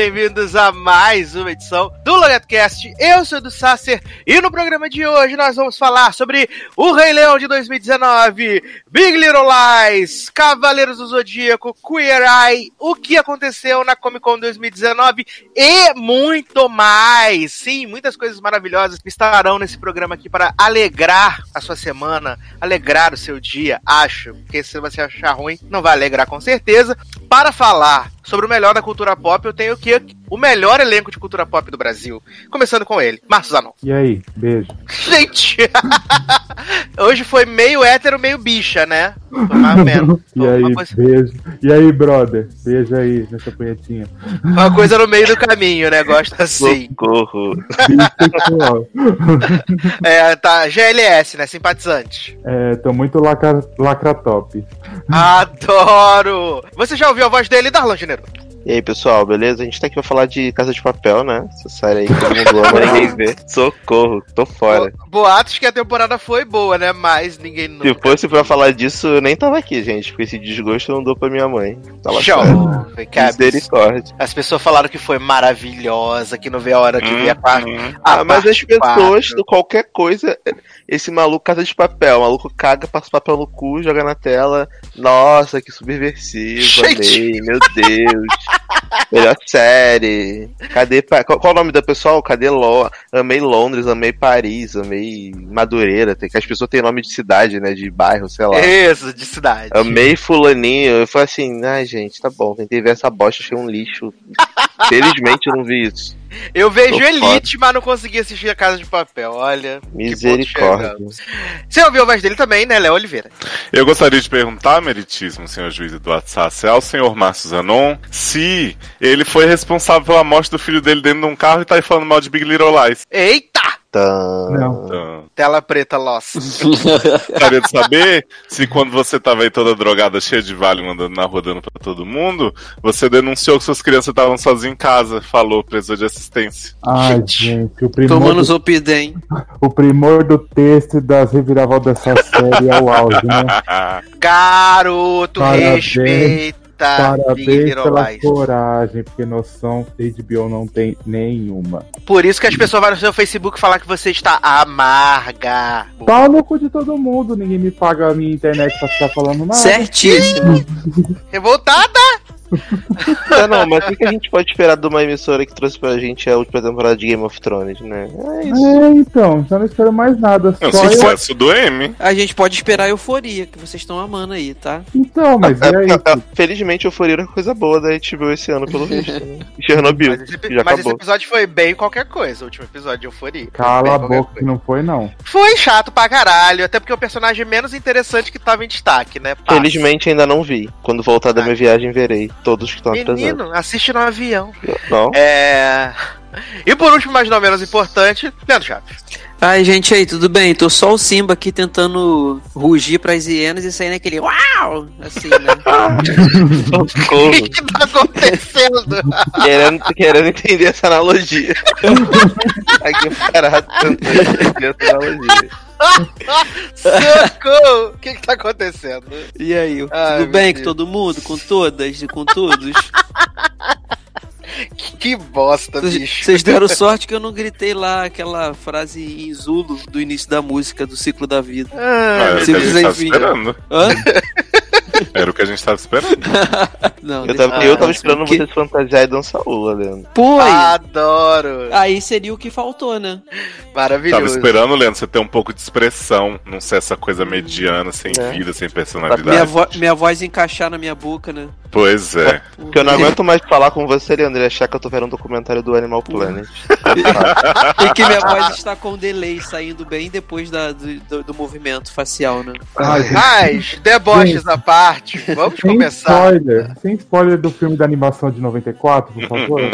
bem-vindos a mais uma edição do LogetCast. Eu sou do Sasser e no programa de hoje nós vamos falar sobre o Rei Leão de 2019, Big Little Lies, Cavaleiros do Zodíaco, Queer Eye, o que aconteceu na Comic Con 2019 e muito mais. Sim, muitas coisas maravilhosas estarão nesse programa aqui para alegrar a sua semana, alegrar o seu dia, acho. Porque se você achar ruim, não vai alegrar com certeza. Para falar sobre o melhor da cultura pop, eu tenho aqui o melhor elenco de cultura pop do Brasil. Começando com ele, Marcos Zanon. E aí, beijo. Gente! Hoje foi meio hétero, meio bicha, né? Foi mais ou menos. E aí, coisa, beijo. E aí, brother? Beijo aí nessa punhetinha. uma coisa no meio do caminho, né? Gosto assim. Socorro. É, tá, GLS, né? Simpatizante. é, tô muito lacra, lacratop. Adoro! Você já ouviu a voz dele, Darlan Janeiro? E aí, pessoal, beleza? A gente tá aqui pra falar de Casa de Papel, né? Essa série aí que todo mundo ama, ninguém vê. Socorro, tô fora. Boatos que a temporada foi boa, né? Mas ninguém Se nunca. fosse pra falar disso, eu nem tava aqui, gente, porque esse desgosto eu não dou pra minha mãe. Fala Show! Misericórdia. As pessoas falaram que foi maravilhosa, que não vê a hora que vê a quarta. Ah, mas as parte pessoas, quatro. qualquer coisa, esse maluco Casa de Papel, o maluco caga, passa o papel no cu, joga na tela. Nossa, que subversivo, amei, meu Deus. Melhor série. Cadê. Qual, qual o nome da pessoal? Cadê Lo... Amei Londres, amei Paris, amei Madureira. Tem que as pessoas têm nome de cidade, né? De bairro, sei lá. Isso, de cidade. Amei fulaninho. Eu falei assim, ai gente, tá bom, tentei ver essa bosta, achei um lixo. Felizmente eu não vi isso. Eu vejo Tô Elite, mas não consegui assistir a Casa de Papel. Olha. Misericórdia. Você ouviu a voz dele também, né, Léo Oliveira? Eu gostaria de perguntar, meritíssimo senhor juiz Eduardo Sassi, ao senhor Márcio Zanon, se ele foi responsável pela morte do filho dele dentro de um carro e tá aí falando mal de Big Little Lies. Eita! Não. Então, Tela preta, loss. gostaria de saber se quando você tava aí toda drogada, cheia de vale, mandando na rua, dando pra todo mundo, você denunciou que suas crianças estavam sozinhas em casa, falou, precisou de assistência. Ai, Gente. gente, o primor, Tomando do, Zopidem. o primor do texto e das reviravoltas dessa série é o auge, né? Garoto, Parabéns. respeita Parabéns pela Lies. coragem, porque noção HBO não tem nenhuma. Por isso que as pessoas vão no seu Facebook falar que você está amarga. Pau no cu de todo mundo, ninguém me paga a minha internet pra ficar falando nada. Certíssimo. Revoltada? Tá, não, mas o que a gente pode esperar de uma emissora que trouxe pra gente a última temporada de Game of Thrones, né? É isso. É, então, já não espero mais nada. É o Só eu... sucesso do M. A gente pode esperar a euforia que vocês estão amando aí, tá? Então, mas e aí? É, é, Felizmente, Euforia era coisa boa da HBO esse ano, pelo visto. Né? Chernobyl, Mas, esse, já mas esse acabou. episódio foi bem qualquer coisa, o último episódio de Euforia. Cala a boca que não foi, não. Foi chato pra caralho, até porque é o personagem menos interessante que tava em destaque, né? Passa. Felizmente ainda não vi. Quando voltar da minha viagem, verei todos que estão atrasados. Menino, assiste no avião. Não? É. E por último, mas não menos importante, Leandro Chaves. Ai, gente aí, tudo bem? Tô só o Simba aqui tentando rugir pras hienas e sair naquele uau! Assim, né? O Socorro. que, que tá acontecendo? querendo, querendo entender essa analogia. Aqui parado tentando entender essa analogia. Socorro! O que, que tá acontecendo? E aí, Ai, tudo bem com Deus. todo mundo? Com todas e com todos? Que, que bosta, Vocês bicho. vocês deram sorte que eu não gritei lá aquela frase em Zulo do início da música, do ciclo da vida. Ah, Era o que a Simples enfim. esperando. Hã? Era o que a gente tava esperando. Não, Eu tava, eu tava esperando que- você se fantasiar e dançar Lula, Leandro. Pô, Adoro. aí seria o que faltou, né? Tava Maravilhoso. esperando, Leandro, você ter um pouco de expressão, não ser essa coisa mediana, sem É. vida, sem Minha, personalidade. vo- minha voz encaixar na minha boca, né? Pois é. Porque eu não aguento mais falar com você, Leandro, e achar que eu tô vendo um documentário do Animal Planet. E que minha voz está com delay saindo bem depois da, do, do- do movimento facial, né? Ai, Mas, deboches à parte, vamos sem começar. spoiler. Sem spoiler do filme da animação de 94, por favor.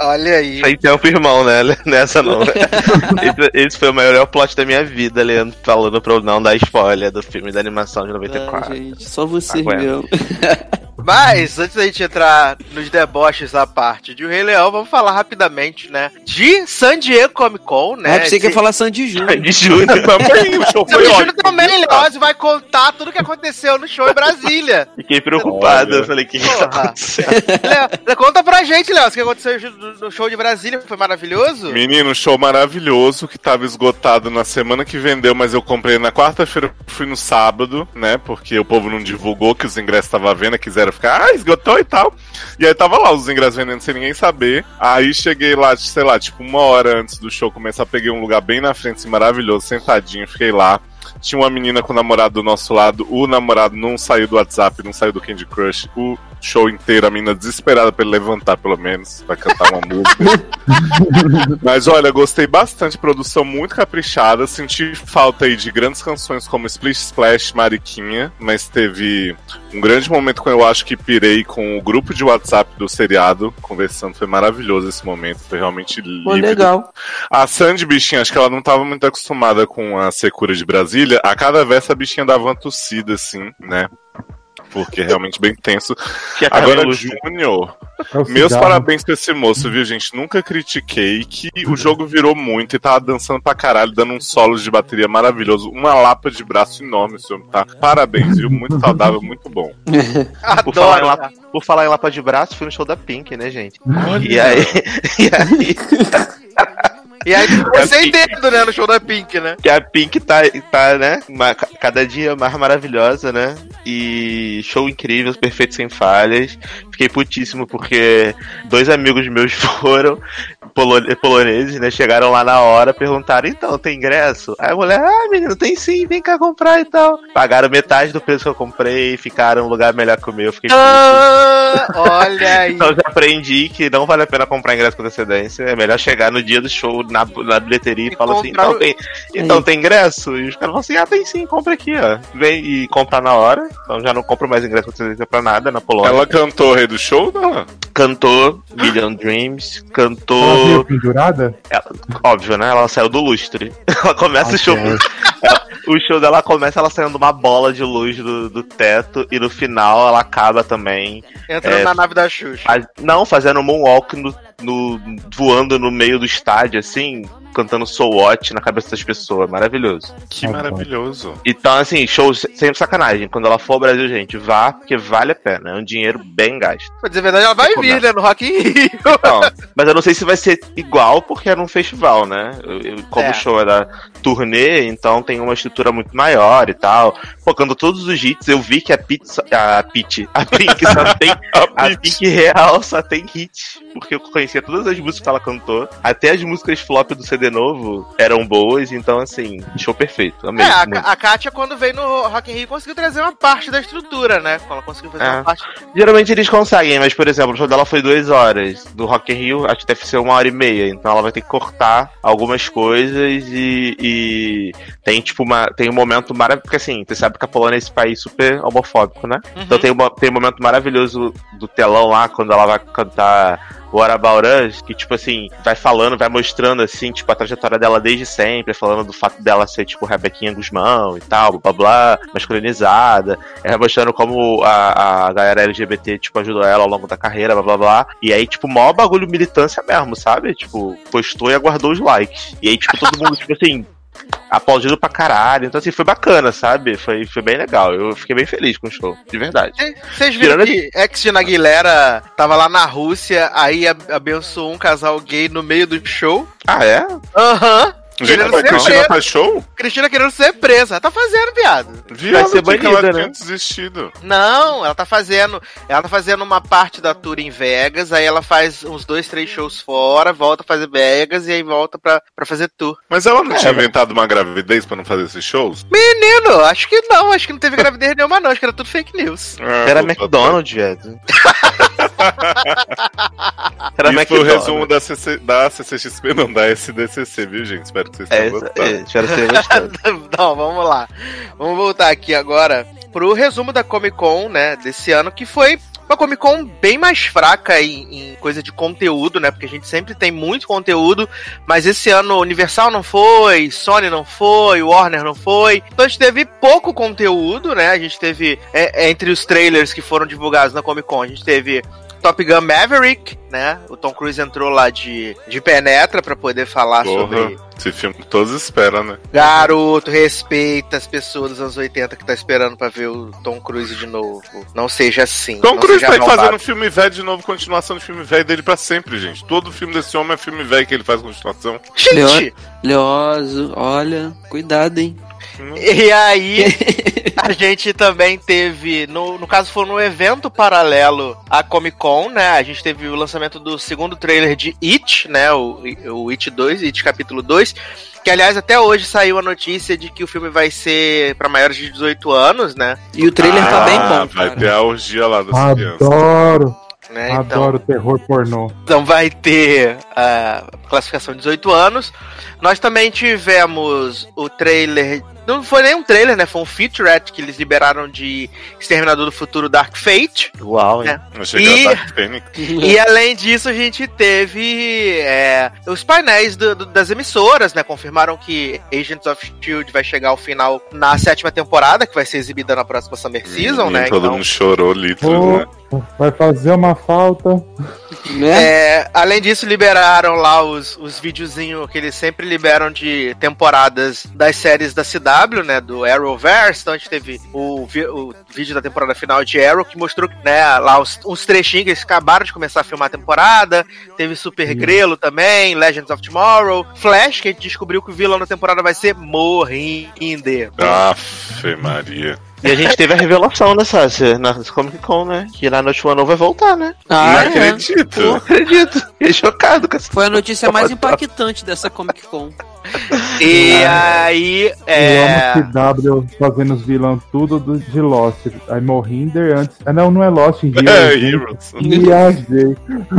Olha aí. Sem tempo, irmão, né? Nessa não. esse, esse foi o maior plot da minha vida, Leandro, falando pra eu não dar spoiler do filme da animação de Ah, 94. gente, só você Aguenta. mesmo. Mas, antes da gente entrar nos deboches à parte de O Rei Leão, vamos falar rapidamente, né? De San Diego Comic Con, né? É, pensei que ia falar Sandy Júnior. De Júnior. Também, o show Seu foi Júnior também, Leózio, vai contar tudo o que aconteceu no show em Brasília. Fiquei preocupado. Olha. Eu falei, que, tá Porra. Léo, conta pra gente, Léo, o que aconteceu no- no show de Brasília, foi maravilhoso? Menino, show maravilhoso que tava esgotado na semana que vendeu, mas eu comprei na quarta-feira, fui no sábado, né? Porque o povo não divulgou que os ingressos estavam à venda, quiseram ficar, ah, esgotou e tal. E aí tava lá os ingressos vendendo sem ninguém saber. Aí cheguei lá, sei lá, tipo uma hora antes do show começar, peguei um lugar bem na frente, assim, maravilhoso, sentadinho, fiquei lá. Tinha uma menina com o namorado do nosso lado, o namorado não saiu do WhatsApp, não saiu do Candy Crush, o show inteiro, a menina desesperada pra ele levantar pelo menos, pra cantar uma música. Mas olha, gostei bastante, produção muito caprichada. Senti falta aí de grandes canções como Splish Splash, Mariquinha, mas teve um grande momento quando eu acho que pirei com o grupo de WhatsApp do seriado, conversando. Foi maravilhoso esse momento, foi realmente Pô, lívido. legal. A Sandy, bichinha, acho que ela não tava muito acostumada com a secura de Brasília. A cada verso a bichinha dava uma tossida, assim, né? Porque é realmente bem tenso. Que é Agora, Júnior, É meus parabéns pra esse moço, viu, gente? Nunca critiquei que o jogo virou muito e tava dançando pra caralho, dando um solo de bateria maravilhoso. Uma lapa de braço enorme, esse homem tá. Parabéns, viu? Muito saudável, muito bom. Por falar, em Adoro. lapa, por falar em Lapa de Braço, fui no show da Pink, né, gente? E aí, e aí E aí ficou sem dedo, né, no show da Pink, né? que a Pink tá, tá né, ma- cada dia mais maravilhosa, né? E show incrível, perfeito sem falhas. Fiquei putíssimo porque dois amigos meus foram, polo- poloneses, né? Chegaram lá na hora, perguntaram, então, tem ingresso? Aí a mulher, ah, menino, tem sim, vem cá comprar e tal. Pagaram metade do preço que eu comprei, ficaram num lugar melhor que o meu, fiquei puto. Ah, olha aí. Então já aprendi que não vale a pena comprar ingresso com antecedência. É melhor chegar no dia do show na, na bilheteria e, E falar assim, comprar então, o- tem, então tem ingresso? E os caras falam assim, ah, tem sim, compra aqui, ó. Vem e compra na hora. Então já não compro mais ingresso com antecedência pra nada na Polônia. Ela cantou o Rei do Show, não? cantou Million Dreams, Ela cantou. pendurada? Óbvio, né? Ela saiu do lustre. Ela começa o show. ela- o show dela começa ela saindo uma bola de luz do, do teto e no final ela acaba também Entrando É. na nave da Xuxa. Faz- Não, fazendo um moonwalk no, no- voando no meio do estádio, assim, cantando Soul Watch na cabeça das pessoas. Maravilhoso. Que Ah, maravilhoso. Então, assim, show se- sem sacanagem. Quando ela for ao Brasil, gente, vá, porque vale a pena. É um dinheiro bem gasto. Pra dizer a verdade, ela vai vir, né, no Rock in Rio. Não, mas eu não sei se vai ser igual, porque era um festival, né? Eu- eu- como É. o show era turnê, então tem uma estrutura muito maior e tal. Focando todos os hits, eu vi que a pizza. A Pit, a Pink só tem. A Pink Real só tem hit. Porque eu conhecia todas as músicas que ela cantou. Até as músicas flop do CD novo eram boas. Então, assim, show perfeito. Amei. É, a, a Kátia, quando veio no Rock in Rio, conseguiu trazer uma parte da estrutura, né? Ela conseguiu fazer É. uma parte. Geralmente eles conseguem, mas, por exemplo, o show dela foi duas horas. Do Rock in Rio, acho que deve ser uma hora e meia. Então ela vai ter que cortar algumas coisas e, e tem, tipo, uma, tem um momento maravilhoso. Porque, assim, você sabe que a Polônia é esse país super homofóbico, né? Uhum. Então tem, uma, tem um momento maravilhoso do telão lá, quando ela vai cantar About Us, que, tipo assim, vai falando, vai mostrando, assim, tipo, a trajetória dela desde sempre, falando do fato dela ser, tipo, Rebequinha Guzmão e tal, blá blá, blá masculinizada, é, mostrando como a, a galera LGBT, tipo, ajudou ela ao longo da carreira, blá blá blá, e aí, tipo, maior bagulho militância mesmo, sabe? Tipo, postou e aguardou os likes. E aí, tipo, todo mundo, tipo assim, aplaudindo pra caralho. Então, assim, foi bacana, sabe? Foi, foi bem legal. Eu fiquei bem feliz com o show, de verdade. Vocês viram que Ex-Tina Aguilera tava lá na Rússia, aí a- abençoou um casal gay no meio do show? Ah, é? Aham. Gente, Querendo mas ser Cristina faz show? Cristina querendo ser presa. Ela tá fazendo, viado. Viado, ser que ela banida, tinha né? desistido. Não, ela tá fazendo. Ela tá fazendo uma parte da tour em Vegas, aí ela faz uns dois, três shows fora, volta a fazer Vegas e aí volta pra, pra fazer tour. Mas ela não É, tinha inventado uma gravidez pra não fazer esses shows? Menino, acho que não, acho que não teve gravidez nenhuma, não. Acho que era tudo fake news. Ah, Era McDonald's, viado. Era Isso foi o resumo da, CC, da CCXP, não, da SDCC, viu, gente? Espero que vocês É, tenham gostado. é, espero que tenha gostado. Não, vamos lá. Vamos voltar aqui agora pro resumo da Comic Con, né, desse ano, que foi uma Comic Con bem mais fraca em, em coisa de conteúdo, né? Porque a gente sempre tem muito conteúdo, mas esse ano Universal não foi, Sony não foi, Warner não foi. Então a gente teve pouco conteúdo, né? A gente teve, é, é, entre os trailers que foram divulgados na Comic Con, a gente teve Top Gun Maverick, né? O Tom Cruise entrou lá de, de penetra pra poder falar Porra, sobre esse filme que todos esperam, né? Garoto, respeita as pessoas dos anos 80 que tá esperando pra ver o Tom Cruise de novo. Não seja assim. Tom Cruise tá aí malvado. fazendo filme velho de novo, continuação de filme velho dele pra sempre, gente. Todo filme desse homem é filme velho que ele faz continuação. Gente, Leoso, olha, cuidado, hein? E aí a gente também teve, no, no caso foi no evento paralelo à Comic Con, né? A gente teve o lançamento do segundo trailer de It, né? O, o It 2, It capítulo 2. Que aliás, até hoje saiu a notícia de que o filme vai ser pra maiores de 18 anos, né? E o trailer tá bem Ah, bom, Vai cara. ter a orgia lá das crianças. Adoro, né? Então, adoro terror pornô. Então vai ter a classificação de 18 anos. Nós também tivemos o trailer. Não foi nem um trailer, né? Foi um featurette que eles liberaram de Exterminador do Futuro Dark Fate. Uau, hein? É. Eu cheguei E- Dark. E além disso, a gente teve é, os painéis do- do- das emissoras, né? Confirmaram que Agents of Shield vai chegar ao final na sétima temporada, que vai ser exibida na próxima Summer Season, né? Todo Então, mundo chorou litros, Oh, né? Vai fazer uma falta. Né? É, além disso, liberaram lá os, os videozinhos que eles sempre liberam de temporadas das séries da CW, né? Do Arrowverse. Então a gente teve o, vi- o vídeo da temporada final de Arrow, que mostrou né, lá os, uns trechinhos que eles acabaram de começar a filmar a temporada. Teve Super Grelo também, Legends of Tomorrow. Flash, que a gente descobriu que o vilão da temporada vai ser Morrinder. Afe Maria. E a gente teve a revelação nessa na Comic Con, né? Que na Noite One vai voltar, né? Ah, não é. acredito. Não acredito. Fiquei chocado com essa Foi a notícia mais impactante dessa Comic Con. E aí, é. Eu amo CW fazendo os vilões tudo do, de Lost. Aí Morrinder antes. Ah, não, não é Lost em É, Heroes. Heroes. Viajei.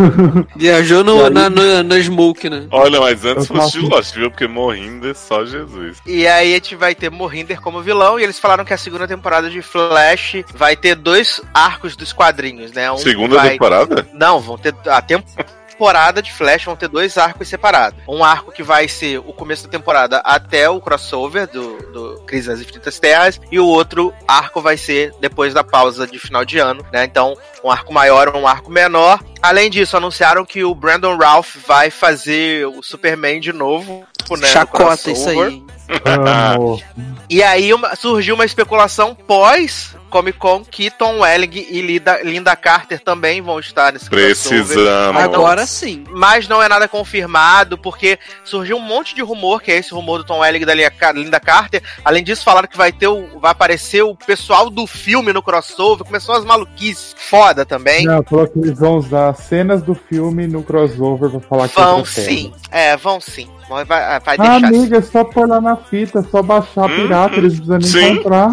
Viajou no, na, no, na Smoke, né? Olha, mas antes Eu fosse de Lost, viu? Porque é só Jesus. E aí a gente vai ter Morrinder como vilão, e eles falaram que a segunda temporada de Flash vai ter dois arcos dos quadrinhos, né? Um Segunda vai... temporada? Não, vão ter a temporada de Flash vão ter dois arcos separados. Um arco que vai ser o começo da temporada até o crossover do, do Crise nas Infinitas Terras, e o outro arco vai ser depois da pausa de final de ano, né? Então, um arco maior um arco menor. Além disso, anunciaram que o Brandon Ralph vai fazer o Superman de novo, né? no Chacota isso aí. E aí uma- surgiu uma especulação pós Comic Con que Tom Welling e Linda, Linda Carter também vão estar nesse crossover. Precisamos. Agora sim. Mas não é nada confirmado, porque surgiu um monte de rumor, que é esse rumor do Tom Welling e da Linda Carter. Além disso, falaram que vai ter o, vai aparecer o pessoal do filme no crossover. Começou as maluquices foda também. Não, falou que eles vão usar cenas do filme no crossover pra falar que vão é outra sim. É, vão sim. Vai, vai Ah, deixar assim. amiga, é só pôr lá na fita, é só baixar Hum, pirata, eles precisam sim. comprar.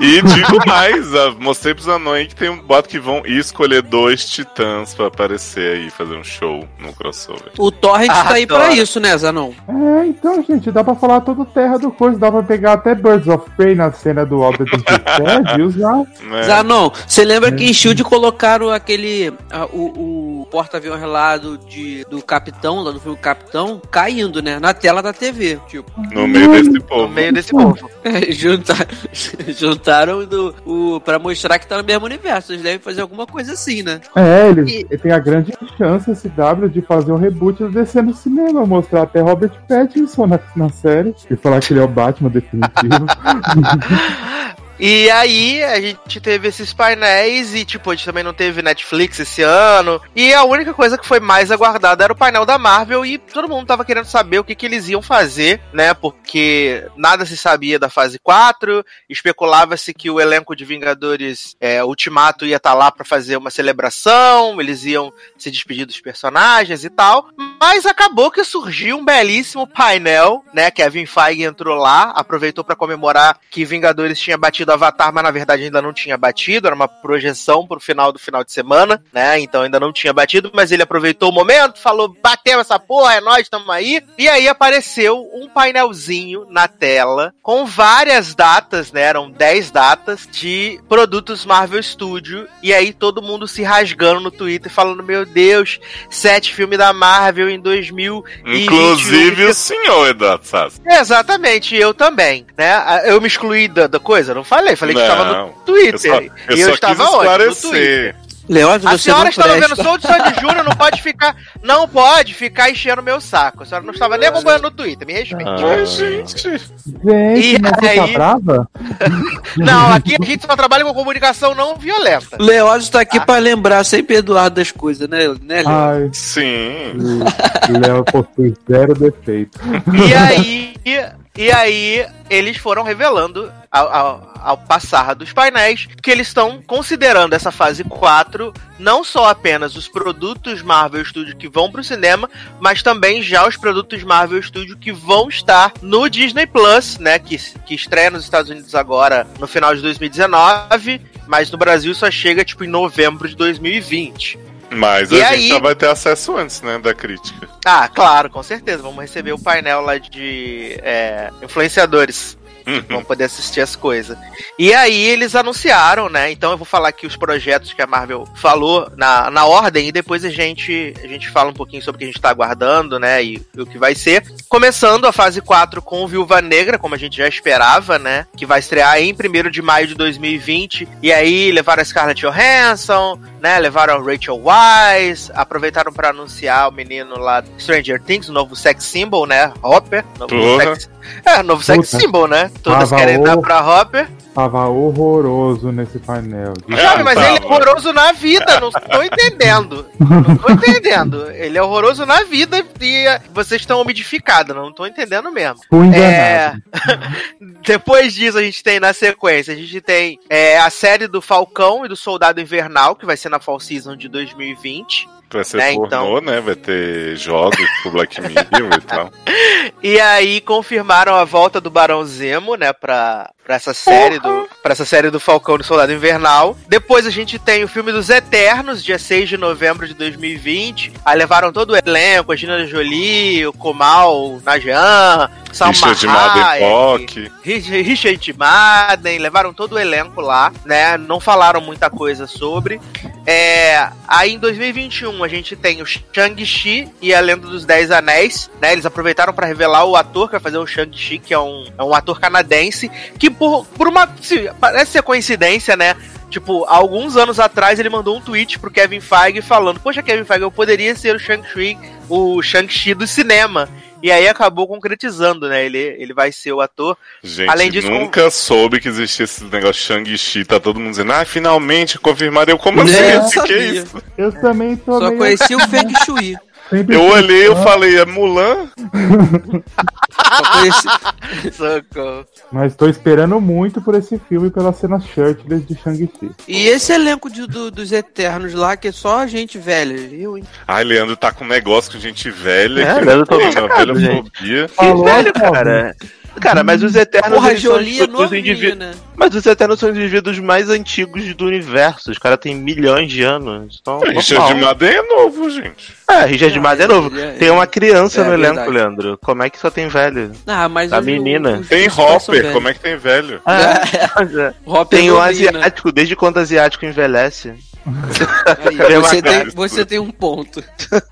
E digo mais, a- mostrei pros anões que tem um boato que vão escolher dois titãs pra aparecer aí, fazer um show no crossover. O Torrent tá aí Adoro. pra isso, né, Zanon? É, então, gente, dá pra falar todo terra do coisa, dá pra pegar até Birds of Prey na cena do Albert Dead e usar. Né? Zanon, você lembra que em Shield colocaram aquele. ah, o o porta-avião relado de, do Capitão, lá do filme Capitão, caindo, né? Na tela da TV. Tipo, No meio desse No povo. meio desse povo. juntar, juntaram do, o, pra mostrar que tá no mesmo universo. Eles devem fazer alguma coisa assim, né? É, eles E- ele tem a grande chance, esse W, de fazer um reboot do DC no cinema, mostrar até Robert Pattinson na, na série, e falar que ele é o Batman definitivo. E aí a gente teve esses painéis e, tipo, a gente também não teve Netflix esse ano. E a única coisa que foi mais aguardada era o painel da Marvel e todo mundo tava querendo saber o que, que eles iam fazer, né? Porque nada se sabia da fase 4, especulava-se que o elenco de Vingadores é, Ultimato ia estar tá lá para fazer uma celebração, eles iam se despedir dos personagens e tal. Mas acabou que surgiu um belíssimo painel, né? Kevin Feige entrou lá, aproveitou para comemorar que Vingadores tinha batido Avatar, mas na verdade ainda não tinha batido, era uma projeção pro final do final de semana, né? Então ainda não tinha batido, mas ele aproveitou o momento, falou: bateu essa porra, é nós, tamo aí. E aí apareceu um painelzinho na tela com várias datas, né? Eram 10 datas de produtos Marvel Studio. E aí todo mundo se rasgando no Twitter falando: Meu Deus, sete filmes da Marvel em 2000. Inclusive o senhor, Eduardo. Exatamente, eu também, né? Eu me excluí da, da coisa, não falei, falei que estava no Twitter. Eu só, eu e só eu estava quis onde? No. Twitter. Leódio, A senhora não estava vendo Sou de Sandy Júnior, não pode ficar. Não pode ficar enchendo meu saco. A senhora não estava nem acompanhando no Twitter, me respeite. Ai, gente. Gente, E mas tá aí? brava? Não, aqui a gente só trabalha com comunicação não violenta. Leódio tá aqui Ah. pra lembrar sempre Eduardo das coisas, né, né? Ai, Sim. Léo possui zero defeito. E aí. E aí, eles foram revelando ao, ao- ao passar dos painéis que eles estão considerando essa fase 4 não só apenas os produtos Marvel Studio que vão pro cinema, mas também já os produtos Marvel Studio que vão estar no Disney Plus, né? Que, que estreia nos Estados Unidos agora no final de 2019, mas no Brasil só chega tipo em novembro de 2020. Mas E a aí? gente já vai ter acesso antes, né, da crítica. Ah, claro, com certeza. Vamos receber o painel lá de é, influenciadores. Vão poder assistir as coisas. E aí eles anunciaram, né? Então eu vou falar aqui os projetos que a Marvel falou na, na ordem e depois a gente, a gente fala um pouquinho sobre o que a gente tá aguardando, né? E, e o que vai ser. Começando a fase 4 com Viúva Negra, como a gente já esperava, né? Que vai estrear em 1 de maio de 2020. E aí levaram a Scarlett Johansson, né? Levaram a Rachel Wise, aproveitaram para anunciar o menino lá do Stranger Things, o novo sex symbol, né? Hopper. Novo Porra. sex... É, novo sex Puta. symbol, né? Todas Tava querem dar pra Hopper. Tava horroroso nesse painel. Sabe, mas tava. ele é horroroso na vida, não tô entendendo. Não tô entendendo. Ele é horroroso na vida e vocês estão umidificados, não tô entendendo mesmo. Fui É. Depois disso, a gente tem na sequência, a gente tem é, a série do Falcão e do Soldado Invernal, que vai ser na Fall Season de 2020. Vai ser Né, pornô, então. né? Vai ter jogos pro Black Mirror e tal. E aí confirmaram a volta do Barão Zemo, né, pra, pra essa série do para essa série do Falcão do Soldado Invernal. Depois a gente tem o filme dos Eternos, dia 6 de novembro de 2020. Aí levaram todo o elenco, a Gina Jolie, o Komal, o Najan, Salma Richard Madden Rich- Richard Madden, levaram todo o elenco lá, né? Não falaram muita coisa sobre. É, aí em 2021 a gente tem o Shang-Chi e a Lenda dos Dez Anéis, né? Eles aproveitaram para revelar o ator que vai fazer o Shang-Chi, que é um, é um ator canadense, que por, por uma. parece ser coincidência, né? Tipo, alguns anos atrás ele mandou um tweet pro Kevin Feige falando: Poxa, Kevin Feige, eu poderia ser o Shang-Chi, o Shang-Chi do cinema. E aí acabou concretizando, né? Ele, ele vai ser o ator. Gente, Além disso, nunca soube que existia esse negócio Shang-Chi. Tá todo mundo dizendo, ah, finalmente confirmaram. Eu, como assim? É, eu que, é sabia. isso? Eu também tô Só meio... conheci o Feng Shui. Sempre Eu olhei, eu pensando, falei, é Mulan? Mas tô esperando muito por esse filme pelas cenas shirtless de Shang-Chi. E esse elenco de- do- dos Eternos lá, que é só gente velha, viu? hein? Ai, Leandro tá com um negócio com gente velha. É, que Leandro tá uma sacado, velhofobia. Falou, velho, Paulo. cara. Cara, mas os Eternos. Porra, são é indiví- né? Mas os Eternos são os indivíduos mais antigos do universo. Os caras têm milhões de anos. Então, Richard normal. Madden é novo, gente. É, Richard Não, Madden é novo. é- Tem uma criança é no elenco, verdade. Leandro. Como é que só tem velho? Ah, mas os- menina. os- Tem os Hopper, como é que tem velho? É. Hopper Tem o né? asiático, desde quando asiático envelhece. Aí, É uma você, cara. tem, você tem um ponto.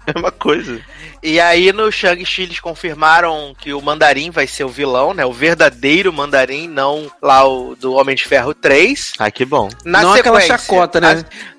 É uma coisa. E aí no Shang-Chi eles confirmaram que o Mandarim vai ser o vilão, né? O verdadeiro Mandarim, não lá o do Homem de Ferro 3. Ah, que bom. Na Não aquela sequência, chacota, né?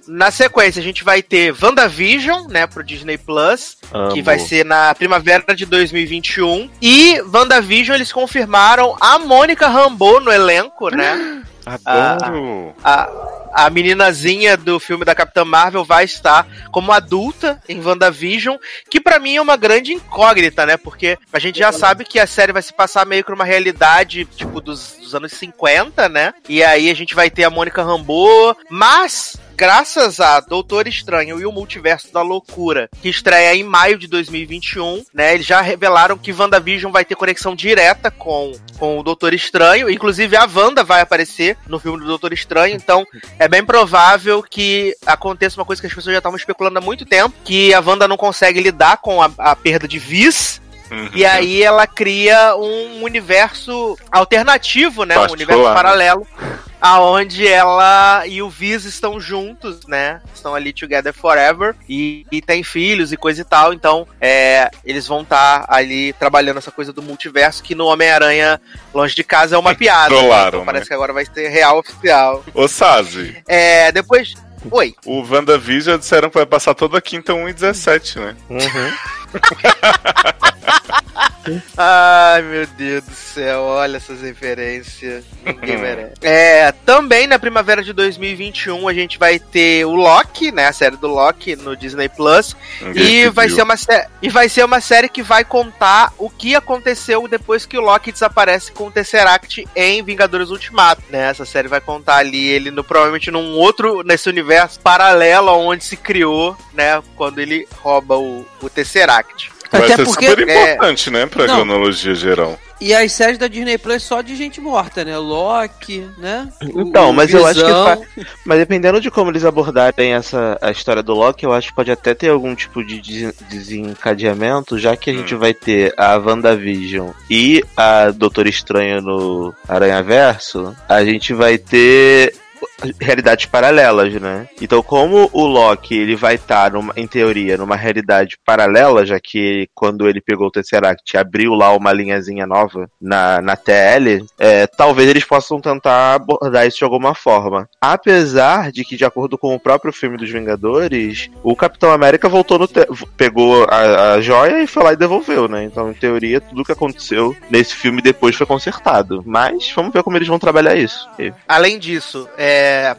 Na, na sequência, a gente vai ter WandaVision, né, pro Disney Plus, que vai ser na primavera de 2021. E WandaVision, eles confirmaram a Mônica Rambeau no elenco, né? Adoro. a, a meninazinha do filme da Capitã Marvel vai estar como adulta em WandaVision, que pra mim é uma grande incógnita, né? Porque a gente já sabe que a série vai se passar meio que numa realidade, tipo, dos, dos anos 50, né? E aí a gente vai ter a Mônica Rambeau, mas graças a Doutor Estranho e o Multiverso da Loucura, que estreia em maio de 2021, né? Eles já revelaram que WandaVision vai ter conexão direta com, com o Doutor Estranho. Inclusive, a Wanda vai aparecer no filme do Doutor Estranho. Então, é bem provável que aconteça uma coisa que as pessoas já estavam especulando há muito tempo: que a Wanda não consegue lidar com a, a perda de Viz. Uhum. E aí ela cria um universo alternativo, né? Um Particular, universo né? paralelo. Aonde ela e o Viz estão juntos, né? Estão ali together forever. E, e tem filhos e coisa e tal. Então, é, eles vão estar ali trabalhando essa coisa do multiverso que no Homem-Aranha Longe de Casa é uma piada. Trollaram, Então, parece né? que agora vai ser real oficial. Ô, Sazi, É, depois. Oi. o WandaVision disseram que vai passar toda quinta 1 e 17, né? Uhum. Ai, meu Deus do céu, olha essas referências. Ninguém merece. É, também na primavera de 2021 a gente vai ter o Loki, né? A série do Loki no Disney Plus. Ninguém E vai, ser uma e vai ser uma série que vai contar o que aconteceu depois que o Loki desaparece com o Tesseract em Vingadores Ultimato, né? Essa série vai contar ali ele no, provavelmente num outro, nesse universo paralelo onde se criou, né? Quando ele rouba o, o Tesseract. Vai Até ser porque. super importante, né, pra Não. cronologia geral. E as séries da Disney Plus só de gente morta, né? Loki, né? Então, o mas eu acho que Visão. fa- Mas dependendo de como eles abordarem essa a história do Loki, eu acho que pode até ter algum tipo de des- desencadeamento, já que a gente vai ter a WandaVision e a Doutor Estranho no Aranha Verso, a gente vai ter realidades paralelas, né? Então, como o Loki ele vai estar, em teoria, numa realidade paralela, já que quando ele pegou o Tesseract abriu lá uma linhazinha nova na, na TL, é, talvez eles possam tentar abordar isso de alguma forma. Apesar de que, de acordo com o próprio filme dos Vingadores, o Capitão América voltou no. pegou a, a joia e foi lá e devolveu, né? Então, em teoria, tudo que aconteceu nesse filme depois foi consertado. Mas vamos ver como eles vão trabalhar isso. Além disso, é,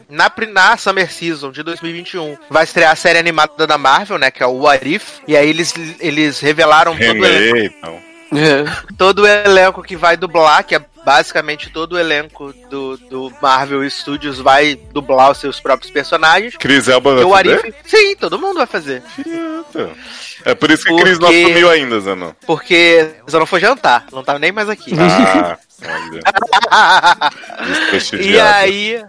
na, pri- na Summer Season de 2021 vai estrear a série animada da Marvel, né? Que é o What If. E aí eles, eles revelaram todo o, elenco, todo o elenco que vai dublar, que é basicamente todo o elenco do, do Marvel Studios vai dublar os seus próprios personagens. Cris Elba vai o fazer? If, sim, todo mundo vai fazer. É por isso que Cris não Porque- assumiu ainda, Zanon. Porque não foi jantar, não tava nem mais aqui. Ah, e aí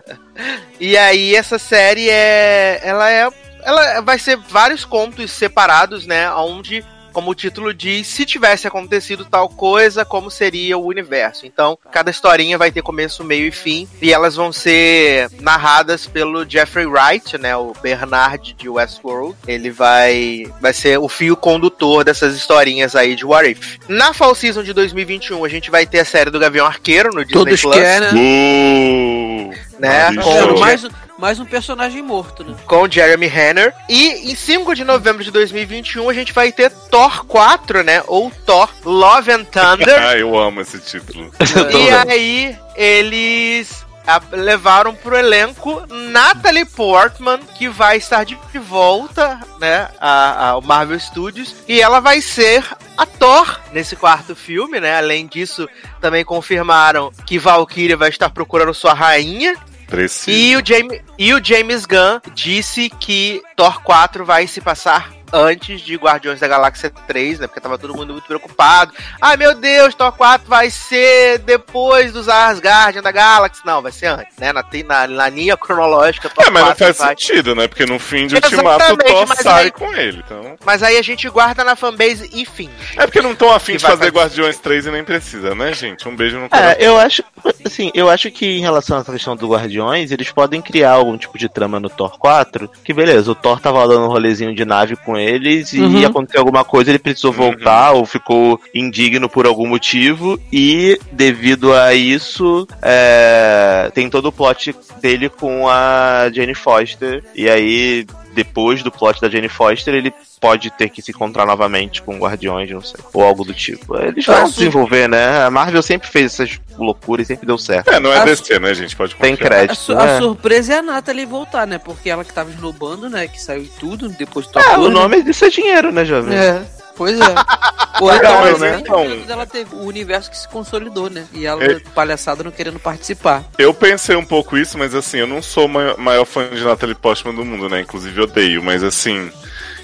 e aí essa série é ela é ela vai ser vários contos separados né onde como o título diz, se tivesse acontecido tal coisa, como seria o universo. Então, cada historinha vai ter começo, meio e fim, e elas vão ser narradas pelo Jeffrey Wright, né, o Bernard de Westworld. Ele vai vai ser o fio condutor dessas historinhas aí de What If. Na Fall Season de 2021, a gente vai ter a série do Gavião Arqueiro no Disney Todos Plus. querem, né? Uh, Né, Quero mais, mais um personagem morto, né? com Jeremy Renner. E em 5 de novembro de 2021 a gente vai ter Thor 4, né? Ou Thor Love and Thunder. Ah, eu amo esse título. e aí eles a- levaram pro elenco Natalie Portman, que vai estar de volta, né, a- ao Marvel Studios, e ela vai ser a Thor nesse quarto filme, né? Além disso, também confirmaram que Valkyria vai estar procurando sua rainha, Preciso. e o, James, e o James Gunn disse que Thor 4 vai se passar antes de Guardiões da Galáxia 3, né? Porque tava todo mundo muito preocupado. Ai meu Deus, Thor 4 vai ser depois dos Asgardian da Galáxia. Não, vai ser antes, né? Na, na, na linha cronológica, Thor É, mas não 4 faz vai. sentido, né? Porque no fim de Ultimato o Thor sai aí- com ele. Então... Mas aí a gente guarda na fanbase e finge. É porque não estão afim de fazer fazer. Guardiões 3 e nem precisa, né, gente? Um beijo no coração. É, eu acho, assim, eu acho que em relação a essa questão do Guardiões, eles podem criar algum tipo de trama no Thor 4, que beleza, o Thor tava dando um rolezinho de nave com eles e Uhum. aconteceu alguma coisa, ele precisou voltar ou ficou indigno por algum motivo e devido a isso, é, tem todo o plot dele com a Jane Foster e aí depois do plot da Jane Foster, ele pode ter que se encontrar novamente com Guardiões, não sei. Ou algo do tipo. Eles vão sim. desenvolver, né? A Marvel sempre fez essas loucuras e sempre deu certo. É, não é A- DC, né, gente? Pode Tem confiar. A, crédito. su- né? a surpresa é a Natalie voltar, né? Porque ela que tava esnobando, né? Que saiu tudo depois do É, o né? nome disso é dinheiro, né, jovem? É, pois é. Pô, Legal, então, né? Então- ela teve o universo que se consolidou, né? E ela, É. palhaçada, não querendo participar. Eu pensei um pouco isso, mas assim, eu não sou o ma- maior fã de Natalie Portman do mundo, né? Inclusive odeio, mas assim,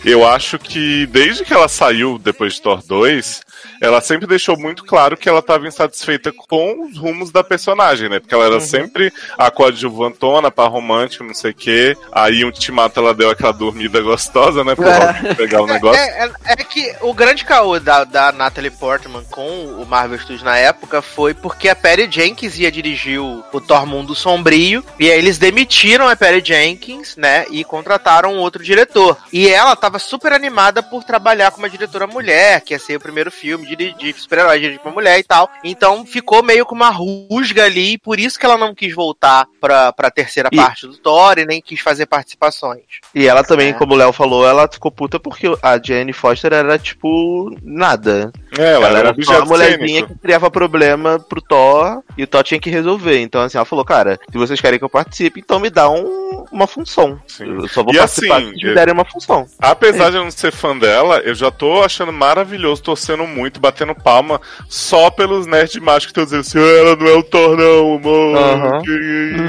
eu acho que desde que ela saiu depois de Thor 2, ela sempre deixou muito claro que ela estava insatisfeita com os rumos da personagem, né? Porque ela era sempre a coadjuvantona, par romântica, não sei o quê. Aí, em Ultimato, ela deu aquela dormida gostosa, né? Pra pegar o negócio. É, é- é que o grande caô da, da Natalie Portman com o Marvel Studios na época foi porque a Perry Jenkins ia dirigir o, o Thor Mundo Sombrio, e aí eles demitiram a Perry Jenkins, né, e contrataram outro diretor. E ela tava super animada por trabalhar com uma diretora mulher, que ia ser o primeiro filme de, de super-herói, dirigir uma mulher e tal. Então ficou meio com uma rusga ali, e por isso que ela não quis voltar pra, pra terceira E- parte do Thor e nem quis fazer participações. E ela também, É. como o Léo falou, ela ficou puta porque a Jane Foster era, tipo, nada. É, ela, Ela era era só a objeto mulherzinha que criava problema pro Thor e o Thor tinha que resolver. Então, assim, ela falou, cara, se vocês querem que eu participe, então me dá um- uma função. Sim. Eu só vou E participar assim, se me derem uma função. Apesar de eu não ser fã dela, eu já tô achando maravilhoso, torcendo muito, batendo palma, só pelos nerds mágicos que estão dizendo assim, "Ah, ela não é o Thor não, mano, que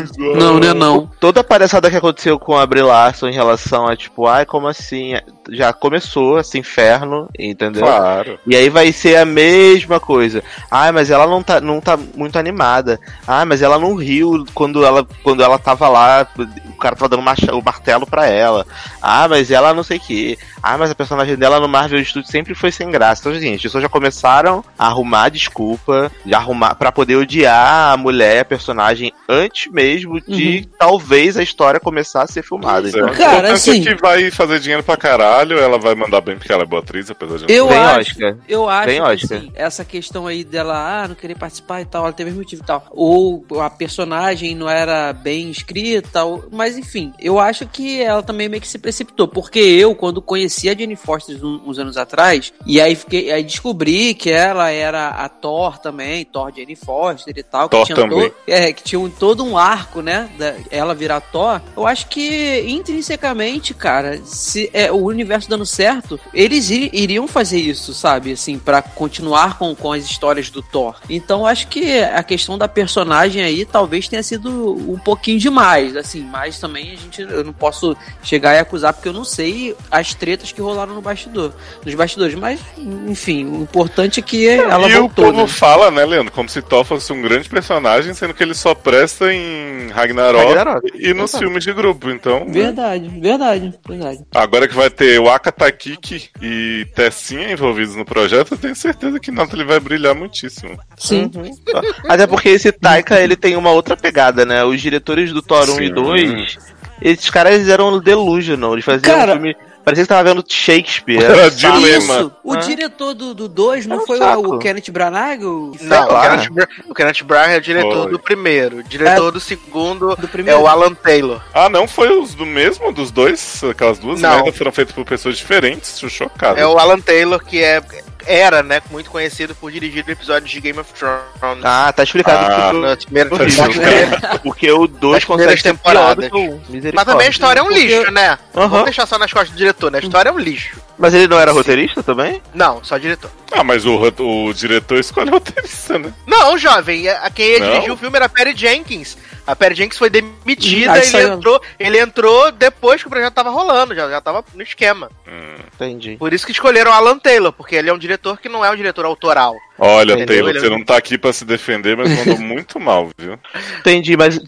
isso? ah." Não, né? Não. Toda a palhaçada que aconteceu com a Brie Larson em relação a, tipo, ai, como assim? Já começou esse inferno, entendeu? Claro. E aí vai ser a mesma coisa. Ai, mas ela não tá, não tá muito animada. Ai, mas ela não riu quando ela, quando ela tava lá, o cara tava dando macha- o martelo pra ela. Ah, mas ela não sei o que. Ah, mas a personagem dela no Marvel Studios sempre foi sem graça. Então, gente, as pessoas já começaram a arrumar desculpa, de arrumar para poder odiar a mulher, a personagem, antes mesmo de talvez a história começar a ser filmada. É. Então, Cara, assim- que vai fazer dinheiro pra caralho, ela vai mandar bem porque ela é boa atriz, apesar de não Eu Vem acho, Oscar. eu acho que Oscar. assim, essa questão aí dela, ah, não querer participar e tal, ela teve mesmo motivo e tal. Ou a personagem não era bem escrita, ou- mas enfim, eu acho que ela também meio que se precipitou. Porque eu, quando conheci a Jenny Foster uns, anos atrás, e aí fiquei, aí descobri que ela era a Thor também, Thor Jenny Foster e tal, que Thor tinha também. to- é, que tinha um- todo um arco, né? Da, ela virar Thor. Eu acho que intrinsecamente, cara, se é, o universo dando certo, eles iri- iriam fazer isso, sabe? Assim, pra continuar com, com as histórias do Thor. Então, acho que a questão da personagem aí talvez tenha sido um pouquinho demais, assim, mas também a gente eu não posso chegar e acusar porque eu não sei as tretas que rolaram no bastidor, nos bastidores, mas enfim, o importante é que ela e voltou. o povo né? fala, né, Leandro, como se Thor fosse um grande personagem, sendo que ele só presta em Ragnarok, Ragnarok. e nos Exato. filmes de grupo. Então, Verdade, verdade, verdade. agora que vai ter o Akatakiki e Tessinha envolvidos no projeto, eu tenho certeza que Natalie vai brilhar muitíssimo. Sim. Até porque esse Taika, ele tem uma outra pegada, né? Os diretores do Thor 1 e Sim. 2, esses caras eram delusional, eles faziam Cara- um filme... Parecia que tava vendo Shakespeare. Era dilema. Isso! O Ah. diretor do 2 do dois não É um foi saco. o, o Kenneth Branagh? o- Não, lá. o Kenneth, Bra- o Kenneth Branagh é o diretor Foi. do primeiro. O diretor do segundo Do é primeiro? o Alan Taylor. Ah, não foi os do mesmo, dos dois? Aquelas duas Não. merdas foram feitas por pessoas diferentes? Tô chocado. É o Alan Taylor, que é, era, né, muito conhecido por dirigir episódios de Game of Thrones. Ah, tá explicado Ah. porque, Nas primeiras Tá temporadas. porque o 2 Nas consegue temporadas. que o 1. Mas também a história é um Porque- lixo, né? Aham. Vamos deixar só nas costas do diretor, né? A história é um lixo. Mas ele não era roteirista também? Não, só diretor. Ah, mas o, o diretor escolhe o roteirista, né? Não, jovem, a quem dirigir o filme era a Perry Jenkins. A Perry Jenkins foi demitida, Aí ele saiu- entrou, ele entrou depois que o projeto tava rolando, já, já tava no esquema. Hum. Entendi. Por isso que escolheram Alan Taylor, porque ele é um diretor que não é um diretor autoral. Olha, Entendeu? Taylor, Ele- você não tá aqui pra se defender, mas mandou muito mal, viu? Entendi, mas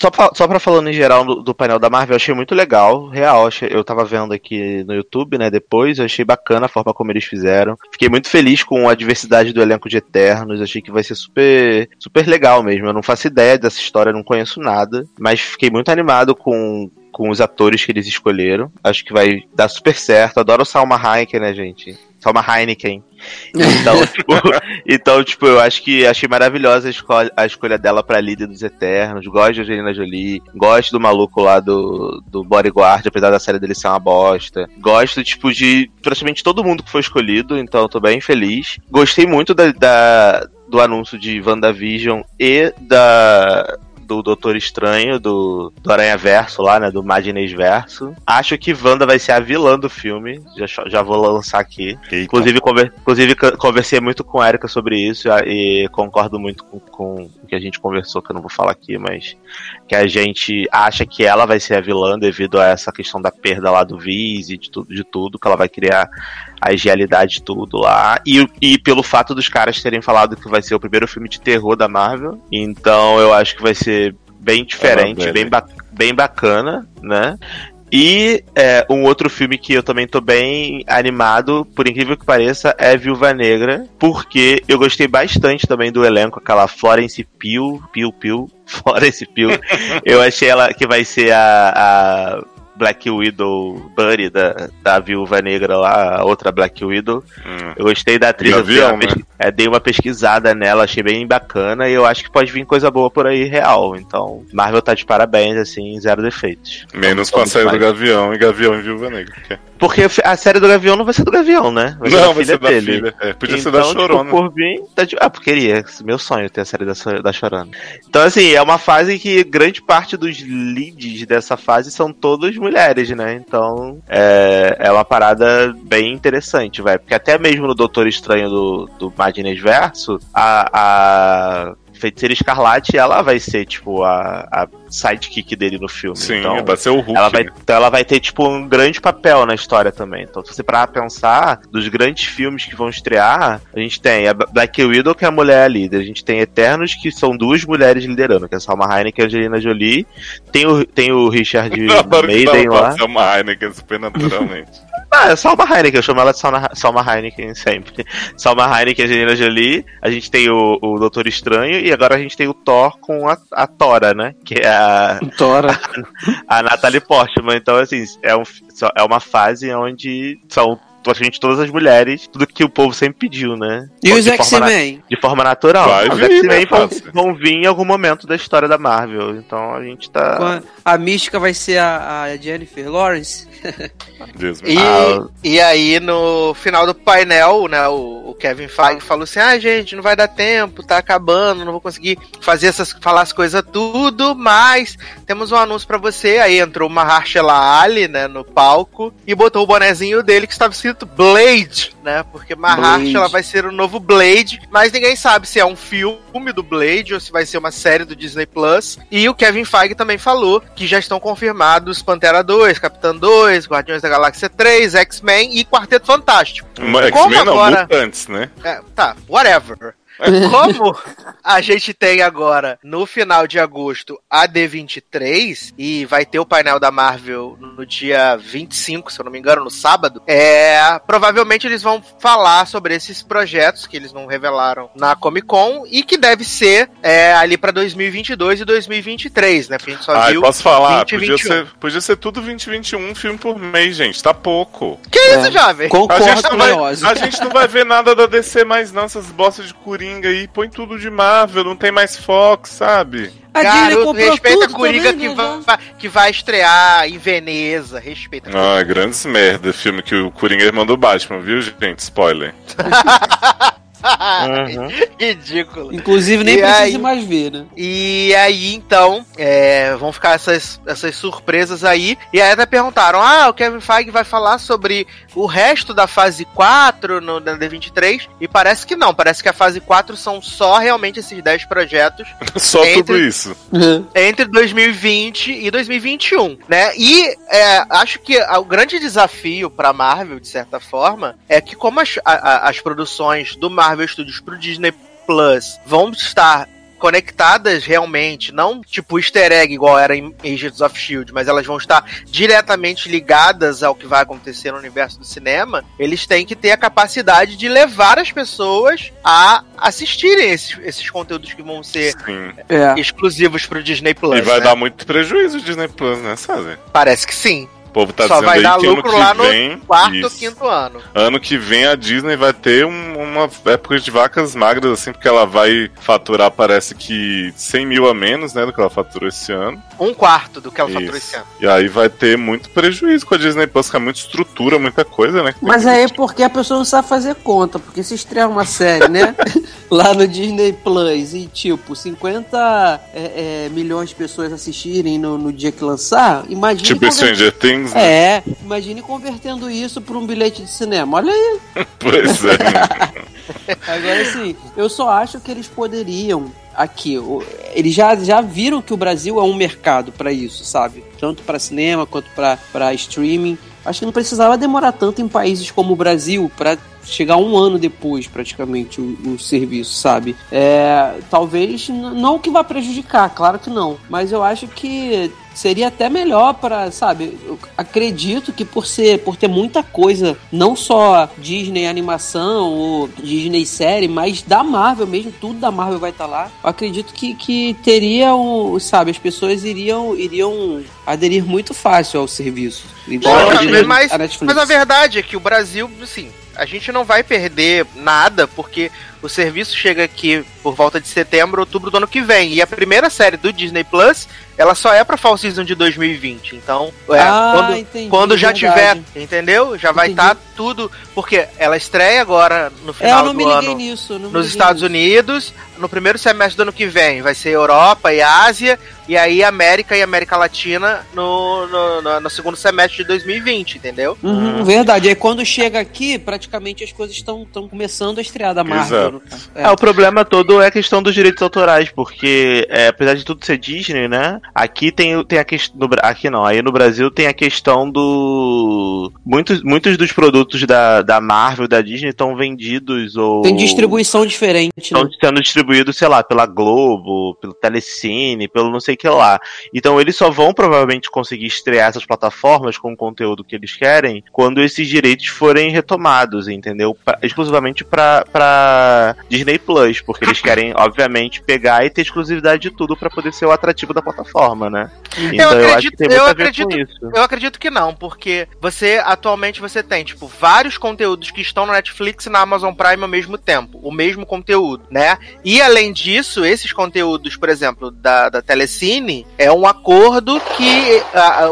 só pra, só pra falando em geral do, do painel da Marvel, eu achei muito legal, real. achei- eu tava vendo aqui no YouTube, né, depois, eu achei bacana a forma como eles fizeram. Fiquei muito feliz com a diversidade do elenco de Eternos, achei que vai ser super, super legal mesmo. Eu não faço ideia dessa história, não conheço nada, mas fiquei muito animado com com os atores que eles escolheram. Acho que vai dar super certo. Adoro o Salma Hayek, né, gente? Salma Heineken. Então, tipo, então, tipo, eu acho que achei maravilhosa a escolha, a escolha dela pra líder dos Eternos. Gosto de Angelina Jolie. Gosto do maluco lá do, do Bodyguard, apesar da série dele ser uma bosta. Gosto, tipo, de praticamente todo mundo que foi escolhido, então tô bem feliz. Gostei muito da, da do anúncio de WandaVision e da do Doutor Estranho, do, do Aranha Verso lá, né? Do Madness Verso. Acho que Wanda vai ser a vilã do filme. Já, já vou lançar aqui. Eita. Inclusive, conver, inclusive, co- conversei muito com a Erika sobre isso e, e concordo muito com, com o que a gente conversou, que eu não vou falar aqui, mas que a gente acha que ela vai ser a vilã devido a essa questão da perda lá do Viz e de, tudo de tudo, que ela vai criar a realidade de tudo lá. E, e pelo fato dos caras terem falado que vai ser o primeiro filme de terror da Marvel. Então eu acho que vai ser bem diferente, Ah, bem, ba bem bacana, né? E é, um outro filme que eu também tô bem animado, por incrível que pareça, é Viúva Negra, porque eu gostei bastante também do elenco, aquela Florence Pugh, Pugh, Pugh, Florence Pugh. eu achei ela que vai ser a Black Widow Buddy da, da Viúva Negra lá, a outra Black Widow. Hum. Eu gostei da atriz, eu dei Gavião, uma, pesqui- é, dei uma pesquisada nela, achei bem bacana e eu acho que pode vir coisa boa por aí real. Então, Marvel tá de parabéns, assim, zero defeitos. Menos com a Vamos série do. Gavião e Gavião e Viúva Negra. que é- Porque a série do Gavião não vai ser do Gavião, né? Vai Não, da vai ser da dele. filha. É, podia ser então, da Chorona. Tipo, por mim, tá de... Ah, porque queria. Meu sonho ter a série da, da Chorona. Então, assim, é uma fase que grande parte dos leads dessa fase são todas mulheres, né? Então, é, é uma parada bem interessante, vai. Porque até mesmo no Doutor Estranho do, do Madness Verso, a, a Feiticeira Escarlate, ela vai ser, tipo, a, a sidekick dele no filme. Sim, então, vai ser o Hulk. ela vai, né? então ela vai ter, tipo, um grande papel na história também. Então, se você parar pra pensar, dos grandes filmes que vão estrear, a gente tem a Black Widow, que é a mulher líder. A gente tem Eternos, que são duas mulheres liderando, que é a Salma Hayek e a Angelina Jolie. Tem o, tem o Richard Maiden lá. pode ser uma Heineken supernaturalmente. Ah, é Salma Hayek, eu chamo ela de Salma, Salma Heineken sempre. Salma Heineken e Angelina Jolie. A gente tem o, o Doutor Estranho e agora a gente tem o Thor com a, a Tora, né? Que é a, Tora. a Natalie Portman. Então, assim, é, um, é uma fase onde são praticamente todas as mulheres, tudo que o povo sempre pediu, né? E os na- X-Men? de forma natural. Vai os vir, X-Men né, vão, vão vir em algum momento da história da Marvel. Então a gente tá. A, mística vai ser a, a Jennifer Lawrence? E, Ah. e aí, no final do painel, né, o, o Kevin Feige falou assim: ah, gente, não vai dar tempo, tá acabando, não vou conseguir fazer essas, falar as coisas tudo, mas temos um anúncio pra você. Aí entrou o Mahershala Ali, né, no palco e botou o bonezinho dele que estava escrito Blade, né, porque Mahershala Blade. vai ser o novo Blade, mas ninguém sabe se é um filme do Blade ou se vai ser uma série do Disney Plus. E o Kevin Feige também falou que já estão confirmados Pantera 2, Capitã 2, Guardiões da Galáxia 3, X-Men e Quarteto Fantástico. X-Men não, agora- mutantes, né? É, tá, whatever. Como a gente tem agora, no final de agosto, a D23, e vai ter o painel da Marvel no dia 25, se eu não me engano, no sábado, é, provavelmente eles vão falar sobre esses projetos que eles não revelaram na Comic Con e que deve ser é, ali pra 2022 e 2023, né? Porque a gente só Ai, viu. posso falar? 20, podia, 21. ser, podia ser tudo 2021, um filme por mês, gente. Tá pouco. Que isso, É. jovem? A Concordo gente, com não o vai, a gente não vai ver nada da DC mais, não. Essas bostas de Coringa aí. Põe tudo de Marvel, não tem mais Fox, sabe? A Garoto, respeita tudo a Coringa também, que, né, vai, que vai estrear em Veneza. Respeita a Coringa. Ah, grandes merda. Filme que o Coringa é irmão do Batman, viu, gente? Spoiler. Uhum. Ridículo. Inclusive, nem E precisa aí? mais ver, né? E aí, então, é, vão ficar essas, essas surpresas aí. E aí até perguntaram: ah, o Kevin Feige vai falar sobre o resto da fase 4 no na D23? E parece que não. Parece que a fase 4 são só realmente esses 10 projetos Só Entre- tudo isso. entre 2020 e 2021, né? E é, acho que o grande desafio pra Marvel, de certa forma, é que como as, a- a- as produções do Marvel Studios pro Disney Plus vão estar conectadas realmente, não tipo easter egg igual era em Agents of Shield, mas elas vão estar diretamente ligadas ao que vai acontecer no universo do cinema, eles têm que ter a capacidade de levar as pessoas a assistirem esses, esses conteúdos que vão ser Sim. É. exclusivos pro Disney Plus. E vai né? dar muito prejuízo o Disney Plus, né, sabe? Parece que sim. O povo tá Só dizendo vai aí dar que ano lucro que lá no vem. Quarto ou isso. quinto ano. Ano que vem a Disney vai ter um- uma época de vacas magras, assim, porque ela vai faturar, parece que 100 mil a menos, né, do que ela faturou esse ano. Um quarto do que ela faturou Isso. esse ano. E aí vai ter muito prejuízo com a Disney Plus, que é muita estrutura, muita coisa, né? que tem Mas que aí é porque a pessoa não sabe fazer conta, porque se estrear uma série, né? lá no Disney Plus e tipo 50 é, é, milhões de pessoas assistirem no, no dia que lançar, imagine Tipo conver- Stranger Things, né? É, imagine convertendo isso para um bilhete de cinema. Olha aí. Pois é. Agora sim, eu só acho que eles poderiam aqui, eles já, já viram que o Brasil é um mercado para isso, sabe? Tanto para cinema quanto para streaming. Acho que não precisava demorar tanto em países como o Brasil para chegar um ano depois, praticamente, o, o serviço, sabe? É, talvez não que vá prejudicar, claro que não. Mas eu acho que seria até melhor para, sabe? Eu acredito que por ser, por ter muita coisa, não só Disney animação ou Disney série, mas da Marvel mesmo, tudo da Marvel vai estar lá. Eu acredito que, que teria um, sabe, as pessoas iriam iriam aderir muito fácil ao serviço. Igual Não, a mas, Disney- mas, a Netflix. mas a verdade é que o Brasil, assim, a gente não vai perder nada, porque o serviço chega aqui por volta de setembro, outubro do ano que vem. E a primeira série do Disney Plus, ela só é pra Fall Season de 2020. Então, é, ah, quando, entendi, quando já verdade. tiver, entendeu? Já vai estar tudo. Porque ela estreia agora no É, final do ano nisso. nos Estados nisso. Unidos. No primeiro semestre do ano que vem vai ser Europa e Ásia. E aí América e América Latina no, no, no- no segundo semestre de 2020, entendeu? Uhum, verdade. Aí quando chega aqui, praticamente as coisas estão começando a estrear da Marvel. Exato. No caso. É, o problema todo é a questão dos direitos autorais, porque é, apesar de tudo ser Disney, né? Aqui tem, tem a questão. Aqui não, aí no Brasil tem a questão do. Muitos, muitos dos produtos da, da Marvel, da Disney, estão vendidos ou. Tem distribuição diferente, né? Estão sendo distribuídos, sei lá, pela Globo, pelo Telecine, pelo não sei o que lá. Então eles só vão provavelmente conseguir estrear essas plataformas com o conteúdo que eles querem quando esses direitos forem retomados, entendeu? Pra- exclusivamente pra, pra Disney Plus, porque eles querem, obviamente, pegar e ter exclusividade de tudo pra poder ser o atrativo da plataforma, né? Então eu, acho que tem muito eu a ver acredito, isso. eu acredito que não, porque você atualmente você tem tipo vários conteúdos que estão no Netflix e na Amazon Prime ao mesmo tempo, o mesmo conteúdo, né? E além disso, esses conteúdos, por exemplo, da, da Telecine, é um acordo que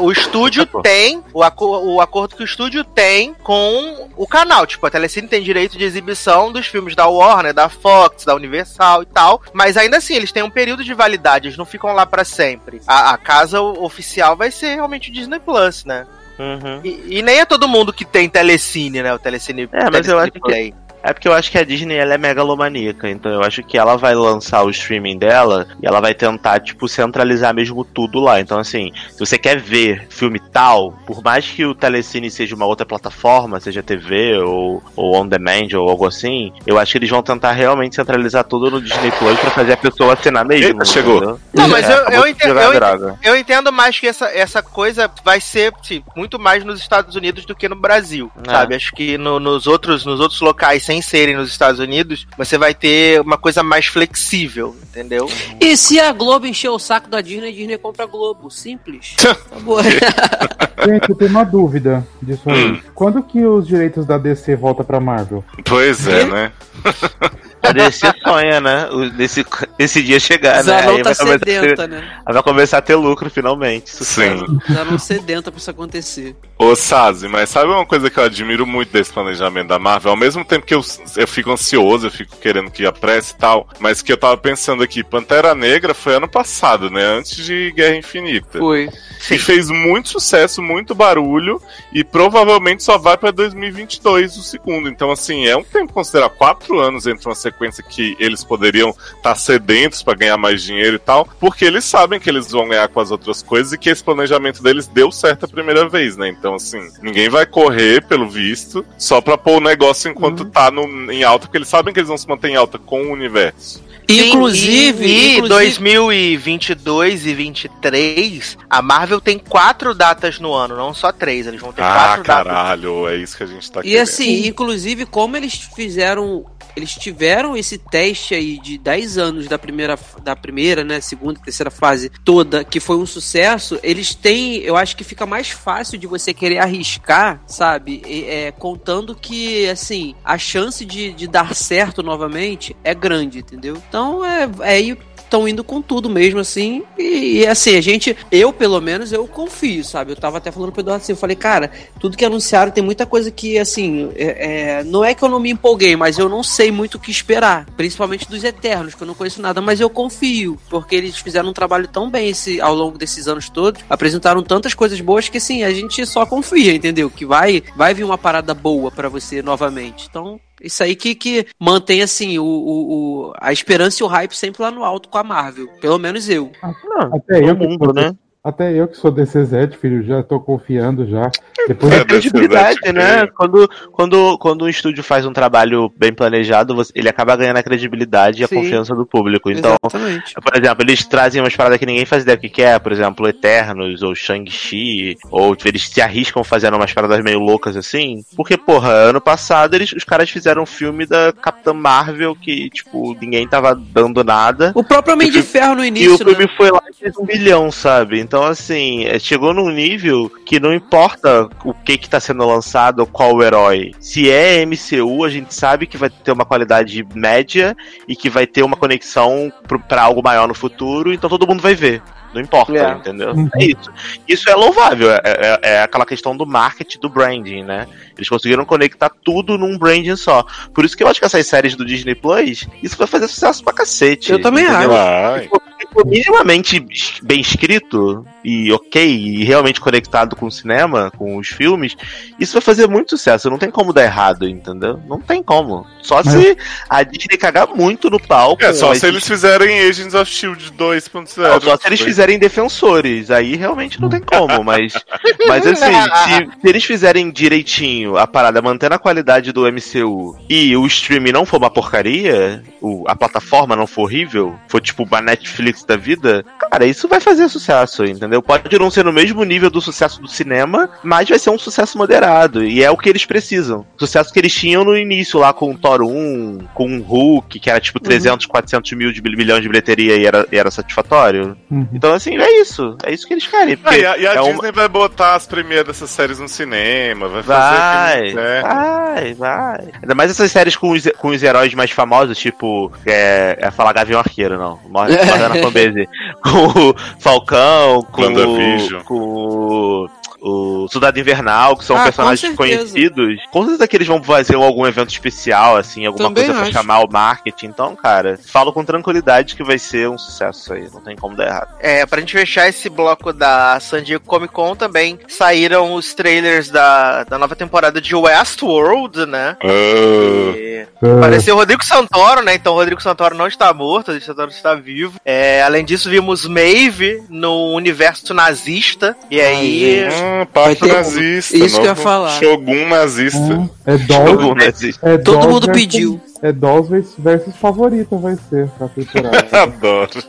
o estúdio tem, o, aco- o acordo que o estúdio tem com o canal. Tipo, a Telecine tem direito de exibição dos filmes da Warner, da Fox, da Universal e tal, mas ainda assim, eles têm um período de validade, eles não ficam lá pra sempre. A, a casa oficial vai ser realmente o Disney Plus, né? Uhum. E, e nem é todo mundo que tem Telecine, né? O Telecine. É, mas Telecine eu acho que- Play. É porque eu acho que a Disney ela é megalomaníaca, então eu acho que ela vai lançar o streaming dela e ela vai tentar, tipo, centralizar mesmo tudo lá. Então, assim, se você quer ver filme tal, por mais que o Telecine seja uma outra plataforma, seja TV ou, ou on demand ou algo assim, eu acho que eles vão tentar realmente centralizar tudo no Disney Plus pra fazer a pessoa assinar mesmo. Eita, chegou. entendeu? Não, mas É, eu, eu, entendo, eu, a droga. eu entendo mais que essa, essa coisa vai ser sim, muito mais nos Estados Unidos do que no Brasil, É. sabe? Acho que no- nos, outros, nos outros locais, sem serem nos Estados Unidos, você vai ter uma coisa mais flexível, entendeu? E se a Globo encher o saco da Disney, a Disney compra a Globo. Simples. Acabou. Gente, eu tenho uma dúvida disso aí. Quando que os direitos da DC voltam pra Marvel? Pois é, né? A DC sonha, né? O- Nesse, esse dia chegar, né? Zanon tá vai começar, a ter, sedenta, né? aí vai começar a ter lucro finalmente. sucesso. Sim. Zanon sedenta pra isso acontecer. Ô, Sazi, mas sabe uma coisa que eu admiro muito desse planejamento da Marvel? Ao mesmo tempo que eu, eu fico ansioso, eu fico querendo que apresse e tal, mas que eu tava pensando aqui, Pantera Negra foi ano passado, né? Antes de Guerra Infinita. Foi. E fez muito sucesso, muito barulho, e provavelmente só vai pra 2022 o segundo. Então, assim, é um tempo considerar quatro anos entre uma sequência sequência que eles poderiam estar sedentos pra ganhar mais dinheiro e tal, porque eles sabem que eles vão ganhar com as outras coisas e que esse planejamento deles deu certo a primeira vez, né? Então, assim, ninguém vai correr, pelo visto, só pra pôr o negócio enquanto tá no, em alta, porque eles sabem que eles vão se manter em alta com o universo. Inclusive, e, e inclusive 2022 e 23, a Marvel tem quatro datas no ano, não só três. Eles vão ter Ah, quatro datas. caralho, é isso que a gente tá E querendo. assim, inclusive, como eles fizeram. Eles tiveram esse teste aí de 10 anos da primeira, da primeira, né, segunda, terceira fase toda, que foi um sucesso, eles têm, eu acho que fica mais fácil de você querer arriscar, sabe? É, contando que, assim, a chance de, de dar certo novamente é grande, entendeu? Então, é, é aí estão indo com tudo mesmo, assim. E, e, assim, a gente, eu pelo menos, eu confio, sabe? Eu tava até falando pro Eduardo assim, eu falei, cara, tudo que anunciaram tem muita coisa que, assim, é, é, não é que eu não me empolguei, mas eu não sei muito o que esperar. Principalmente dos Eternos, que eu não conheço nada, mas eu confio, porque eles fizeram um trabalho tão bem esse, ao longo desses anos todos, apresentaram tantas coisas boas que, assim, a gente só confia, entendeu? Que vai, vai vir uma parada boa pra você novamente. Então, isso aí que, que mantém, assim, o, o, o- a esperança e o hype sempre lá no alto com a Marvel. Pelo menos eu. Não, Até eu, mundo, né? Até eu que sou DCZ, filho, já tô confiando já. Depois É É, credibilidade, desse né? jeito. Quando, quando, quando um estúdio faz um trabalho bem planejado, você- ele acaba ganhando a credibilidade e a Sim. confiança do público. Então, Exatamente. por exemplo, eles trazem umas paradas que ninguém faz ideia do que que é, por exemplo, Eternos ou Shang-Chi, ou tipo, eles se arriscam fazendo umas paradas meio loucas assim. Porque, porra, ano passado eles, os caras fizeram um filme da Capitã Marvel que, tipo, ninguém tava dando nada. O próprio Homem de Ferro no E o início, filme né? foi lá e fez um bilhão, sabe? Então, assim, é, chegou num nível que não importa o que que tá sendo lançado ou qual o herói. Se é MCU, a gente sabe que vai ter uma qualidade média e que vai ter uma conexão pra algo maior no futuro, então todo mundo vai ver. Não importa, É. entendeu? Uhum. É isso. Isso é louvável. É, é- é aquela questão do marketing, do branding, né? Eles conseguiram conectar tudo num branding só. Por isso que eu acho que essas séries do Disney Plus, isso vai fazer sucesso pra cacete. Eu também entendeu? Se for- for minimamente bem escrito e ok, e realmente conectado com o cinema, com os filmes, isso vai fazer muito sucesso. Não tem como dar errado, entendeu? Não tem como. Só se a Disney cagar muito no palco. É, só se eles fizerem Agents of Shield 2.0. não, só se eles fizerem defensores, aí realmente não tem como, mas, mas assim, se, se eles fizerem direitinho a parada, mantendo a qualidade do MCU e o streaming não for uma porcaria, o- a plataforma não for horrível, for tipo uma Netflix da vida, cara, isso vai fazer sucesso, entendeu? Pode não ser no mesmo nível do sucesso do cinema, mas vai ser um sucesso moderado, e é o que eles precisam. Sucesso que eles tinham no início lá com o Thor 1, com o Hulk, que era tipo 300, 400 mil de milhões de bilheteria e era, e era satisfatório. Uhum. Então, assim, é isso. É isso que eles querem. Ah, e a, e a é uma- Disney vai botar as primeiras dessas séries no cinema, vai fazer Vai, aquele- é. vai, vai. Ainda mais essas séries com os, com os heróis mais famosos, tipo. É, é falar Gavião Arqueiro, não. Morre Morgana Fanbase. Com o Falcão, com o. Com o. O Soldado Invernal, que são Ah, com personagens certeza. conhecidos. Com certeza que eles vão fazer algum evento especial, assim, alguma Também coisa pra acho. chamar o marketing. Então, cara, falo com tranquilidade que vai ser um sucesso aí. Não tem como dar errado. É, pra gente fechar esse bloco da San Diego Comic Con também saíram os trailers da, da nova temporada de Westworld, né? Ah, E Ah, Apareceu o Rodrigo Santoro, né? Então o Rodrigo Santoro não está morto, o Rodrigo Santoro está vivo. É, além disso, vimos Maeve no universo nazista. E aí. Parte ter- nazista. isso que eu ia falar. Shogun nazista. É Jogo Dolls, nazista. é Todo mundo pediu. É Dolls versus- versus favorita vai ser pra temporada. Adoro.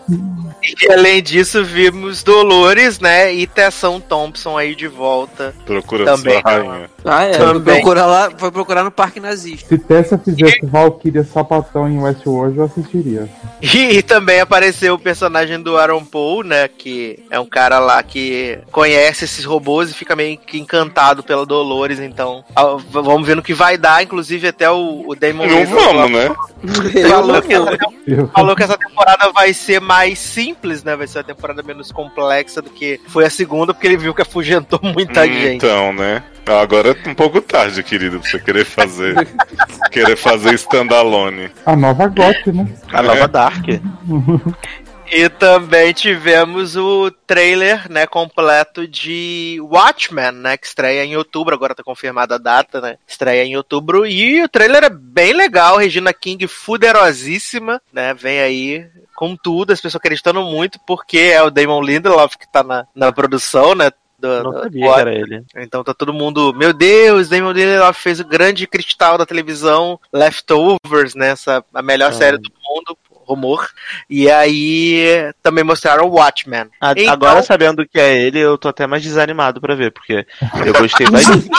E além disso, vimos Dolores, né? E Tessão Thompson aí de volta. Procura Também. sua rainha. Ah, é. Foi Também. procurar, lá, foi procurar no Parque Nazista. Se Tessa fizesse Valkyria sapatão em Westworld, eu assistiria. E, e também apareceu o personagem do Aaron Paul, né? Que é um cara lá que conhece esses robôs e fica meio que encantado pela Dolores. Então, a- v- vamos ver no que vai dar. Inclusive, até o, o Damon Não Lindelof vamos, né? falou, que essa, Eu- falou que essa temporada vai ser mais simples, né? Vai ser uma temporada menos complexa do que foi a segunda, porque ele viu que afugentou muita gente. Então, né? Agora é um pouco tarde, querido, pra você querer fazer. querer fazer standalone. A nova GOT, né? A nova Dark. E também tivemos o trailer, né, completo de Watchmen, né, que estreia em outubro, agora tá confirmada a data, né, estreia em outubro, e o trailer é bem legal, Regina King fuderosíssima, né, vem aí com tudo, as pessoas acreditando muito, porque é o Damon Lindelof que tá na, na produção, né, do, Não do- sabia que era ele. então tá todo mundo, meu Deus, Damon Lindelof fez o grande cristal da televisão, Leftovers, né, essa, a melhor Ah. série do mundo, rumor. E aí também mostraram o Watchmen. A- Então- Agora, sabendo que é ele, eu tô até mais desanimado pra ver, porque eu gostei bastante.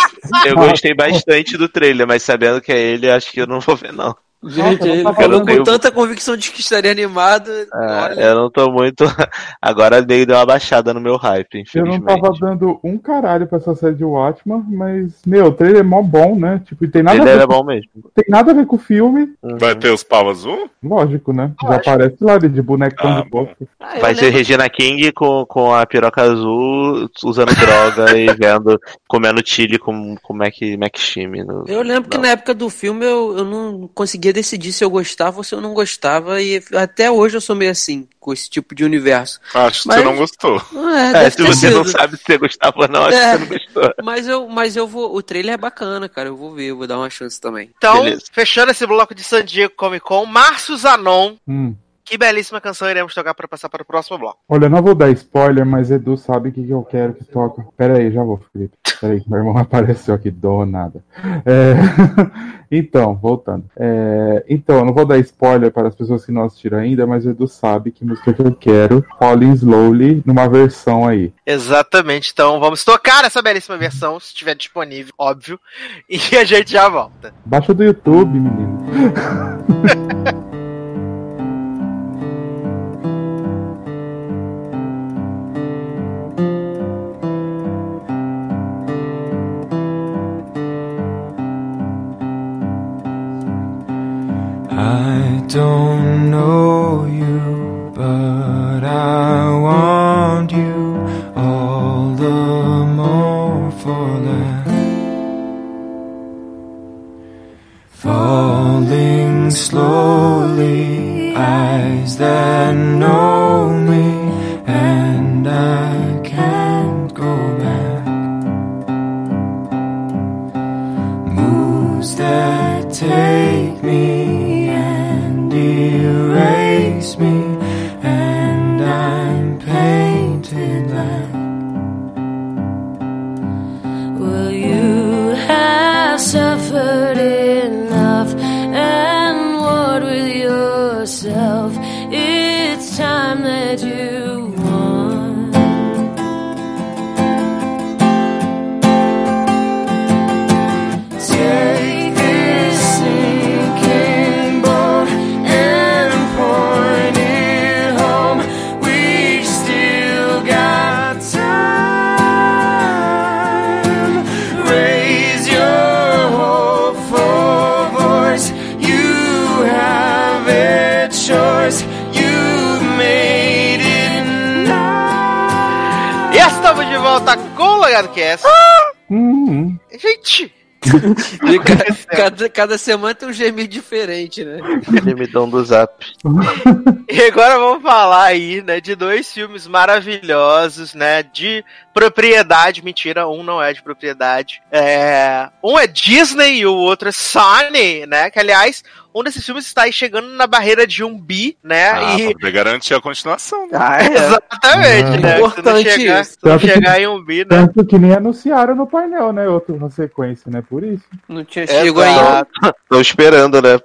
eu gostei bastante do trailer, mas sabendo que é ele, acho que eu não vou ver, não. Gente, eu tava falou dando- com tanta convicção de que estaria animado. olha. É, eu não tô muito. Agora meio deu uma baixada no meu hype, Eu não tava dando um caralho pra essa série de Watchman, mas, meu, o trailer é mó bom, né? Tipo, e tem nada, Ele a ver, era bom mesmo. tem nada a ver com o filme, Vai ter os pau azul? lógico, né? Já aparece lá de bonecão Ah, de boca. Ah, Vai ser lembro- Regina King com, com a piroca azul, usando droga e vendo, comendo chile com, com Mac, Mac Chime. No... Eu lembro que Não. na época do filme eu, eu não conseguia decidir se eu gostava ou se eu não gostava, e até hoje eu sou meio assim, com esse tipo de universo. Acho que Mas- você não gostou. É, deve se você não sido. sabe se você gostava ou não, acho É. que você não gostou. Mas eu, mas eu vou. O trailer é bacana, cara. Eu vou ver, eu vou dar uma chance também. Então, Beleza. fechando esse bloco de San Diego Comic Con, Márcio Zanon. Hum. Que belíssima canção iremos tocar para passar para o próximo bloco. Olha, eu não vou dar spoiler, mas Edu sabe o que, que eu quero que toca. Pera aí, já vou, Felipe. Pera aí, meu irmão apareceu aqui, do nada. É, Então, voltando. É, Então, eu não vou dar spoiler para as pessoas que não assistiram ainda, mas Edu sabe que música que eu quero. Falling Slowly, numa versão aí. Exatamente. Então, vamos tocar essa belíssima versão, se estiver disponível, óbvio. E a gente já volta. Baixa do YouTube, menino. Cada, cada semana tem um gemido diferente, né? Gemidão do zap. E agora vamos falar aí, né, de dois filmes maravilhosos, né, de propriedade. Mentira, um não é de propriedade. É, um é Disney e o outro é Sony, né? Que aliás, um desses filmes está aí chegando na barreira de um bi, né? Ah, e pra poder garantir a continuação. né? Ah, exatamente, Ah. né? Importante se não chegar, isso. se não Tanto que- chegar em um bi, né? tanto que nem anunciaram no painel, né? Outra sequência, né? Por isso. Não tinha chegado ainda. Tô esperando, né?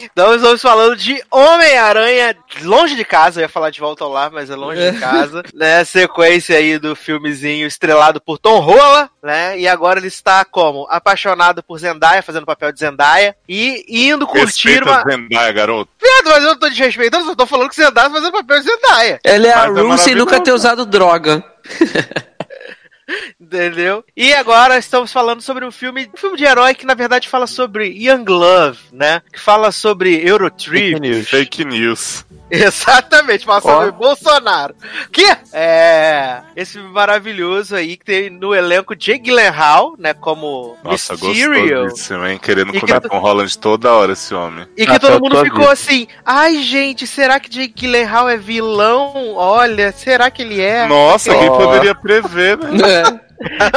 Então estamos falando de Homem-Aranha longe de casa, eu ia falar de volta ao lar, mas é longe de casa, né? Sequência aí do filmezinho estrelado por Tom Holland, né? E agora ele está como? Apaixonado por Zendaya, fazendo papel de Zendaya, e indo curtir Respeita uma... a Zendaya, garoto. Viado, mas eu não tô desrespeitando, só tô falando que Zendaya tá fazendo o papel de Zendaya. Ela é a Mas é Rue sem nunca ter usado droga. Entendeu? E agora estamos falando sobre um filme, um filme de herói que na verdade fala sobre Young Love, né? Que fala sobre Eurotrip. Fake news. Fake news. Exatamente, Ó. sobre Bolsonaro. Que é esse filme maravilhoso aí que tem no elenco Jake Gyllenhaal, né, como Nossa, Mysterio. hein? Querendo E comer que- com Holland toda hora esse homem. E que Ah, todo eu mundo ficou vendo. assim, ai gente, será que Jake Gyllenhaal é vilão? Olha, será que ele é? Nossa, quem Ó. poderia prever, né? É.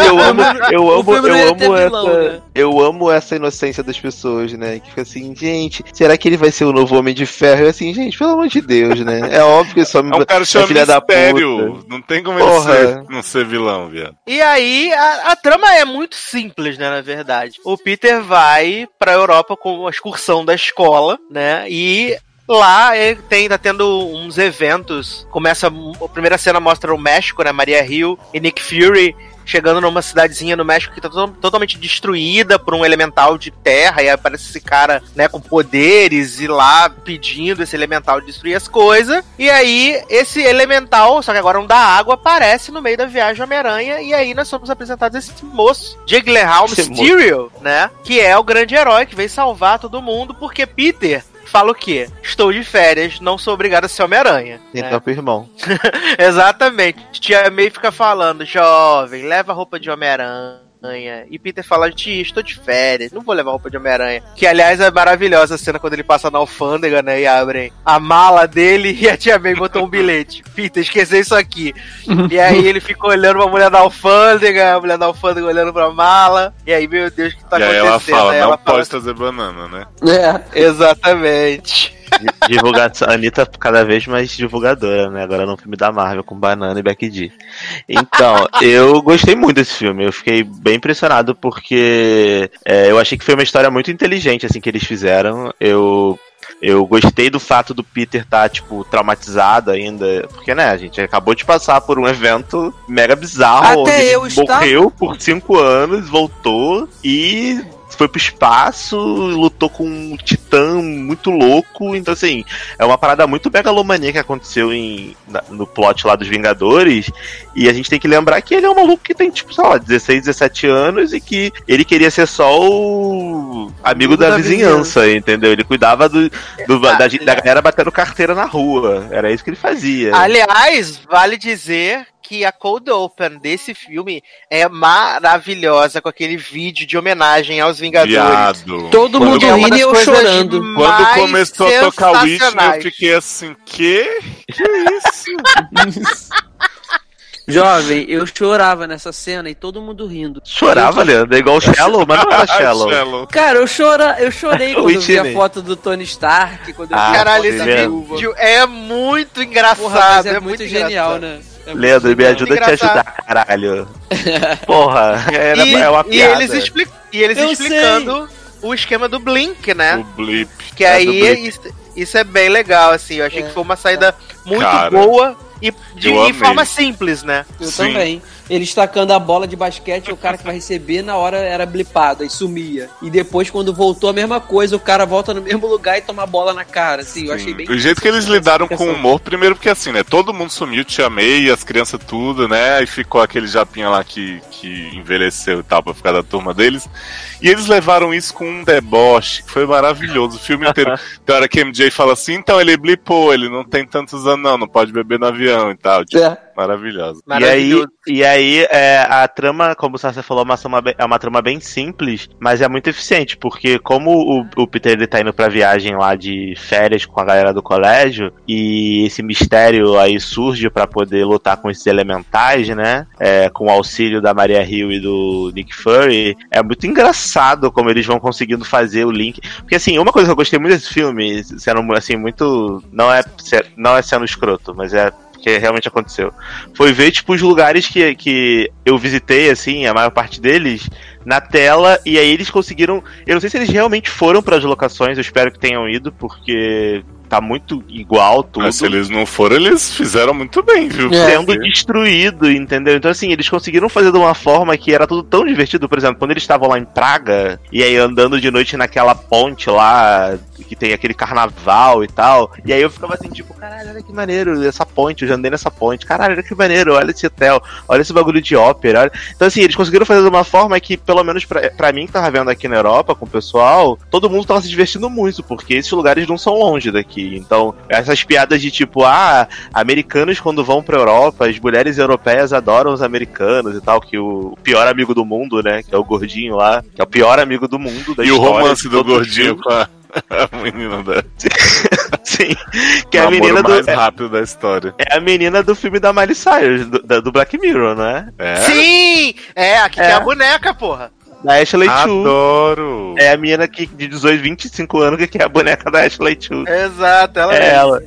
Eu amo, eu amo, eu amo vilão, essa, né? eu amo essa inocência das pessoas, né? Que fica assim, gente, será que ele vai ser o novo Homem de Ferro? Eu assim, gente, pelo amor de Deus, né? É óbvio que esse homem É um cara é chama filha da Mistério. puta. Não tem como ele ser, não ser vilão, viado. E aí, a, a trama é muito simples, né, na verdade. O Peter vai pra Europa com a excursão da escola, né, e lá ele tem, tá tendo uns eventos. Começa, a primeira cena mostra o México, né, Maria Hill e Nick Fury chegando numa cidadezinha no México que tá to- totalmente destruída por um elemental de terra, e aparece esse cara, né, com poderes, e lá pedindo esse elemental destruir as coisas. E aí, esse elemental, só que agora um da água, aparece no meio da viagem Homem-Aranha, e aí nós somos apresentados a esse moço, Jake Gyllenhaal Mysterio, né, que é o grande herói que veio salvar todo mundo, porque Peter fala o quê? Estou de férias, não sou obrigado a ser Homem-Aranha. né? Então, pro irmão. Exatamente. Tia May fica falando, jovem, leva a roupa de Homem-Aranha. E Peter fala, tia, estou de férias, não vou levar roupa de Homem-Aranha. Que, aliás, é maravilhosa a cena quando ele passa na alfândega, né, e abrem a mala dele e a tia May botou um bilhete. Peter, esqueceu isso aqui. e aí ele fica olhando pra mulher da alfândega, a mulher da alfândega olhando pra mala. E aí, meu Deus, o que tá e aí acontecendo? ela fala, Aí não ela pode fala, trazer banana, né? É. Exatamente. Di- Divulgação. A Anitta cada vez mais divulgadora, né? Agora no filme da Marvel com Banana e Becky G. Então, eu gostei muito desse filme. Eu fiquei bem impressionado porque é, eu achei que foi uma história muito inteligente, assim, que eles fizeram. Eu. Eu gostei do fato do Peter estar, tipo, traumatizado ainda. Porque, né, a gente acabou de passar por um evento mega bizarro. Até eu estava- morreu por cinco anos, voltou e foi pro espaço, lutou com um titã muito louco. Então, assim, é uma parada muito megalomania que aconteceu em, na- no plot lá dos Vingadores. E a gente tem que lembrar que ele é um maluco que tem, tipo, sei lá, 16, 17 anos e que ele queria ser só o amigo da, da vizinhança, entendeu? Ele cuidava do, do- da, da galera batendo carteira na rua. Era isso que ele fazia. Aliás, vale dizer que a cold open desse filme é maravilhosa com aquele vídeo de homenagem aos Vingadores. Viado. Todo Quando- mundo É rindo e eu chorando. Quando começou a tocar o Whitney, eu fiquei assim, que? Que isso? Jovem, eu chorava nessa cena e todo mundo rindo. Chorava, Leandro. É igual o Shallow, mas não era Shallow. Shallow. Cara, eu, chora, eu chorei quando eu vi a foto do Tony Stark, quando eu Ah, vi Caralho, esse vídeo é muito engraçado. Porra, é, é muito, muito genial, engraçado. né? É Leandro, me ajuda a te ajudar, caralho. Porra, era, E, é uma e piada. eles, expli- e eles Eu explicando o esquema do Blink, né? O blip. Que É, aí isso, isso é bem legal, assim. Eu achei É. que foi uma saída muito Cara, boa e de e amei. forma simples, né? Eu Sim. também. Ele estacando a bola de basquete, o cara que vai receber na hora era blipado, aí sumia. E depois, quando voltou, a mesma coisa, o cara volta no mesmo lugar e toma a bola na cara. Assim, eu achei Sim. bem. O jeito que eles lidaram com o humor, primeiro porque assim, né? Todo mundo sumiu, te amei, as crianças tudo, né? Aí ficou aquele japinha lá que, que envelheceu e tal pra ficar da turma deles. E eles levaram isso com um deboche, que foi maravilhoso. O filme inteiro. Tem hora que MJ fala assim, então ele blipou, ele não tem tantos anos, não, não pode beber no avião e tal. Tipo, É. maravilhoso. E aí, Maravilhoso. e aí é, a trama, como o Sasha falou, é uma, trama bem- é uma trama bem simples, mas é muito eficiente, porque como o, o Peter ele tá indo pra viagem lá de férias com a galera do colégio, e esse mistério aí surge pra poder lutar com esses elementais, né? É, com o auxílio da Maria Hill e do Nick Fury, é muito engraçado como eles vão conseguindo fazer o link. Porque assim, uma coisa que eu gostei muito desse filme, sendo assim, muito. Não é, não é sendo escroto, mas é realmente aconteceu. Foi ver, tipo, os lugares que, que eu visitei, assim, a maior parte deles, na tela, e aí eles conseguiram. Eu não sei se eles realmente foram para as locações, eu espero que tenham ido, porque tá muito igual tudo. Mas se eles não foram, eles fizeram muito bem, viu? É. Sendo destruído, entendeu? Então, assim, eles conseguiram fazer de uma forma que era tudo tão divertido. Por exemplo, quando eles estavam lá em Praga, e aí andando de noite naquela ponte lá, que tem aquele carnaval e tal. E aí eu ficava assim, tipo, caralho, olha que maneiro essa ponte, eu já andei nessa ponte. Caralho, olha que maneiro, olha esse hotel, olha esse bagulho de ópera. olha- Então, assim, eles conseguiram fazer de uma forma que, pelo menos pra, pra mim que tava vendo aqui na Europa com o pessoal, todo mundo tava se divertindo muito, porque esses lugares não são longe daqui. Então, essas piadas de tipo, ah, americanos quando vão pra Europa, as mulheres europeias adoram os americanos e tal, que o pior amigo do mundo, né? Que é o gordinho lá, que é o pior amigo do mundo da E o história romance de do gordinho com a, a menina da. Sim, que é a menina do. mais É, rápido da história. é a menina do filme da Miley Cyrus, do, do Black Mirror, não é? É? Sim! É, aqui É. tem a boneca, porra. Da Ashley Chu. Adoro! É a menina que, de 18, 25 anos que é a boneca da Ashley Chu. Exato, ela É ela.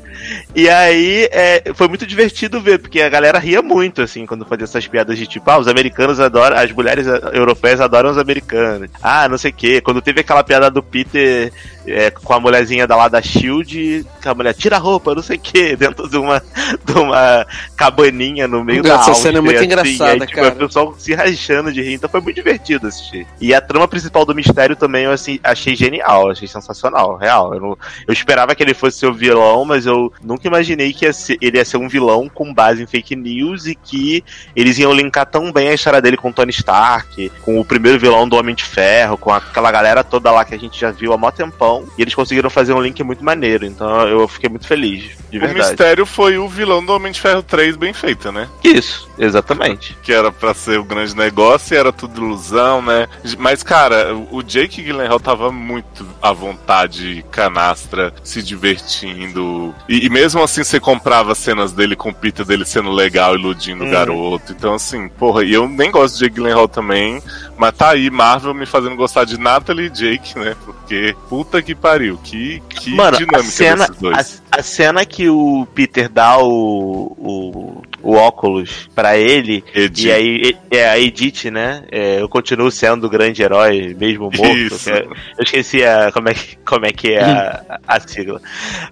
E aí, é, foi muito divertido ver, porque a galera ria muito, assim, quando fazia essas piadas de tipo, ah, os americanos adoram, as mulheres europeias adoram os americanos. Ah, não sei o quê. Quando teve aquela piada do Peter é, com a mulherzinha da lá da Shield, que a mulher tira a roupa, não sei o quê, dentro de uma, de uma cabaninha no meio da Essa cena é muito assim, engraçada, aí, tipo, cara. O pessoal se rachando de rir, então foi muito divertido assistir. E a trama principal do mistério também eu assim, achei genial, achei sensacional, real. Eu, não- eu esperava que ele fosse ser o vilão, mas eu nunca imaginei que ia ser- ele ia ser um vilão com base em fake news e que eles iam linkar tão bem a história dele com o Tony Stark, com o primeiro vilão do Homem de Ferro, com aquela galera toda lá que a gente já viu há mó tempão. E eles conseguiram fazer um link muito maneiro, então eu fiquei muito feliz, de O verdade. mistério foi o vilão do Homem de Ferro 3 bem feito, né? Isso, exatamente. Que era pra ser o grande negócio e era tudo ilusão, né? Mas, cara, o Jake Gyllenhaal tava muito à vontade, canastra, se divertindo. E, e mesmo assim você comprava cenas dele com o Peter dele sendo legal, iludindo o Hum. garoto. Então, assim, porra, e eu nem gosto de Jake Gyllenhaal também. Mas tá aí, Marvel me fazendo gostar de Natalie e Jake, né? Porque puta que pariu. Que, que Mano, a dinâmica cena, desses dois. a, a cena que o Peter dá o, o, o óculos pra ele, Edi. e aí é a Edith, né? É, eu continuo sendo o grande herói, mesmo morto. Que é- eu esqueci a, como, é, que- como é que é a, a sigla.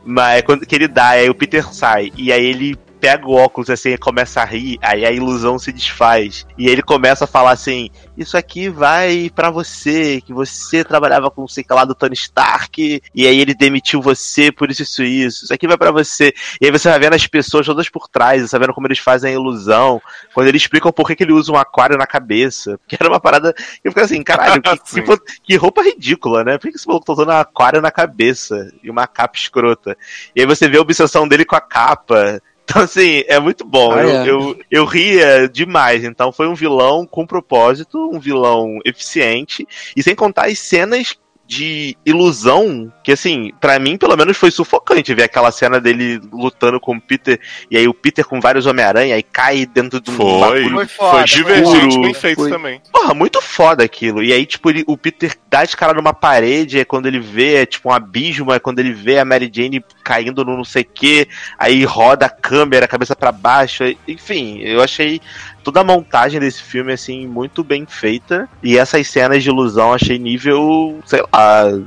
Mas quando que ele dá, aí o Peter sai, e aí ele pega o óculos assim e começa a rir, aí a ilusão se desfaz. E ele começa a falar assim: Isso aqui vai pra você, que você trabalhava com sei lá do Tony Stark, e aí ele demitiu você por isso, isso, isso. Isso aqui vai pra você. E aí você vai vendo as pessoas todas por trás, você vai vendo como eles fazem a ilusão. Quando eles explicam por que, que ele usa um aquário na cabeça. Porque era uma parada. Eu fico assim, caralho, que, que, que roupa ridícula, né? Por que que esse maluco tá usando um aquário na cabeça e uma capa escrota? E aí você vê a obsessão dele com a capa. Então, assim, é muito bom. Ah, eu, é. eu, eu ria demais. Então, foi um vilão com propósito, um vilão eficiente. E sem contar as cenas de ilusão, que assim, pra mim pelo menos foi sufocante ver aquela cena dele lutando com o Peter, e aí o Peter com vários Homem-Aranha, aí cai dentro de um Foi, bagulho Foi foi, foda, divergente, foi. bem feito Foi. também. Porra, muito foda aquilo. E aí, tipo, ele- o Peter dá de cara numa parede, é quando ele vê, é tipo um abismo, é quando ele vê a Mary Jane caindo no não sei o que, aí roda a câmera, cabeça pra baixo, e- enfim, eu achei toda a montagem desse filme, assim, muito bem feita. E essas cenas de ilusão achei nível, sei lá,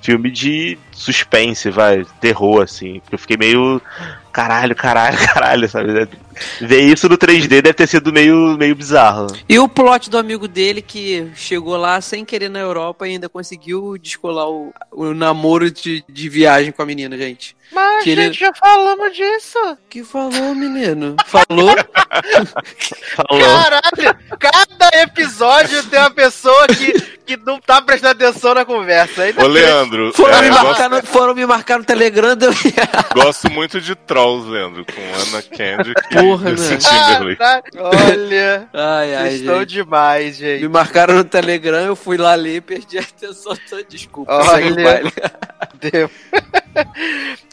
filme de suspense, vai, terror, assim. Eu fiquei meio. Caralho, caralho, caralho, sabe? Ver isso no 3D deve ter sido meio, meio bizarro. E o plot do amigo dele que chegou lá sem querer na Europa e ainda conseguiu descolar o, o namoro de, de viagem com a menina, gente. Mas, Que ele- gente, já falamos disso. Que falou, menino? Falou? Falou. Caralho, cada episódio tem uma pessoa que, que não tá prestando atenção na conversa. Ainda Ô, Leandro, Foram, é, me gosto, marcar no, foram me marcar no Telegram. Gosto muito de Trolls, Leandro, com Anna Kendrick Porra, e Justin né? Olha, Ai, ai, estão gente. demais, Me gente. marcaram no Telegram, eu fui lá ler e perdi a atenção. Desculpa, Olha. Deus.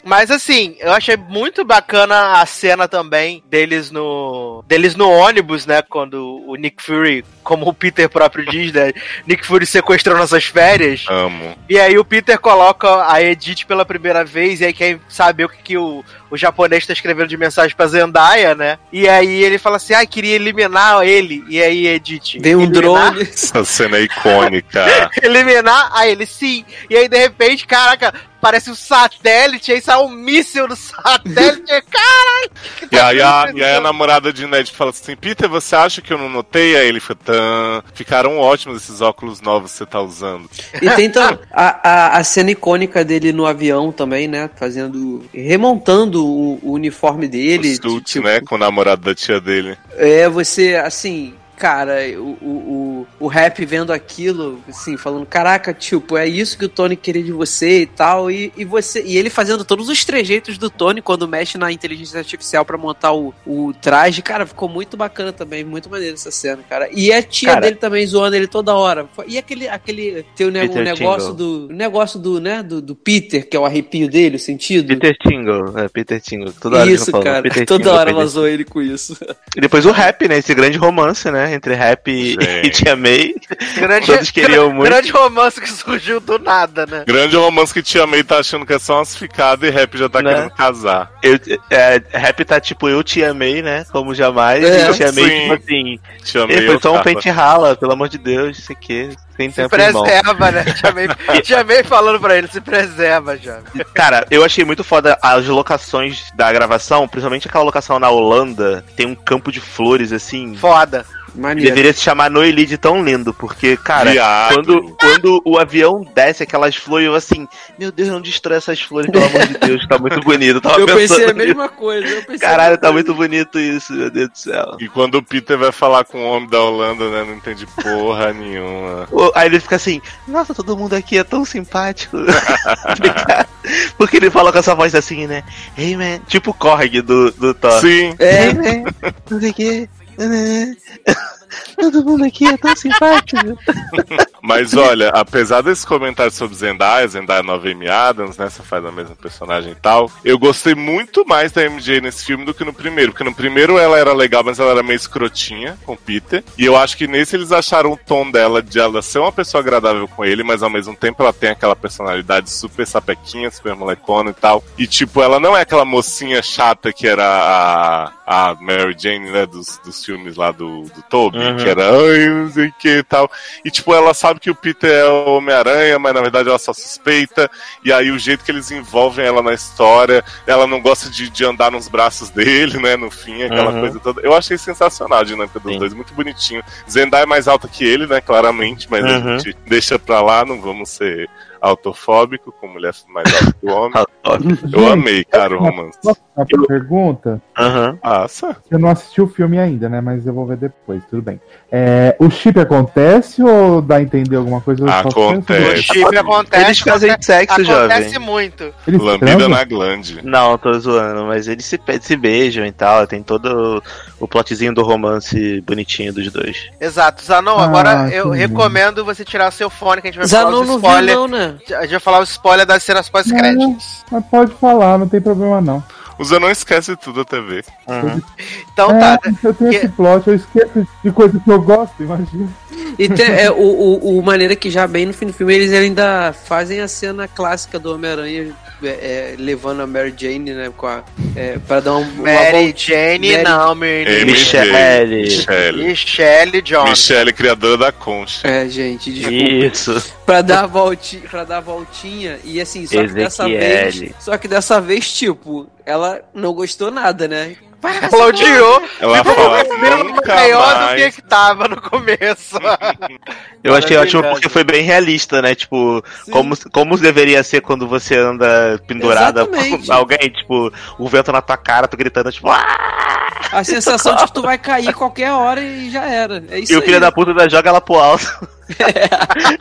Mas assim, eu achei muito bacana a cena também deles no deles no ônibus, né, quando o Nick Fury, como o Peter próprio diz, né, Nick Fury sequestrou nossas férias. Amo. E aí o Peter coloca a Edith pela primeira vez, e aí quer saber o que, que o, o japonês tá escrevendo de mensagem pra Zendaya, né? E aí ele fala assim, ah, queria eliminar ele. E aí, Edith. Vem um eliminar? drone. Essa cena é icônica. eliminar? Aí ele sim. E aí, de repente, caraca, parece um satélite, aí sai um míssil do satélite. Caralho! que que E tá aí, a, e aí a namorada de Ned fala assim: Peter, você acha que eu não notei? Aí ele fala: Tã, ficaram ótimos esses óculos novos que você tá usando. E tem então, a, a, a cena icônica dele no avião também, né? Fazendo. remontando o, o uniforme dele. o suit, tipo, né? Com o namorado da tia dele. É, você, assim, cara, o, o, o, o rap vendo aquilo, assim, falando, caraca, tipo, é isso que o Tony queria de você e tal, e, e você, e ele fazendo todos os trejeitos do Tony quando mexe na inteligência artificial pra montar o, o traje, cara, ficou muito bacana também, muito maneiro essa cena, cara. E a tia Cara. dele também zoando ele toda hora. E aquele, aquele teu ne Peter negócio do, o negócio do, né, do, do Peter, que é o arrepio dele, o sentido. Peter Tingle, é, Peter Tingle. Toda hora isso, falo, cara. Peter Toda Tingle, hora ela zoou ele com isso. E depois o rap, né? Esse grande romance, né? Entre rap e, e Tia May. Grande, Todos queriam gra- muito. grande romance que surgiu do nada, né? Grande romance que Tia May tá achando que é só umas ficadas e rap já tá Né? querendo casar. Eu, é, rap tá tipo eu te amei, né? Como jamais. É, e Tia May, sim. tipo assim. May Ele foi só um pente rala, pelo amor de Deus, isso aqui. Tem Se tempo, irmão. preserva, né? Chamei, chamei falando pra ele, se preserva já. Cara, eu achei muito foda as locações da gravação, principalmente aquela locação na Holanda, tem um campo de flores assim. Foda. Maneiro. Deveria se chamar Noeli de tão lindo, porque, cara, Viado. quando, quando o avião desce aquelas flores, eu assim, meu Deus, não destrói essas flores, pelo amor de Deus, tá muito bonito. Eu tava Eu pensei a mesma coisa. Nisso. Caralho, tá coisa. muito bonito isso, meu Deus do céu. E quando o Peter vai falar com o homem da Holanda, né? Não entende porra nenhuma. Aí ele fica assim, nossa, todo mundo aqui é tão simpático. Porque ele fala com essa voz assim, né? Hey man, tipo o Korg do, do Thor. Sim. É, Hey man, não sei o que. Bye. Todo mundo aqui é tão simpático. Mas olha, apesar desse comentário sobre Zendaya, Zendaya nova Amy Adams, né? Você faz a mesma personagem e tal. Eu gostei muito mais da MJ nesse filme do que no primeiro. Porque no primeiro ela era legal, mas ela era meio escrotinha com o Peter. E eu acho que nesse eles acharam o tom dela de ela ser uma pessoa agradável com ele, mas ao mesmo tempo ela tem aquela personalidade super sapequinha, super molecona e tal. E tipo, ela não é aquela mocinha chata que era a, a Mary Jane, né? Dos, dos filmes lá do, do Toby, Uhum. que era, ai, não sei o que e tal. E tipo, ela sabe que o Peter é o Homem-Aranha, mas na verdade ela só suspeita. E aí o jeito que eles envolvem ela na história, ela não gosta de, de andar nos braços dele, né? No fim, aquela Uhum. coisa toda. Eu achei sensacional a dinâmica dos Sim. dois, muito bonitinho. Zendaya é mais alta que ele, né? Claramente, mas a Uhum. gente deixa pra lá, não vamos ser autofóbico com mulher mais alta que o homem. Eu amei, cara, o romance. Uma pergunta? Aham. Passa. Eu não assisti o filme ainda, né? Mas eu vou ver depois, tudo bem. É, o chip acontece ou dá a entender alguma coisa? Eu Acontece. O chip acontece. Eles fazem acontece, sexo, acontece jovem. muito. Eles Lambida transam? na glande. Não, tô zoando, mas eles se, se beijam e tal. Tem todo o, plotzinho do romance bonitinho dos dois. Exato. Zanon, Ah, agora eu recomendo você tirar seu fone, que a gente vai Zanon falar os não viu, spoilers. não, né? A gente vai falar os spoilers das cenas pós-créditos. Mas pode falar, não tem problema não. O Zé não esquece tudo a TV. Então é, tá. eu tenho que- esse plot, eu esqueço de coisa que eu gosto, imagina. E tem, é, o, o, o maneira que já bem no fim do filme eles ainda fazem a cena clássica do Homem-Aranha é, é, levando a Mary Jane, né? Com a, é, pra dar um, uma Mary voltinha. Jane, Mary- não, menino. MJ. Michele. Michele. Michelle Jones. Michele, criadora da Concha. É, gente, desculpa. Isso. Pra dar a voltinha, pra dar a voltinha e assim, só que dessa vez, só que dessa vez, tipo, ela não gostou nada, né? Ela odiou. Ela nunca maior do que que tava no começo. Eu achei ótimo Maravilhoso. porque foi bem realista, né? Tipo, Sim. como, como deveria ser quando você anda pendurada Exatamente. com alguém, tipo, o vento na tua cara, tu gritando, tipo, "Ah!" A sensação de que tu vai cair qualquer hora e já era. É isso E o aí. filho da puta ainda joga ela pro alto.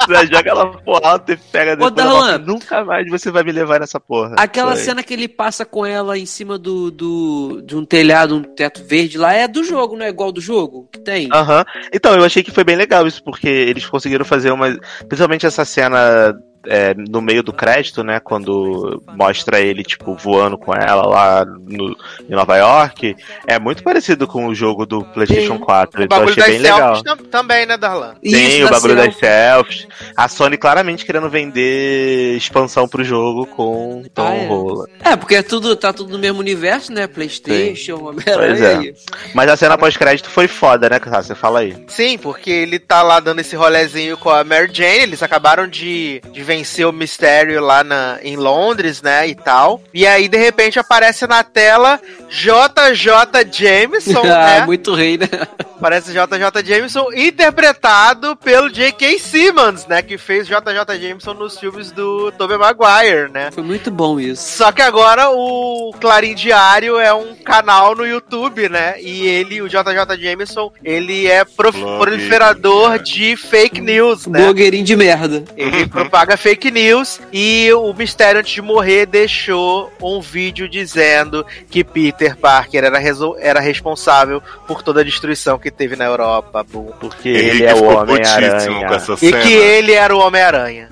ainda joga ela pro alto e pega depois da Darlan. Nunca mais você vai me levar nessa porra. Aquela Foi. cena que ele passa com ela em cima do, do de um telhado, um teto verde lá, é do jogo, não é igual do jogo que tem? Aham. Então, eu achei que foi bem legal isso, porque eles conseguiram fazer uma. Principalmente essa cena é, no meio do crédito, né? Quando mostra ele, tipo, voando com ela lá no, em Nova York. É muito parecido com o jogo do PlayStation Sim. 4. O Então achei bem legal. também, né, Darlan? Tem Isso, o bagulho selfie. das selfies. A Sony claramente querendo vender expansão pro jogo com Tom Ah, é. Holland. É, porque é tudo, tá tudo no mesmo universo, né? Playstation, Pois Homem-Aranha. é. Mas a cena pós-crédito foi foda, né, cara? Você fala aí. Sim, porque ele tá lá dando esse rolezinho com a Mary Jane, eles acabaram de, de venceu o mistério lá na, em Londres, né, e tal. E aí, de repente, aparece na tela JJ Jameson, ah, né? muito rei, né? Parece JJ Jameson, interpretado pelo J.K. Simmons, né? Que fez JJ Jameson nos filmes do Tobey Maguire, né? Foi muito bom isso. Só que agora o Clarim Diário é um canal no YouTube, né? E ele, o JJ Jameson, ele é prof- proliferador de fake news, né? Blogueirinho de merda. Ele propaga fake news e o Mistério, antes de morrer, deixou um vídeo dizendo que Peter Parker era, era responsável por toda a destruição que teve na Europa. Porque Henrique ele é o Homem-Aranha. E que ele era o Homem-Aranha.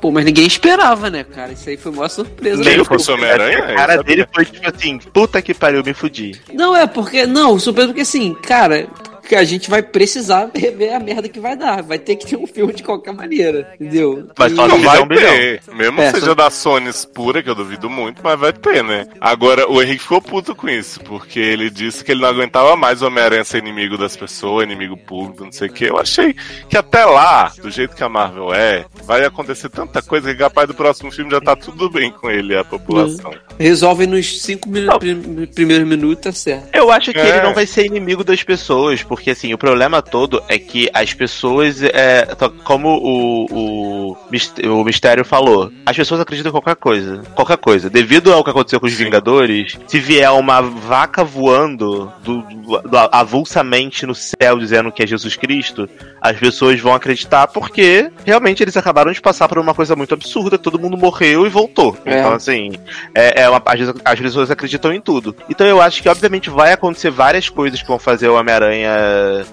Pô, mas ninguém esperava, né, cara? Isso aí foi uma surpresa. Nem né? fosse Homem-Aranha? A cara dele foi tipo assim, puta que pariu, me fudi. Não, é porque. Não, surpresa porque assim, cara. Que a gente vai precisar rever a merda que vai dar. Vai ter que ter um filme de qualquer maneira, entendeu? Mas E- só Não vai um bilhão. ter. Mesmo É, seja só- da Sony pura, que eu duvido muito, mas vai ter, né? Agora, o Henrique ficou puto com isso, porque ele disse que ele não aguentava mais o Homem-Aranha ser inimigo das pessoas, inimigo público, não sei o que. Eu achei que até lá, do jeito que a Marvel é, vai acontecer tanta coisa que capaz do próximo filme já tá tudo bem com ele, a população. Resolve nos cinco minu- prim- primeiros minutos, tá certo. Eu acho que É. ele não vai ser inimigo das pessoas, porque assim, o problema todo é que as pessoas, é, como o, o, o Mistério falou, as pessoas acreditam em qualquer coisa. Qualquer coisa. Devido ao que aconteceu com os Vingadores, se vier uma vaca voando do, do- do- avulsamente no céu dizendo que é Jesus Cristo, as pessoas vão acreditar porque realmente eles acabaram de passar por uma coisa muito absurda, todo mundo morreu e voltou. É. Então, assim, é, é uma, as, as pessoas acreditam em tudo. Então eu acho que, obviamente, vai acontecer várias coisas que vão fazer o Homem-Aranha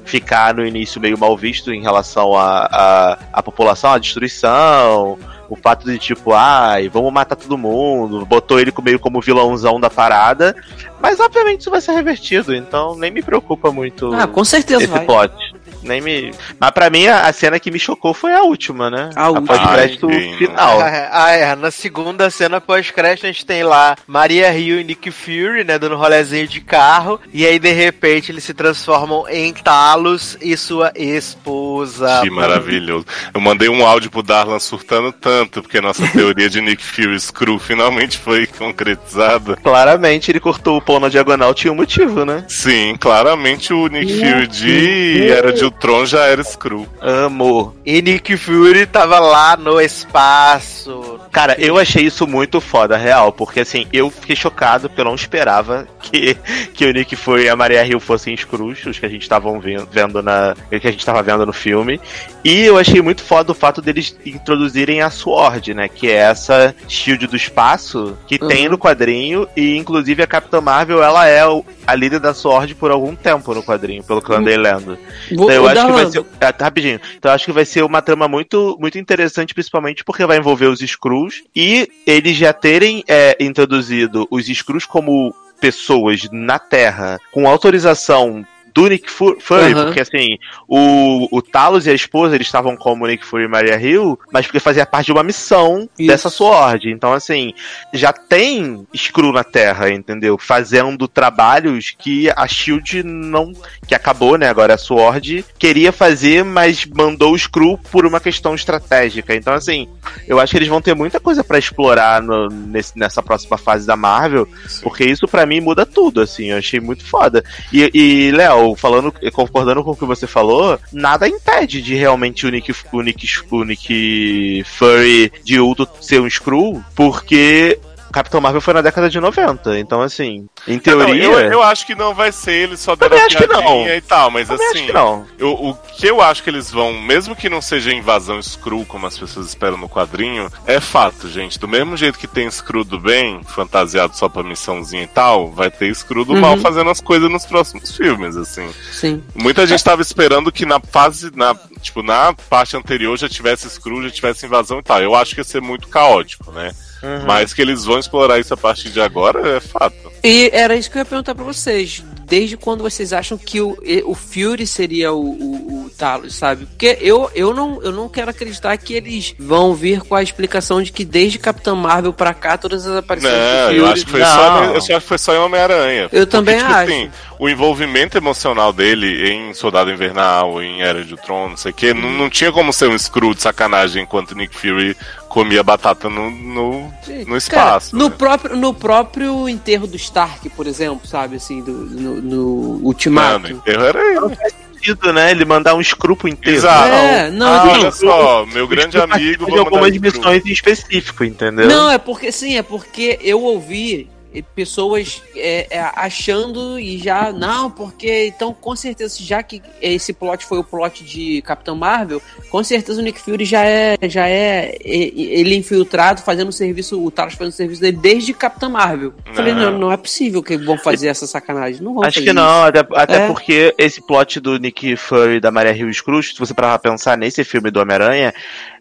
ficar no início meio mal visto em relação à à à população, à destruição. O fato de, tipo, ai, vamos matar todo mundo. Botou ele meio como vilãozão da parada. Mas, obviamente, isso vai ser revertido. Então, nem me preocupa muito Ah, com certeza esse vai. plot. Nem me... Mas pra mim, a, a cena que me chocou foi a última, né? A última. pós-crédito sim. final. Ah, é. Na segunda cena pós-crédito, a gente tem lá Maria Hill e Nick Fury, né? Dando um rolezinho de carro. E aí, de repente, eles se transformam em Talos e sua esposa. Que maravilhoso. Eu mandei um áudio pro Darlan surtando tanto, porque nossa teoria de Nick Fury Screw finalmente foi concretizada. Claramente, ele cortou o pão na diagonal, tinha um motivo, né? Sim, claramente o Nick Fury de Era de Ultron já era Screw. Amor. E Nick Fury tava lá no espaço. Cara, eu achei isso muito foda, real, porque assim, eu fiquei chocado porque eu não esperava que, que o Nick Fury e a Maria Hill fossem Screws, os que a gente tava vendo, vendo na. que a gente tava vendo no filme. E eu achei muito foda o fato deles introduzirem a Sword, né? Que é essa shield do espaço que tem no quadrinho. E inclusive a Capitã Marvel, ela é o- a líder da Sword por algum tempo no quadrinho, pelo que eu andei lendo. Vou, Então, eu acho que vai ser. tá, rapidinho. Então eu acho que vai ser uma trama muito, muito interessante, principalmente porque vai envolver os Skrulls e eles já terem é, introduzido os Skrulls como pessoas na Terra com autorização do Nick Fu- Fury, Aham. porque assim, o, o Talos e a esposa eles estavam como Nick Fury e Maria Hill, mas porque fazia parte de uma missão Isso. dessa Sword. Então, assim, já tem Skrull na Terra, entendeu? Fazendo trabalhos que a Shield não. que acabou, né? Agora a Sword queria fazer, mas mandou o Skrull por uma questão estratégica. Então, assim, eu acho que eles vão ter muita coisa pra explorar no- nesse- nessa próxima fase da Marvel, porque isso pra mim muda tudo, assim. Eu achei muito foda. E, e Léo, falando, concordando com o que você falou, nada impede de realmente o Nick, o Nick, o Nick Fury de Ulto ser um Skrull, porque Capitão Marvel foi na década de 90. Então, assim, em Não, teoria. eu, eu acho que não vai ser ele só dando acho que não. e tal, mas também assim. acho que não. Eu- o que eu acho que eles vão, mesmo que não seja invasão Screw, como as pessoas esperam no quadrinho, é fato, gente. Do mesmo jeito que tem Screw do bem, fantasiado só pra missãozinha e tal, vai ter Screw do Uhum. mal fazendo as coisas nos próximos filmes, assim. Sim. Muita gente tava esperando que na fase, na, tipo, na parte anterior já tivesse Screw, já tivesse invasão e tal. Eu acho que ia ser muito caótico, né? Uhum. Mas que eles vão explorar isso a partir de agora é fato. E era isso que eu ia perguntar pra vocês. Desde quando vocês acham que o, o Fury seria o, o, o Talos, sabe? Porque eu, eu, não, eu não quero acreditar que eles vão vir com a explicação de que desde Capitão Marvel pra cá todas as aparições do Não, Fury... eu acho que foi Não. só, eu acho que foi só em Homem-Aranha. Eu também tipo acho. assim, o envolvimento emocional dele em Soldado Invernal, em Era de Ultron, não sei o quê, não, não tinha como ser um screw de sacanagem enquanto Nick Fury comia batata no, no, no Cara, espaço. no, né? próprio, no próprio enterro do Stark, por exemplo, sabe, assim, do, no, no Não, Ultimato. no enterro era ele. Sentido, né? Ele mandar um scrupo inteiro. Exato. É, não, Ah, não. olha só, meu grande amigo. de algumas missões em específico, entendeu? Não, é porque sim, é porque eu ouvi pessoas é, é, achando e já não, porque então com certeza já que esse plot foi o plot de Capitão Marvel, com certeza o Nick Fury já é já é ele infiltrado fazendo o serviço, o Talos fazendo o serviço dele desde Capitão Marvel. Falei Não. não, não é possível que vão fazer essa sacanagem, não vão Acho que não, até, até É. porque esse plot do Nick Fury e da Maria Hills Cruz, se você parar pra pensar nesse filme do Homem-Aranha,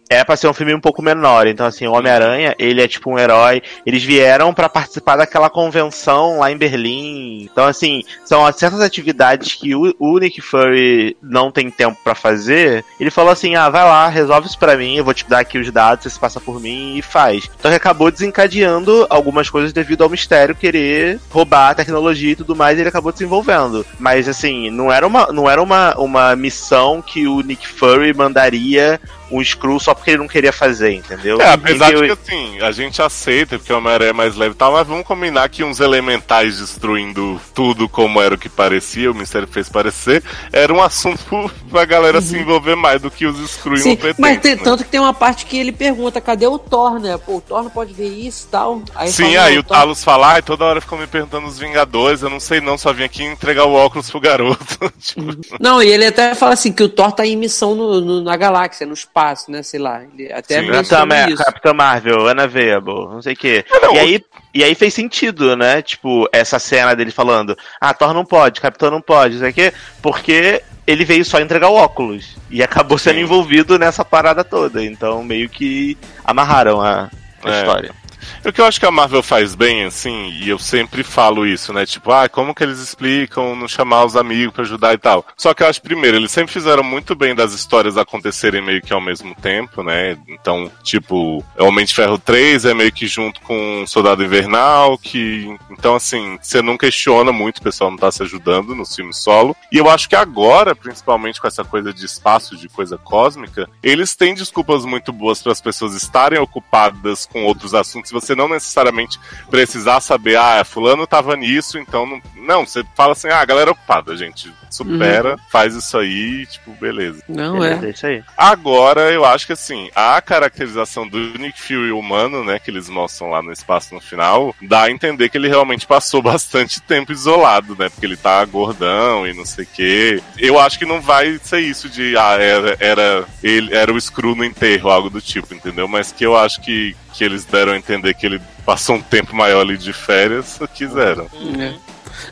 é pra ser um filme um pouco menor. Então, assim, o Homem-Aranha, ele é tipo um herói. Eles vieram pra participar daquela convenção lá em Berlim. Então, assim, são certas atividades que o, o Nick Fury não tem tempo pra fazer. Ele falou assim: ah, vai lá, resolve isso pra mim, eu vou te dar aqui os dados, você passa por mim e faz. Então, ele acabou desencadeando algumas coisas devido ao mistério querer roubar a tecnologia e tudo mais, e ele acabou desenvolvendo. Mas, assim, não era uma, não era uma, uma missão que o Nick Fury mandaria um Screw só porque ele não queria fazer, entendeu? É, apesar de que eu- assim, a gente aceita, porque o Homem-Aranha é mais leve e tal, mas vamos combinar que uns elementais destruindo tudo como era o que parecia, o Mistério fez parecer, era um assunto pra galera se envolver mais do que os Screw Sim, incompetentes. mas tem, né? tanto que tem uma parte que ele pergunta, cadê o Thor, né? Pô, o Thor não pode ver isso e tal. Aí Sim, fala, aí o Thor- Talos fala, e toda hora ficou me perguntando os Vingadores, eu não sei não, só vim aqui entregar o óculos pro garoto. Tipo, Não, e ele até fala assim que o Thor tá em missão no, no- na galáxia, no espaço, né? Sei lá. Ele até Sim. Capitã, menciona Mar- isso. Capitã Marvel, Ana Veable, não sei o quê. não, e, aí, e aí fez sentido, né? Tipo, essa cena dele falando: Ah, Thor não pode, Capitão não pode, não sei o quê, porque ele veio só entregar o óculos. E acabou sendo Sim. envolvido nessa parada toda. Então, meio que amarraram a, a É. história. O que eu acho que a Marvel faz bem, assim, e eu sempre falo isso, né? Tipo, ah, como que eles explicam não chamar os amigos pra ajudar e tal. Só que eu acho, primeiro, eles sempre fizeram muito bem das histórias acontecerem meio que ao mesmo tempo, né? Então, tipo, Homem de Ferro 3 é meio que junto com Soldado Invernal, que. Então, assim, você não questiona muito, o pessoal não tá se ajudando nos filmes solo. E eu acho que agora, principalmente com essa coisa de espaço, de coisa cósmica, eles têm desculpas muito boas para as pessoas estarem ocupadas com outros assuntos. Você não necessariamente precisar saber, ah, fulano tava nisso, então não. Não, você fala assim, ah, a galera é ocupada, gente. Supera, faz isso aí, tipo, beleza. Não Beleza, é. é isso aí. Agora, eu acho que assim, a caracterização do Nick Fury humano, né, que eles mostram lá no espaço no final, dá a entender que ele realmente passou bastante tempo isolado, né, porque ele tá gordão e não sei o quê. Eu acho que não vai ser isso de, ah, era, era, ele, era o Screw no enterro, algo do tipo, entendeu? Mas que eu acho que, que eles deram a entender que ele passou um tempo maior ali de férias, quiseram. É.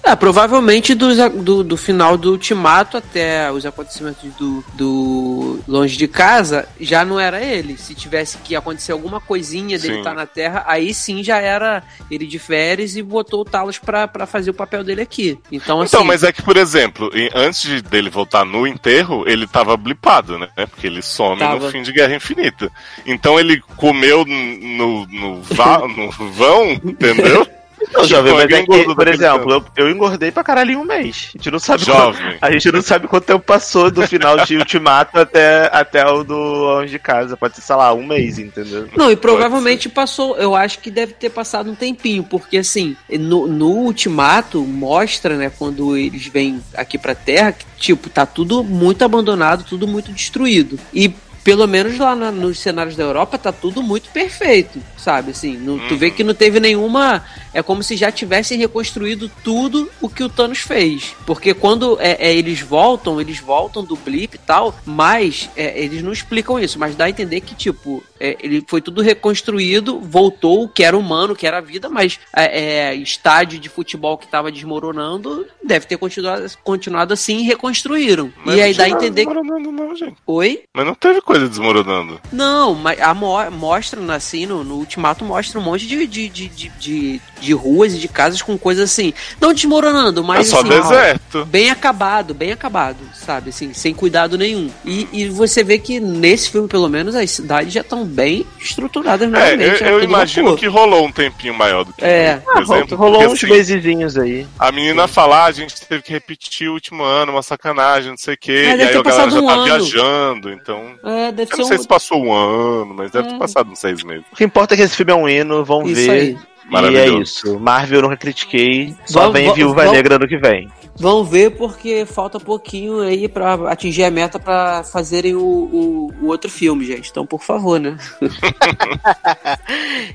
É, provavelmente dos a- do, do final do Ultimato até os acontecimentos do, do Longe de Casa, já não era ele. Se tivesse que acontecer alguma coisinha dele estar na Terra, aí sim já era ele de férias e botou o Talos pra, pra fazer o papel dele aqui. Então, assim. Então, mas é que, por exemplo, em- antes de- dele voltar no enterro, ele tava blipado, né? Porque ele some Tava. no fim de Guerra Infinita. Então ele comeu no, no, no vão, entendeu? Não, jovem, mas é que, por exemplo, eu, eu engordei pra caralho em um mês. A gente não sabe Jovem. quanto, a gente não sabe quanto tempo passou do final de Ultimato até, até o do Longe de Casa. Pode ser, sei lá, um mês, entendeu? Não, e provavelmente passou, eu acho que deve ter passado um tempinho, porque assim, no, no Ultimato mostra, né, quando eles vêm aqui pra Terra, que, tipo, tá tudo muito abandonado, tudo muito destruído. E pelo menos lá na- nos cenários da Europa tá tudo muito perfeito, sabe? Assim, no- tu vê que não teve nenhuma. É como se já tivessem reconstruído tudo o que o Thanos fez. Porque quando é, é, eles voltam, eles voltam do blip e tal, mas é, eles não explicam isso, mas dá a entender que, tipo, é, ele foi tudo reconstruído, voltou o que era humano, o que era a vida, mas é, é, estádio de futebol que tava desmoronando deve ter continuado, continuado assim e reconstruíram. Mas e aí não dá a entender que. desmoronando, não, gente. Oi? Mas não teve coisa desmoronando. Não, mas a mo- mostra assim, no, no Ultimato mostra um monte de, de, de, de, de, de ruas e de casas com coisas assim, não desmoronando, mas é só assim, deserto. bem acabado, bem acabado, sabe, assim, sem cuidado nenhum. E, e você vê que nesse filme, pelo menos, as cidades já estão bem estruturadas É, novamente. eu, já eu tudo imagino que rolou um tempinho maior do que É. por exemplo. Rolou porque, uns assim, mesezinhos aí. A menina fala, ah, a gente teve que repetir o último ano, uma sacanagem, não sei o quê. É, e deve aí ter a galera já um tá ano. viajando, então. É, deve Eu ser não sei um. se passou um ano, mas deve ter É. passado uns seis meses. O que importa é que esse filme é um hino, vão Isso ver. aí. E é isso. Marvel eu nunca critiquei. Só Vamos- vem vamos- Viúva vamos- Negra no que vem. Vão ver porque falta pouquinho aí pra atingir a meta pra fazerem o, o, o outro filme, gente. Então, por favor, né?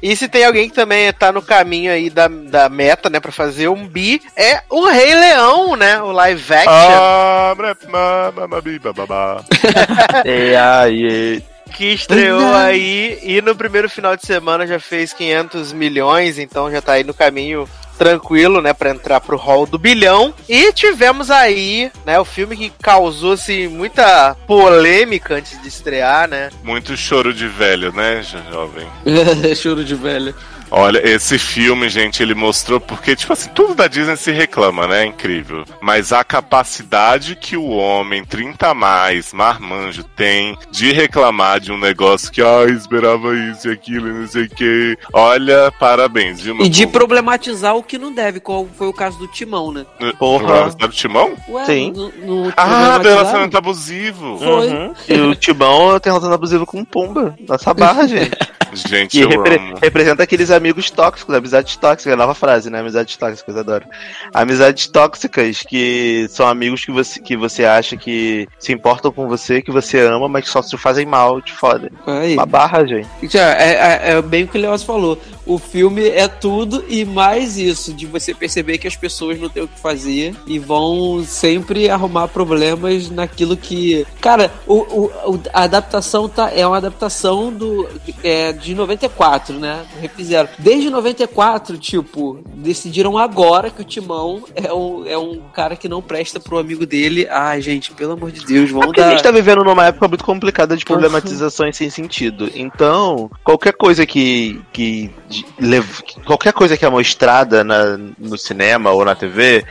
E se tem alguém que também tá no caminho aí da, da meta, né, pra fazer um bi, é o Rei Leão, né? O live action. Ah. E aí, Que estreou aí e no primeiro final de semana já fez 500 milhões, então já tá aí no caminho tranquilo, né, Pra entrar pro hall do bilhão. E tivemos aí, né, o filme que causou assim muita polêmica antes de estrear, né? Muito choro de velho, né, jo- jovem? Choro de velho. Olha, esse filme, gente, ele mostrou porque, tipo assim, tudo da Disney se reclama, né? É incrível. Mas a capacidade que o homem 30 a mais, marmanjo, tem de reclamar de um negócio que, ah, esperava isso e aquilo e não sei o quê. Olha, parabéns, viu, meu E de povo? problematizar o que não deve, qual foi o caso do Timão, né? Porra. No Timão? Ué, Sim. no, no Ah, do relacionamento abusivo. Foi. Uhum. E o Timão tem relação abusivo com o Pumba. Nossa barra, gente. Gente, Que eu repre- amo. representa aqueles amigos tóxicos, amizades tóxicas, é nova frase, né? Amizades tóxicas, eu adoro. Amizades tóxicas, que são amigos que você, que você acha que se importam com você, que você ama, mas que só te fazem mal, te fodem. Aí. Uma barra, gente. Já, é, é- é bem o que o Leoz falou. O filme é tudo e mais isso, de você perceber que as pessoas não têm o que fazer e vão sempre arrumar problemas naquilo que. Cara, o, o- a adaptação tá, é uma adaptação do, é, de 94, né? Refizeram. Desde 94, tipo, decidiram agora que o Timão é um, é um cara que não presta pro amigo dele. Ai, gente, pelo amor de Deus, É vamos a dar. gente tá vivendo numa época muito complicada de Porra. problematizações sem sentido. Então, qualquer coisa que. que de- qualquer coisa que é mostrada na- no cinema ou na TV,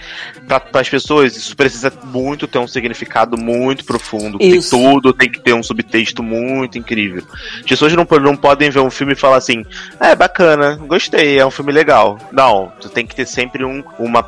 para as pessoas, isso precisa muito ter um significado muito profundo. Tem Isso. tudo tem que ter um subtexto muito incrível. As pessoas não, não podem ver um filme e falar assim: é bacana, gostei, é um filme legal. Não, tu tem que ter sempre um, uma,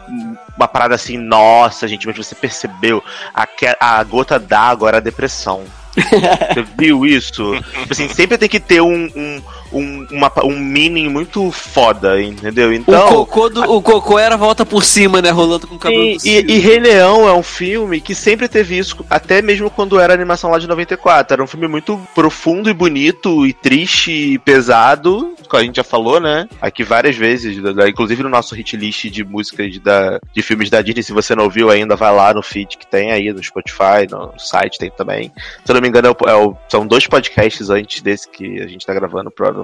uma parada assim, nossa, gente, mas você percebeu a, a gota d'água era a depressão. Você viu isso? Tipo assim, sempre tem que ter um, um, um, uma, um meaning muito foda, entendeu? O Então. cocô, do, o cocô era volta por cima, né? Rolando com o cabelo E, e, e Rei Leão é um filme que sempre teve isso, até mesmo quando era animação lá de 94. Era um filme muito profundo e bonito, e triste e pesado, como a gente já falou, né? Aqui várias vezes, inclusive no nosso hit list de músicas da, de filmes da Disney. Se você não ouviu ainda, vai lá no feed que tem aí, no Spotify, no site tem também. Se eu não me engano, é o- é o- são dois podcasts antes desse que a gente tá gravando, provavelmente.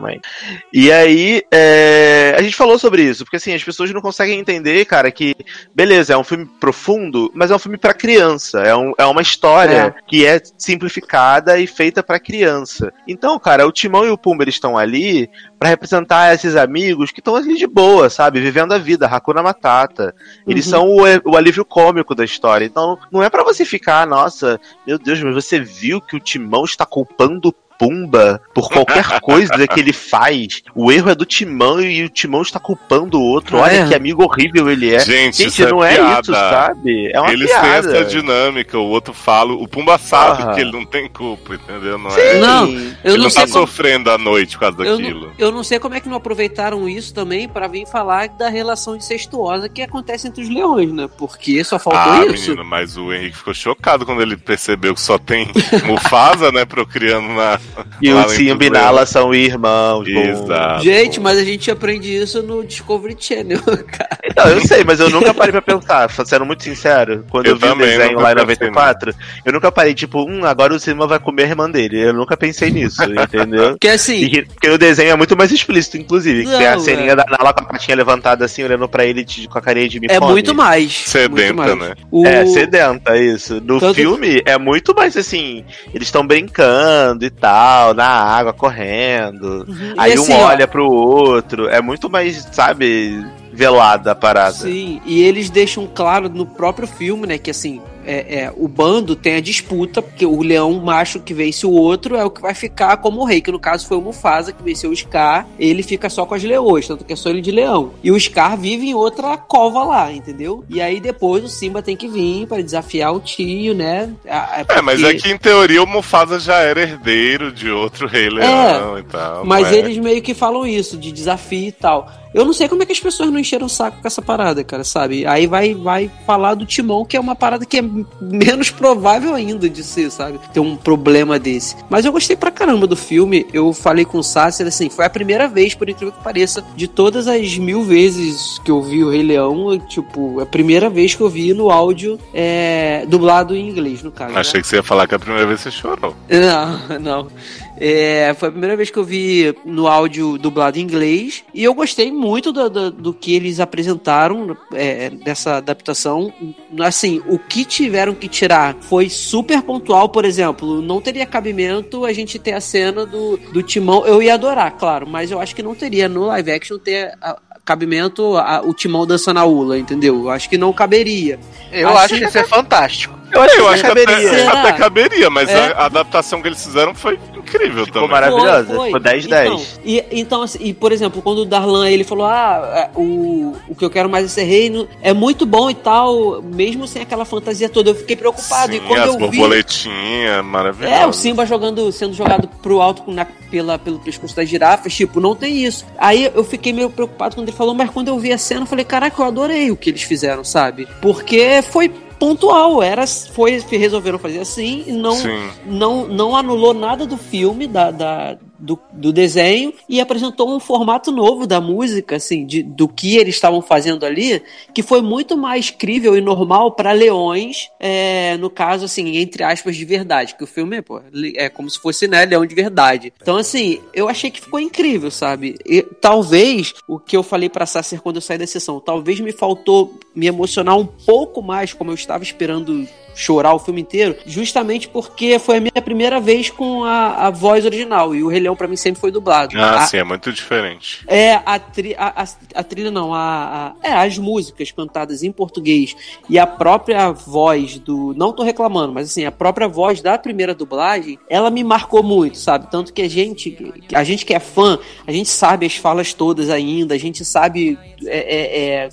E aí, é, a gente falou sobre isso, porque assim, as pessoas não conseguem entender, cara, que beleza, é um filme profundo, mas é um filme pra criança. É, um, é uma história que é simplificada e feita pra criança. Então, cara, o Timão e o Pumba eles estão ali pra representar esses amigos que estão ali de boa, sabe? Vivendo a vida, Hakuna Matata. Eles Uhum. são o, o alívio cômico da história. Então, não é pra você ficar, nossa, meu Deus, mas você viu que o Timão está culpando o Pumba por qualquer coisa que ele faz. O erro é do Timão e o Timão está culpando o outro. Olha É. que amigo horrível ele é. Gente, Gente, isso é não é, piada. isso, sabe? É uma Eles têm piada. essa dinâmica, o outro fala, o Pumba sabe Ah. que ele não tem culpa, entendeu? Não é? Não, Sim. eu ele não não sei tá como... sofrendo à noite por causa Eu daquilo. não, eu não sei como é que não aproveitaram isso também pra vir falar da relação incestuosa que acontece entre os leões, né? Porque só faltou Ah, isso. menino, mas o Henrique ficou chocado quando ele percebeu que só tem Mufasa, né, procriando na. E o Simba e. Nala são irmãos. Exato. Gente, mas a gente aprende isso no Discovery Channel, cara. Não, eu sei, mas eu nunca parei pra pensar, sendo muito sincero. Quando eu, Eu vi o desenho lá em pensei 94, eu nunca parei, tipo, hum, agora o Simba vai comer a irmã dele. Eu nunca pensei nisso, entendeu? Porque assim, E que- porque o desenho é muito mais explícito, inclusive. que tem a Não, ceninha é. da Nala com a patinha levantada assim, olhando pra ele de- com a carinha de me é come. muito mais. muito Sedenta, mais. né? O... É, sedenta, isso. No Tanto- filme é muito mais assim, eles estão brincando e tal, na água, correndo. Uhum. Aí E um assim, ó, olha pro outro. É muito mais, sabe, velada a parada. Sim, e eles deixam claro no próprio filme, né, que assim, é, é, o bando tem a disputa, porque o leão macho que vence o outro é o que vai ficar como o rei, que no caso foi o Mufasa que venceu o Scar, ele fica só com as leoas, tanto que é só ele de leão. E o Scar vive em outra cova lá, entendeu? E aí depois o Simba tem que vir para desafiar o tio, né? A- É, mas porque- é que em teoria o Mufasa já era herdeiro de outro rei leão e tal. Mas não é? eles meio que falam isso, de desafio e tal. Eu não sei como é que as pessoas não encheram o saco com essa parada, cara, sabe? Aí vai, vai falar do Timão, que é uma parada que é menos provável ainda de ser, sabe? Ter um problema desse. Mas eu gostei pra caramba do filme. Eu falei com o Sasser, assim, foi a primeira vez, por incrível que pareça, de todas as mil vezes que eu vi o Rei Leão, tipo, a primeira vez que eu vi no áudio é, dublado em inglês, no caso. né? Achei que você ia falar que a primeira vez você chorou. Não, não. É, foi a primeira vez que eu vi no áudio dublado em inglês e eu gostei muito do, do, do que eles apresentaram é, dessa adaptação. Assim, o que tiveram que tirar foi super pontual, por exemplo, não teria cabimento a gente ter a cena do, do Timão. Eu ia adorar, claro, mas eu acho que não teria no live action ter a- cabimento a- o Timão dançando a Ula, entendeu? Eu acho que não caberia. Eu Assim, acho que isso é fantástico. Eu acho Eu que acho que caberia. até, até caberia, mas É. a adaptação que eles fizeram foi incrível Ficou também. maravilhosa. Foi, foi. Ficou 10 então, 10. E, então, assim, e, por exemplo, quando o Darlan ele falou: Ah, é, o, o que eu quero mais é ser reino, é muito bom e tal, mesmo sem aquela fantasia toda, eu fiquei preocupado. Sim, e quando as eu vi. borboletinhas, maravilhosas. É, o Simba jogando, sendo jogado pro alto com- na- pela, pelo pescoço das girafas, tipo, não tem isso. Aí eu fiquei meio preocupado quando ele falou, mas quando eu vi a cena, eu falei, caraca, eu adorei o que eles fizeram, sabe? Porque foi pontual, era, foi, resolveram fazer assim e não, Sim. não, não anulou nada do filme, da, da- do, do desenho, e apresentou um formato novo da música, assim, de, do que eles estavam fazendo ali, que foi muito mais crível e normal para leões, é, no caso, assim, entre aspas, de verdade, que o filme pô, é como se fosse, né, leão de verdade. Então, assim, eu achei que ficou incrível, sabe? E, talvez, o que eu falei pra Sasser quando eu saí da sessão, talvez me faltou me emocionar um pouco mais, como eu estava esperando chorar o filme inteiro, justamente porque foi a minha primeira vez com a, a voz original, e o Rei Leão pra mim sempre foi dublado. Ah, A- sim, é muito diferente. é, a, tri, a, a, trilha não, a, a- é, as músicas cantadas em português e a própria voz do. Não tô reclamando, mas assim, a própria voz da primeira dublagem, ela me marcou muito, sabe? Tanto que a gente, a gente que é fã, a gente sabe as falas todas ainda, a gente sabe é, é, é,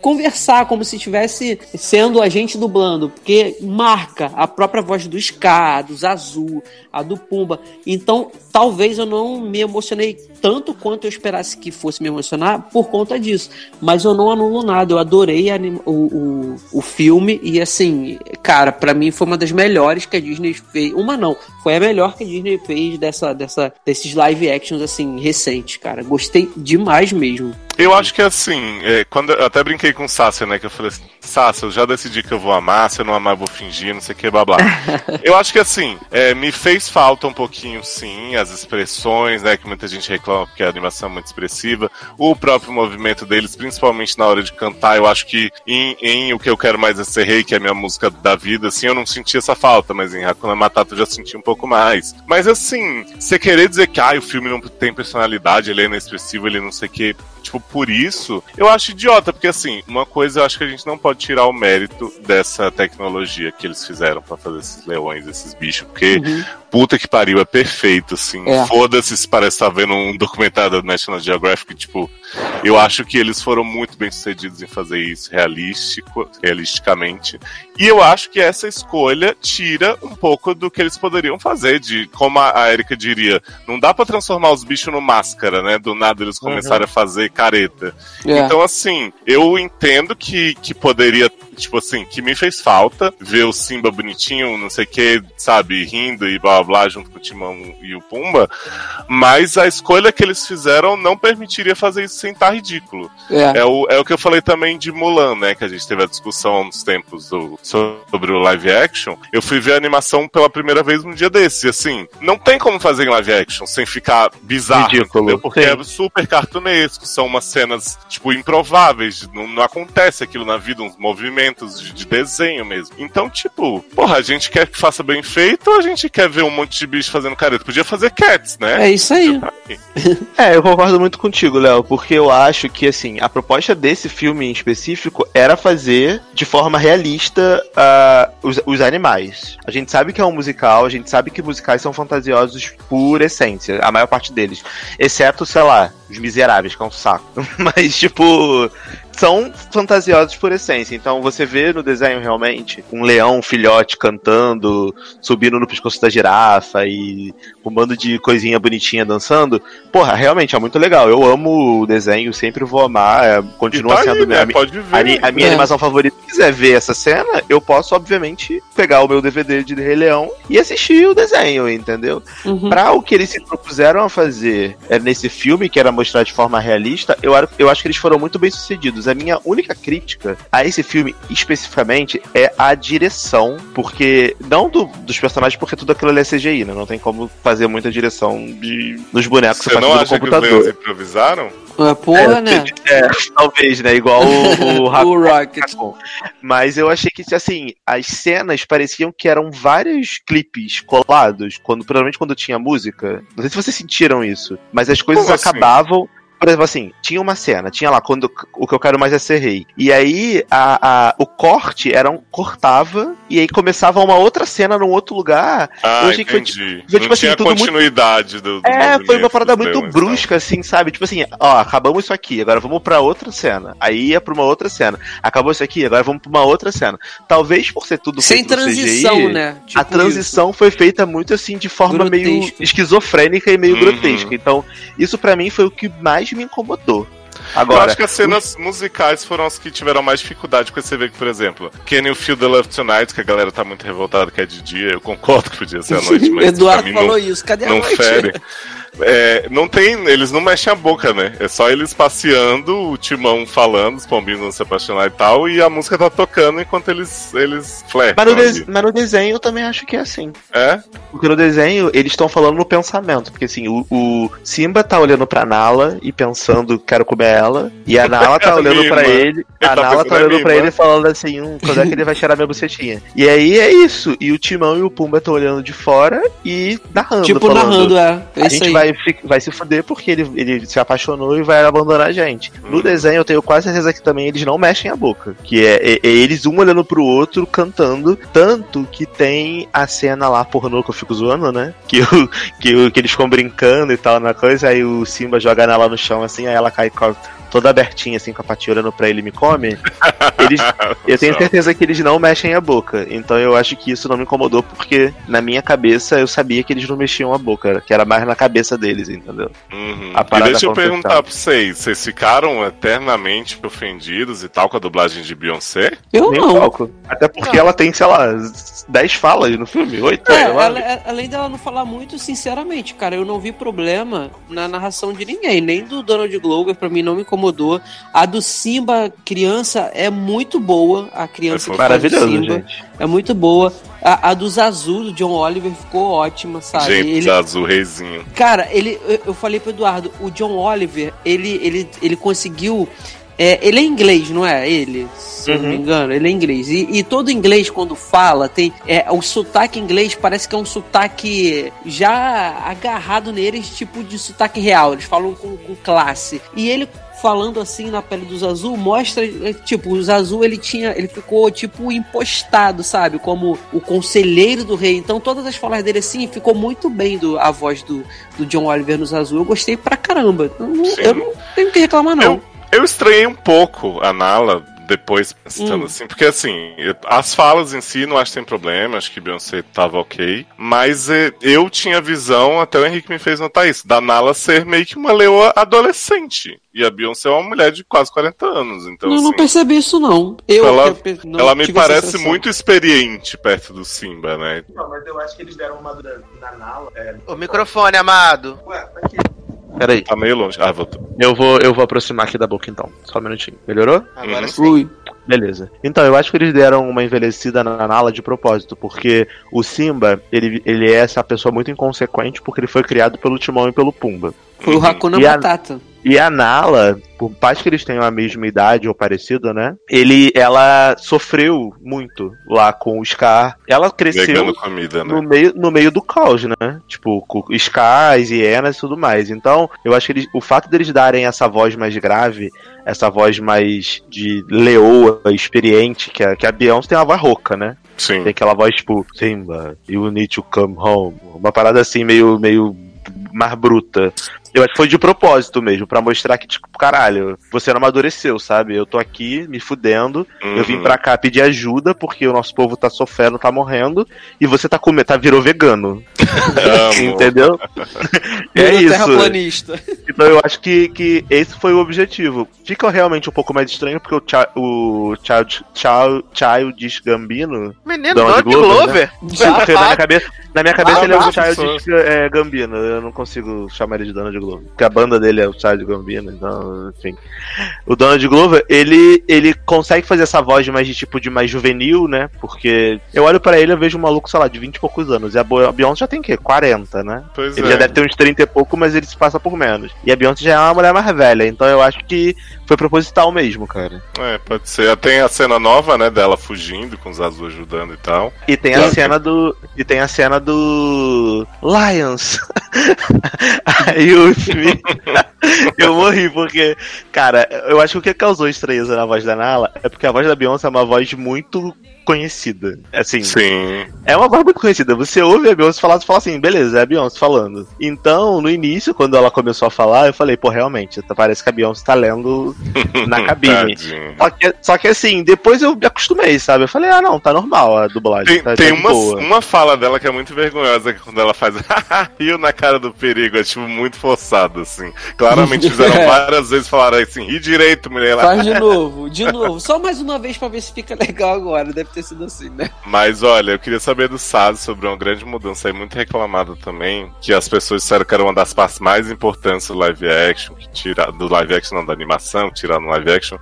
conversar como se estivesse sendo a gente dublando, porque marca a própria voz do Scar, do Zazu, a do Pumba. Então, talvez eu não me emocionei tanto quanto eu esperasse que fosse me emocionar por conta disso. Mas eu não anulo nada, eu adorei o, o, o filme e assim, cara, pra mim foi uma das melhores que a Disney fez. Uma não, foi a melhor que a Disney fez dessa, dessa, desses live actions assim, recentes, cara. Gostei demais mesmo. Eu acho que assim, é, quando eu até brinquei com o Sasha, né? Que eu falei assim, Sasha, eu já decidi que eu vou amar, se eu não amar, eu vou fingir, não sei o que, blá blá. eu acho que assim, é, me fez falta um pouquinho, sim, as expressões, né? Que muita gente reclama porque a animação é muito expressiva. O próprio movimento deles, principalmente na hora de cantar, eu acho que em, em O Que Eu Quero Mais É Ser Rei, que é a minha música da vida, assim, eu não senti essa falta, mas em Hakuna Matata eu já senti um pouco mais. Mas assim, você querer dizer que ah, o filme não tem personalidade, ele é inexpressivo, ele não sei o que, tipo, por isso, eu acho idiota, porque assim, uma coisa eu acho que a gente não pode tirar o mérito dessa tecnologia que eles fizeram pra fazer esses leões, esses bichos, porque puta que pariu, é perfeito, assim. É. Foda-se se parece estar vendo um documentário do National Geographic, tipo, eu acho que eles foram muito bem sucedidos em fazer isso realístico, realisticamente. E eu acho que essa escolha tira um pouco do que eles poderiam fazer, de como a, Erika diria, não dá pra transformar os bichos no máscara, né? Do nada eles começarem a fazer careta. É. Então, assim, eu entendo que, que poderia, tipo assim, que me fez falta ver o Simba bonitinho, não sei o que, sabe, rindo e blá blá blá junto com o Timão e o Pumba, mas a escolha que eles fizeram não permitiria fazer isso sem estar ridículo. É. É o, é o que eu falei também de Mulan, né? Que a gente teve a discussão há uns tempos do- sobre o live action. Eu fui ver a animação pela primeira vez um dia desse. E assim, não tem como fazer em live action sem ficar bizarro, Ridículo, entendeu? Porque sim. é super cartunesco, são umas cenas, tipo, improváveis. Não, não acontece aquilo na vida, uns movimentos elementos de, de desenho mesmo. Então, tipo, porra, a gente quer que faça bem feito ou a gente quer ver um monte de bicho fazendo careta? Podia fazer cats, né? É isso aí. É, eu concordo muito contigo, Léo, porque eu acho que, assim, a proposta desse filme em específico era fazer de forma realista ah, os, os animais. A gente sabe que é um musical, a gente sabe que musicais são fantasiosos por essência, a maior parte deles. Exceto, sei lá, Os Miseráveis, que é um saco. Mas, tipo, são fantasiosos por essência. Então você vê no desenho realmente um leão, um filhote cantando, subindo no pescoço da girafa e um bando de coisinha bonitinha dançando. Porra, realmente é muito legal. Eu amo o desenho, sempre vou amar. é, Continua tá sendo aí, né? a mi- Pode ver. a, a minha É. animação favorita. Se quiser ver essa cena, eu posso, obviamente, pegar o meu DVD de Rei Leão e assistir o desenho, entendeu? Uhum. Pra o que eles se propuseram a fazer é, nesse filme, que era mostrar de forma realista, eu, eu acho que eles foram muito bem sucedidos. A minha única crítica a esse filme, especificamente, é a direção, porque. Não do- dos personagens, porque tudo aquilo ali é CGI, né? Não tem como fazer muita direção de, dos bonecos Você não no acha que os leões improvisaram? É, porra, né? É, talvez, né? Igual o, o O Rocket. Mas eu achei que, assim, as cenas pareciam que eram vários clipes colados, quando, provavelmente quando tinha música. Não sei se vocês sentiram isso, mas as coisas Como assim? Por exemplo, assim, tinha uma cena, tinha lá, quando o que eu quero mais é ser rei. E aí, a, a- o corte era um. cortava, e aí começava uma outra cena num outro lugar. Ah, Eu achei que foi, entendi. foi, tipo não assim, tinha tudo muito- continuidade do, do é, foi uma parada muito leões, brusca, assim, sabe? Tipo assim, ó, acabamos isso aqui, agora vamos pra outra cena. Aí ia pra uma outra cena. Acabou isso aqui, agora vamos pra uma outra cena. Talvez por ser tudo Sem feito no transição, CGI, né? a Tipo transição foi feita muito assim, de forma meio esquizofrênica e meio Uhum. grotesca. Então, isso pra mim foi o que mais me incomodou. Eu Agora, acho que as cenas musicais foram as que tiveram mais dificuldade, porque você vê que, por exemplo, Can You Feel the Love Tonight, que a galera tá muito revoltada que é de dia, eu concordo que podia ser à noite, mas Eduardo pra mim falou não, isso. Cadê a não noite? fere. É, não tem, eles não mexem a boca, né? É só eles passeando, o timão falando, os pombinhos vão se apaixonar e tal, e a música tá tocando enquanto eles, eles flertam. mas no, ali. des- mas no desenho eu também acho que é assim. É? Porque no desenho eles estão falando no pensamento. Porque assim, o, o Simba tá olhando pra Nala e pensando, quero comer ela. E a Nala tá olhando pra ele. A Ele tá Nala tá em olhando pra ele e falando assim, hum, quando é que ele vai cheirar minha bucetinha? E aí é isso. E o Timão e o Pumba estão olhando de fora e narrando. Tipo, falando, narrando, é. É A isso gente aí. Vai, vai se fuder porque ele, ele se apaixonou e vai abandonar a gente. No Hum. desenho, eu tenho quase certeza que também eles não mexem a boca. Que é, é- é eles um olhando pro outro, cantando. Tanto que tem a cena lá pornô que eu fico zoando, né? Que, o, que, o- que eles ficam brincando e tal na coisa. Aí o Simba joga ela no chão assim, aí ela cai a- toda abertinha, assim, com a patinha olhando pra ele e me come. Eles, eu tenho certeza que eles não mexem a boca. Então eu acho que isso não me incomodou, porque na minha cabeça eu sabia que eles não mexiam a boca, que era mais na cabeça deles, entendeu? Uhum. A E parada deixa eu perguntar pra vocês, vocês ficaram eternamente ofendidos e tal com a dublagem de Beyoncé? Eu Nem não. Até porque ela tem, sei lá, 10 falas no filme, 8, É, ela- é- além dela não falar muito, sinceramente, cara, eu não vi problema na narração de ninguém, nem do Donald Glover, pra mim não me incomodou. A do Simba criança é muito boa, a criança É que faz o Maravilhoso, Simba gente. é muito boa. A, a do Zazu, do John Oliver, ficou ótima, sabe? Gente, Ele- azul reizinho. Cara, ele, eu, eu falei pro Eduardo, o John Oliver, ele, ele, ele conseguiu. é, ele é inglês, não é? Ele, se eu não me Uhum. engano, ele é inglês. E, e todo inglês, quando fala, tem. É, o sotaque inglês parece que é um sotaque já agarrado neles, tipo de sotaque real. Eles falam com, com classe. E ele. Falando assim na pele do Zazu, mostra, é, tipo, o Zazu ele tinha, ele ficou tipo impostado, sabe? Como o conselheiro do rei. Então todas as falas dele assim, ficou muito bem do, a voz do, do John Oliver nos Azul. Eu gostei pra caramba. Eu eu não tenho o que reclamar, não. Eu, eu estranhei um pouco a Nala depois pensando Hum. assim, porque assim, as falas em si não acho que tem problema, acho que Beyoncé tava ok, mas eh, eu tinha visão, até o Henrique me fez notar isso, da Nala ser meio que uma leoa adolescente, e a Beyoncé é uma mulher de quase 40 anos, então não, assim, não percebi isso, não. Eu Ela- não ela me parece muito experiente perto do Simba, né? Não, mas eu acho que eles deram uma da, da Nala. É... O microfone, amado. Ué, tá aqui. Peraí, Tá meio longe. Ah, voltou. eu vou, eu vou aproximar aqui da boca então. Só um minutinho. Melhorou? Agora Uhum. sim. Ui. Beleza. Então, eu acho que eles deram uma envelhecida na Nala de propósito, porque o Simba, ele, ele é essa pessoa muito inconsequente, porque ele foi criado pelo Timão e pelo Pumba. Foi o Hakuna E a- Matata. E a Nala, por mais que eles tenham a mesma idade ou parecida, né? Ele, ela sofreu muito lá com o Scar. Ela cresceu comida, né? no meio, no meio do caos, né? Tipo, com Skies, hienas e tudo mais. Então, eu acho que eles, o fato deles darem essa voz mais grave, essa voz mais de leoa, experiente, que a, que a Beyoncé tem uma voz rouca, né? Sim. Tem aquela voz tipo, Simba, you need to come home. Uma parada assim, meio, meio mais bruta. Eu acho que foi de propósito mesmo, pra mostrar que, tipo, caralho, você não amadureceu, sabe? Eu tô aqui me fudendo, eu vim Uhum. pra cá pedir ajuda porque o nosso povo tá sofrendo, tá morrendo, e você tá comendo, tá virou vegano. Entendeu? é isso. terraplanista. Então eu acho que, que esse foi o objetivo. Fica realmente um pouco mais estranho porque o, Cha o Child, Child, Childish Gambino. Menino, Donald Donald Glover. Porque na minha cabeça, na minha cabeça Ah, ele é o Childish é, Gambino. Eu não consigo chamar ele de Donald Glover. Porque a banda dele é o Child Gambino, então, enfim. O Donald Glover, ele, ele consegue fazer essa voz de mais de tipo de mais juvenil, né? Porque eu olho pra ele e vejo um maluco, sei lá, de 20 e poucos anos. E a Beyoncé já tem o quê? 40, né? Pois Ele é. já deve ter uns 30 e pouco, mas ele se passa por menos. E a Beyoncé já é uma mulher mais velha, então eu acho que foi proposital mesmo, cara. É, pode ser. Tem a cena nova, né, dela fugindo, com os azuis ajudando e tal. E tem a cena do. E tem a cena do. Lions! Aí o Eu morri, porque. Cara, eu acho que o que causou estranheza na voz da Nala é porque a voz da Beyoncé é uma voz muito conhecida. Assim, Sim. É uma voz muito conhecida. Você ouve a Beyoncé falar, você fala assim, beleza, é a Beyoncé falando. Então, no início, quando ela começou a falar, eu falei, pô, realmente, parece que a Beyoncé tá lendo na cabine. Só que, só que assim, depois eu me acostumei, sabe? Eu falei, ah, não, tá normal a dublagem. Tem, tá, tem tá uma, boa. uma fala dela que é muito vergonhosa, que quando ela faz rio na cara do perigo, é tipo muito forçado, assim. Claramente fizeram várias vezes, falaram assim, ri direito, mulher. Faz de novo, de novo. Só mais uma vez pra ver se fica legal agora. Deve ter sido assim, né? Mas olha, eu queria saber do Saz sobre uma grande mudança aí, muito reclamada também, que as pessoas disseram que era uma das partes mais importantes do live action, que tira, do live action não, da animação, tirar no live action,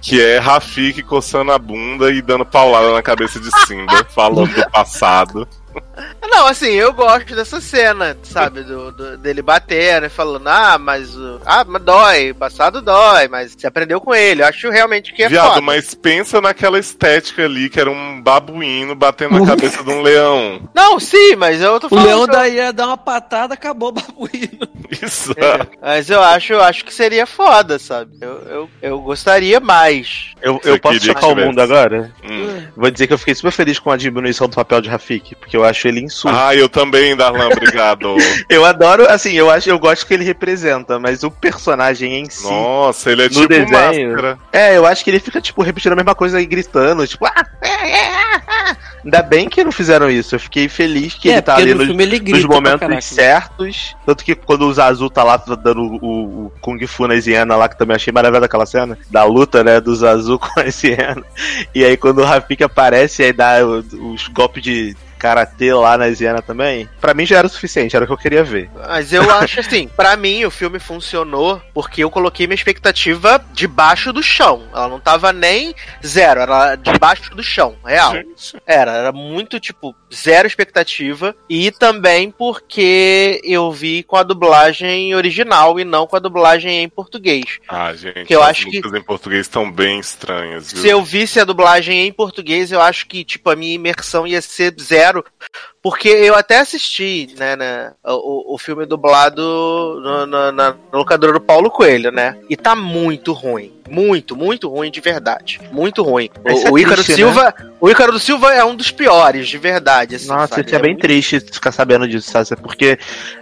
que é Rafik coçando a bunda e dando paulada na cabeça de Simba, falando do passado. Não, assim, eu gosto dessa cena, sabe? Do, do- dele batendo e falando, ah, mas. o- Ah, mas dói, passado dói, mas você aprendeu com ele. Eu acho realmente que é Viado, foda. mas pensa naquela estética ali, que era um babuíno batendo na cabeça de um leão. Não, sim, mas eu tô O falando. leão que eu- daí ia dar uma patada, acabou o babuíno. Isso. É, Mas eu acho, eu acho que seria foda, sabe? Eu, eu, eu gostaria mais. Eu, eu posso chocar o mundo agora? Hum. Vou dizer que eu fiquei super feliz com a diminuição do papel de Rafik, porque eu acho ele insulto. Ah, eu também, Darlan, obrigado. Eu adoro, assim, eu acho, eu gosto que ele representa, mas o personagem em si. Nossa, ele é No tipo desenho. máscara. É, eu acho que ele fica, tipo, repetindo a mesma coisa e gritando, tipo, ah, é, é, ah, ah. Ainda bem que não fizeram isso. Eu fiquei feliz que é, ele tá ali no nos, filme ele grita nos momentos caraca. certos. Tanto que quando o Zazu tá lá dando o, o Kung Fu nas hienas lá, que também achei maravilhosa aquela cena, da luta, né, do Zazu com as hienas. E aí quando o Rafik aparece, aí dá o- os golpes de karatê lá nas hienas também, pra mim já era o suficiente, era o que eu queria ver. Mas eu acho assim, pra mim o filme funcionou porque eu coloquei minha expectativa debaixo do chão. Ela não tava nem zero, era debaixo do chão, real. Gente. Era, era muito tipo zero expectativa e também porque eu vi com a dublagem original e não com a dublagem em português. Ah, gente, Que eu as acho que- em português estão bem estranhas, viu? Se eu visse a dublagem em português, eu acho que tipo a minha imersão ia ser zero, porque eu até assisti, né, né o, o filme dublado no, no, na no locadora do Paulo Coelho, né? E tá muito ruim, muito, muito ruim de verdade, muito ruim. O, o é Ícaro triste, Silva, o Ícaro do Silva é um dos piores de verdade. Assim, Nossa, sabe? isso é bem muito- triste ficar sabendo disso, sabe? Porque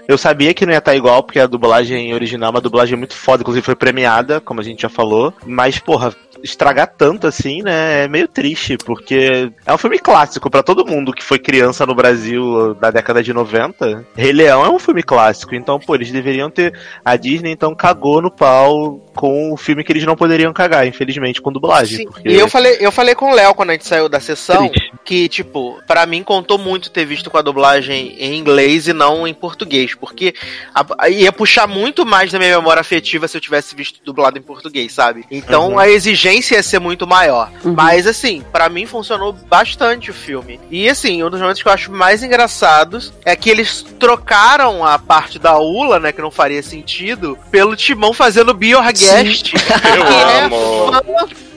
eu sabia que não ia estar igual, porque a dublagem original é uma dublagem muito foda, inclusive foi premiada, como a gente já falou. Mas, porra, estragar tanto assim, né, é meio triste, porque é um filme clássico pra todo mundo que foi criança no Brasil da década de 90. Rei Leão é um filme clássico, então, pô, eles deveriam ter. A Disney então cagou no pau com o filme que eles não poderiam cagar, infelizmente, com dublagem. Sim, porque... E eu falei, eu falei com o Léo quando a gente saiu da sessão Triste. que, tipo, pra mim contou muito ter visto com a dublagem em inglês e não em português, porque a- ia puxar muito mais da minha memória afetiva se eu tivesse visto dublado em português, sabe? Então Uhum. a exigência experiência ia ser muito maior. Uhum. Mas, assim, pra mim funcionou bastante o filme. E, assim, um dos momentos que eu acho mais engraçados é que eles trocaram a parte da Ula, né, que não faria sentido, pelo Timão fazendo Biohagast. que Eu é amo.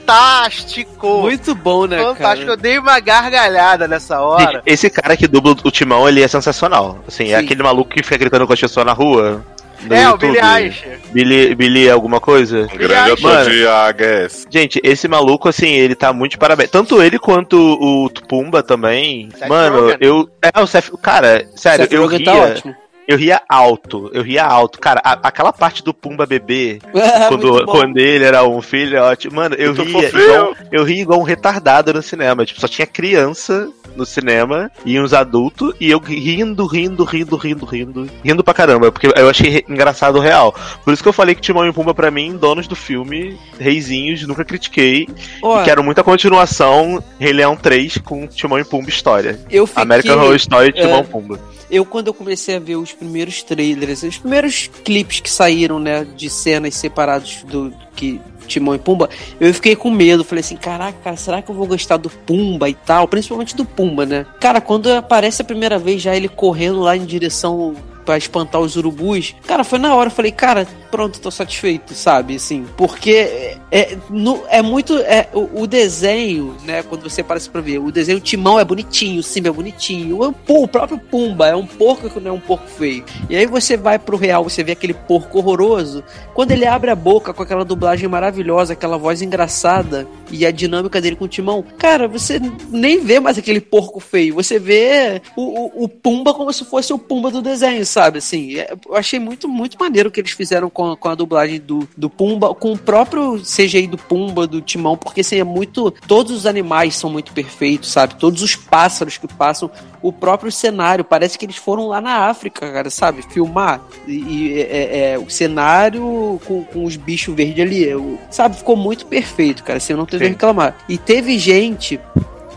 fantástico. Muito bom, né, Fantástico, cara? eu dei uma gargalhada nessa hora. Esse cara que dubla o Timão, ele é sensacional. Assim, é Sim. aquele maluco que fica gritando com as pessoas na rua. No é, o YouTube. Billy Eicher. Billy, Billy alguma coisa? Um grande ator de AHS. Gente, esse maluco, assim, ele tá muito de parabéns. Tanto ele quanto o Pumba também. Seth Mano, eu. É, o Seth. Cara, sério, Seth eu Rogen ria. tá ótimo. Eu ria alto, eu ria alto. Cara, a- aquela parte do Pumba bebê, É, quando, quando ele era um filho, ótimo. Mano, eu Muito ria, fofinho. igual, eu ria igual um retardado no cinema. Tipo, só tinha criança no cinema e uns adultos, e eu rindo, rindo, rindo, rindo, rindo, rindo pra caramba, porque eu achei engraçado o real. Por isso que eu falei que Timão e Pumba, pra mim, donos do filme, reizinhos, nunca critiquei. E quero muita continuação, Rei Leão 3 com Timão e Pumba história. eu fiquei... American Horror Story Timão é, e Pumba. Eu, quando eu comecei a ver os primeiros trailers, os primeiros clipes que saíram, né, de cenas separados do que Timão e Pumba, eu fiquei com medo. Falei assim, caraca, cara, será que eu vou gostar do Pumba e tal? Principalmente do Pumba, né? Cara, quando aparece a primeira vez já ele correndo lá em direção pra espantar os urubus, cara, foi na hora. Eu falei, cara, pronto, tô satisfeito, sabe? Assim, porque é, no- é muito. É, o, o desenho, né, quando você aparece pra ver, o desenho Timão é bonitinho, o Simba é bonitinho, o, o próprio Pumba é um porco que não é um porco feio. E aí você vai pro real, você vê aquele porco horroroso. Quando ele abre a boca com aquela dublagem maravilhosa, aquela voz engraçada e a dinâmica dele com o Timão, cara, você nem vê mais aquele porco feio. Você vê o, o, o Pumba como se fosse o Pumba do desenho, sabe? Assim, é- eu achei muito, muito maneiro o que eles fizeram com, a- com a dublagem do, do Pumba, com o próprio CGI do Pumba, do Timão, porque assim, é muito. Todos os animais são muito perfeitos, sabe? Todos os pássaros que passam, o próprio cenário, parece que eles foram lá na África, cara, sabe? Filmar. E, e, é, é, o cenário com, com os bichos verdes ali, o- sabe? Ficou muito perfeito, cara. Assim, eu não tenho o que reclamar. E teve gente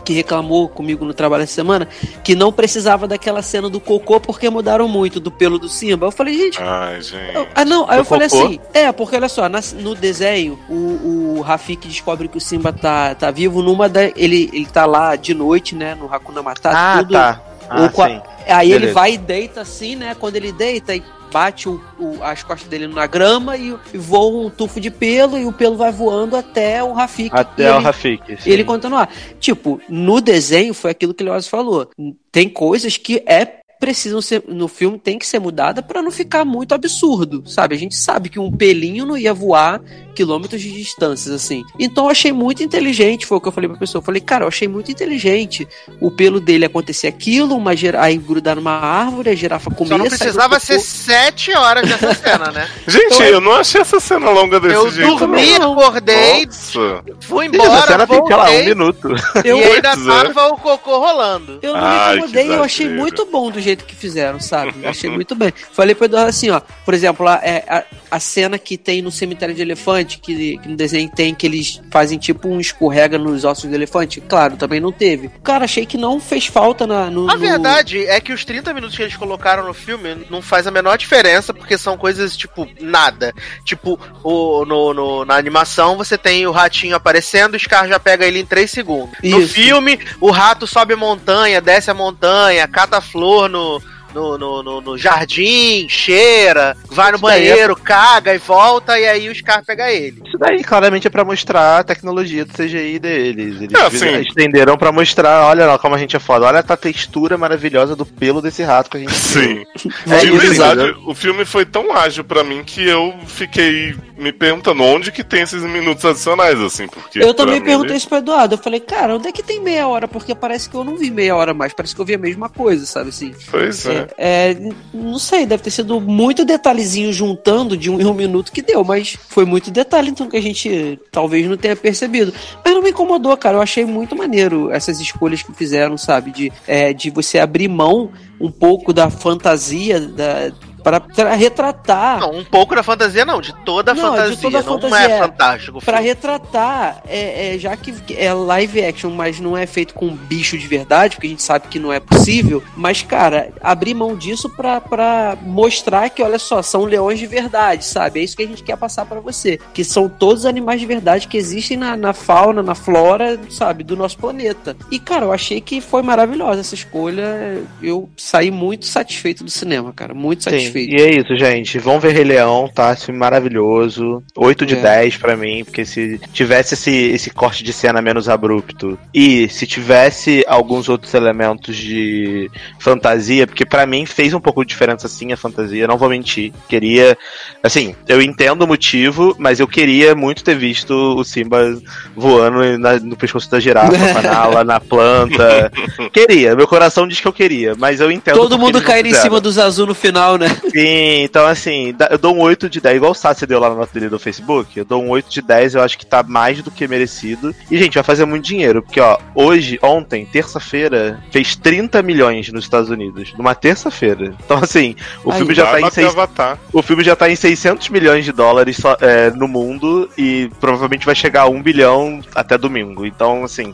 que reclamou comigo no trabalho essa semana que não precisava daquela cena do cocô porque mudaram muito do pelo do Simba. Eu falei, gente. Ai, gente. eu- ah, não, aí eu falei cocô? assim: é, porque olha só, na- no desenho, o, o Rafik descobre que o Simba tá, tá vivo numa da. Ele, ele tá lá de noite, né, no Hakuna Matata, ah, tudo. tá. Ah, a- sim. Aí ele Beleza. vai e deita assim, né? Quando ele deita e bate o, o- as costas dele na grama e, e voa um tufo de pelo e o pelo vai voando até o Rafik. e Até o ele- Rafik. sim. ele continuar. Tipo, no desenho foi aquilo que o Leoz falou. Tem coisas que é precisam ser no filme tem que ser mudada pra não ficar muito absurdo, sabe? A gente sabe que um pelinho não ia voar quilômetros de distâncias assim. Então eu achei muito inteligente, foi o que eu falei pra pessoa. Eu falei, cara, eu achei muito inteligente o pelo dele acontecer aquilo, uma gira... aí grudar numa árvore, a girafa comer, Só não precisava ser sete horas dessa cena, né? Gente, Então, eu não achei essa cena longa desse Eu jeito. dormi, não. acordei, Nossa. fui Sim, essa embora, cena tem, sei lá, um voltei, minuto. Eu, e ainda é. tava o cocô rolando. Eu não Ai, me incomodei, eu achei muito bom do jeito que fizeram, sabe? Eu achei muito bem. Falei pro Eduardo assim, ó, por exemplo, a, é, a, a cena que tem no cemitério de elefante, que, que no desenho tem que eles fazem tipo um escorrega nos ossos do elefante, claro, também não teve. Cara, achei que não fez falta na, no. A no- verdade é que os 30 minutos que eles colocaram no filme não faz a menor diferença, porque são coisas, tipo, nada. Tipo, o, no, no- na animação você tem o ratinho aparecendo, o Scar já pega ele em 3 segundos. No Isso. filme, o rato sobe a montanha, desce a montanha, cata flor no. No, no, no- no jardim, cheira, vai no Isso é- banheiro, caga e volta, e aí o Scar pega ele. Isso daí claramente é pra mostrar a tecnologia do CGI deles. Eles É, assim. estenderam pra mostrar, olha lá como a gente é foda. Olha a textura maravilhosa do pelo desse rato que a gente Sim. É de isso, verdade, o filme foi tão ágil pra mim que eu fiquei me perguntando onde que tem esses minutos adicionais, assim, porque... Eu também mim perguntei ele- isso pro Eduardo. Eu falei, cara, onde é que tem meia hora? Porque parece que eu não vi meia hora mais. Parece que eu vi a mesma coisa, sabe assim? Pois é. É, não sei, deve ter sido muito detalhezinho juntando de um em um minuto que deu, mas foi muito detalhe, então que a gente talvez não tenha percebido. Mas não me incomodou, cara. Eu achei muito maneiro essas escolhas que fizeram, sabe? De, é, de você abrir mão um pouco da fantasia da, Pra, pra retratar. Não, um pouco da fantasia não, de toda a Não, de fantasia. toda a não fantasia, é é. fantástico. filme. retratar, é, é, já que é live action, mas não é feito com bicho de verdade, porque a gente sabe que não é possível. Mas, cara, abrir mão disso pra, pra mostrar que, olha só, são leões de verdade, sabe? É isso que a gente quer passar pra você. Que são todos animais de verdade que existem na, na fauna, na flora, sabe, do nosso planeta. E, cara, eu achei que foi maravilhosa essa escolha. Eu saí muito satisfeito do cinema, cara. Muito Sim, e é isso, gente. Vão ver Rei Leão, tá? Esse filme maravilhoso. 8 de É. 10 pra mim, porque se tivesse esse, esse corte de cena menos abrupto e se tivesse alguns outros elementos de fantasia, porque pra mim fez um pouco de diferença sim a fantasia, não vou mentir. Queria, assim, eu entendo o motivo, mas eu queria muito ter visto o Simba voando na- no pescoço da girafa, com a Nala na planta. queria, meu coração diz que eu queria, mas eu entendo Todo mundo caindo em cima dos azul no final, né? Sim, então assim, eu dou um 8 de 10, igual o Sassi deu lá na nota dele do Facebook. Eu dou um 8 de 10, eu acho que tá mais do que merecido. E, gente, vai fazer muito dinheiro, porque, ó, hoje, ontem, terça-feira, fez 30 milhões nos Estados Unidos. Numa terça-feira. Então, assim, o Aí, filme já Vai tá em seis, Avatar. o filme já tá em 600 milhões de dólares só, é, no mundo e provavelmente vai chegar a 1 bilhão até domingo. Então, assim.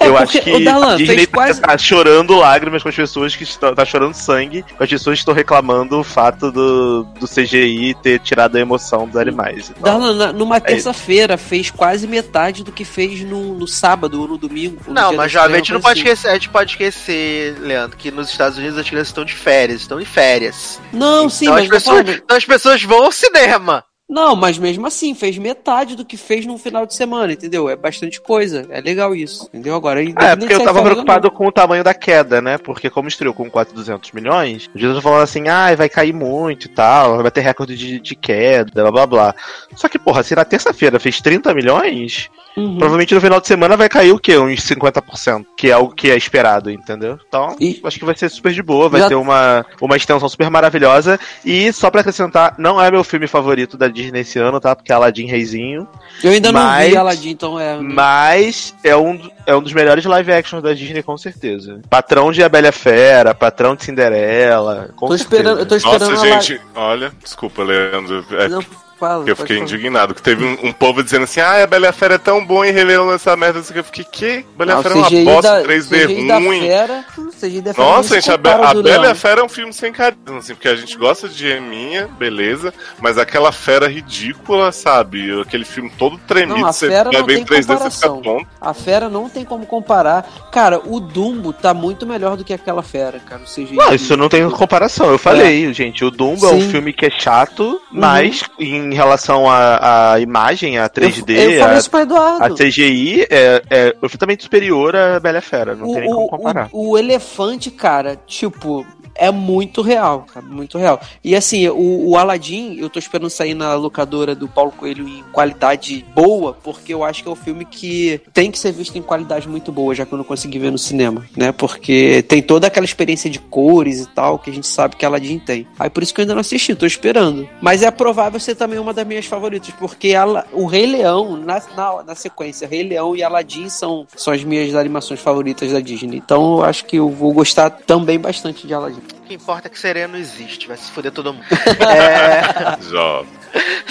É, eu acho que o Darlan a Disney fez quase- tá chorando lágrimas com as pessoas que estão. tá chorando sangue com as pessoas que estão reclamando o fato do, do CGI ter tirado a emoção dos animais. Então, Darlan, na- numa É terça-feira, fez quase metade do que fez no, no sábado ou no domingo. ou no Não, dia mas jovem, a gente não pode coisa esquecer, a gente pode esquecer, Leandro, que nos Estados Unidos as crianças estão de férias, estão em férias. assim. Não, sim, então, mas as eu tô pessoas, então as pessoas vão ao cinema. Não, mas mesmo assim, fez metade do que fez num final de semana, entendeu? É bastante coisa. É legal isso, entendeu? Agora, É, porque eu tava ou preocupado com o tamanho da queda, né? Porque como estreou com 400 milhões, os dias falando assim, ah, vai cair muito e tal, vai bater recorde de, de queda, blá blá blá. Só que, porra, se na terça-feira fez 30 milhões. Uhum. provavelmente no final de semana vai cair o quê? Uns 50%, que é algo que é esperado, entendeu? Então, E- acho que vai ser super de boa, vai Já- ter uma, uma extensão super maravilhosa. E só pra acrescentar, não é meu filme favorito da Disney esse ano, tá? Porque é Aladdin Reizinho. Eu ainda não mas- vi Aladdin, então é. Mas é um, é um dos melhores live actions da Disney, com certeza. Patrão de A Bela Fera, patrão de Cinderela. Com Tô certeza. esperando, eu tô esperando Nossa, gente, olha, desculpa, Leandro. É Não, fala, eu fiquei falar. indignado. Que teve um, um povo dizendo assim: ah, a Bela e a Fera é tão bom e revelando essa merda. Assim, que eu fiquei, que? Bela e Não, a Fera é uma bosta, da- 3D CGI da ruim. Fera, CGI da Fera Nossa, gente, a, Be a Bela e a. Fera é um filme sem carisma, assim, porque a gente gosta de Eminha, beleza, mas aquela fera ridícula, sabe? Aquele filme todo tremido, Não, a você Fera vai não ver tem em 3D, você fica comparação. tonto. A Fera não tem como comparar. Cara, o Dumbo tá muito melhor do que aquela Fera, cara. O CGI. Não, isso não tem comparação. Eu falei, gente, o Dumbo é um Sim. filme que é chato, mas em relação à à imagem, a 3D, Eu, eu a, isso pro Eduardo. a CGI é, é perfeitamente superior à Bela Fera. Não o, tem nem como comparar. o- o elefante, cara, tipo, é muito real, cara, muito real. E assim, o, o Aladdin, eu tô esperando sair na locadora do Paulo Coelho em qualidade boa, porque eu acho que é um filme que tem que ser visto em qualidade muito boa, já que eu não consegui ver no cinema, né? Porque tem toda aquela experiência de cores e tal, que a gente sabe que Aladdin tem. Aí por isso que eu ainda não assisti, tô esperando. Mas é provável ser também uma das minhas favoritas, porque ela, o Rei Leão, na, na, na sequência, Rei Leão e Aladdin são, são as minhas animações favoritas da Disney. Então eu acho que eu vou gostar também bastante de Aladdin. O que importa é que Sereno existe, vai se fuder todo mundo. é... Jovem.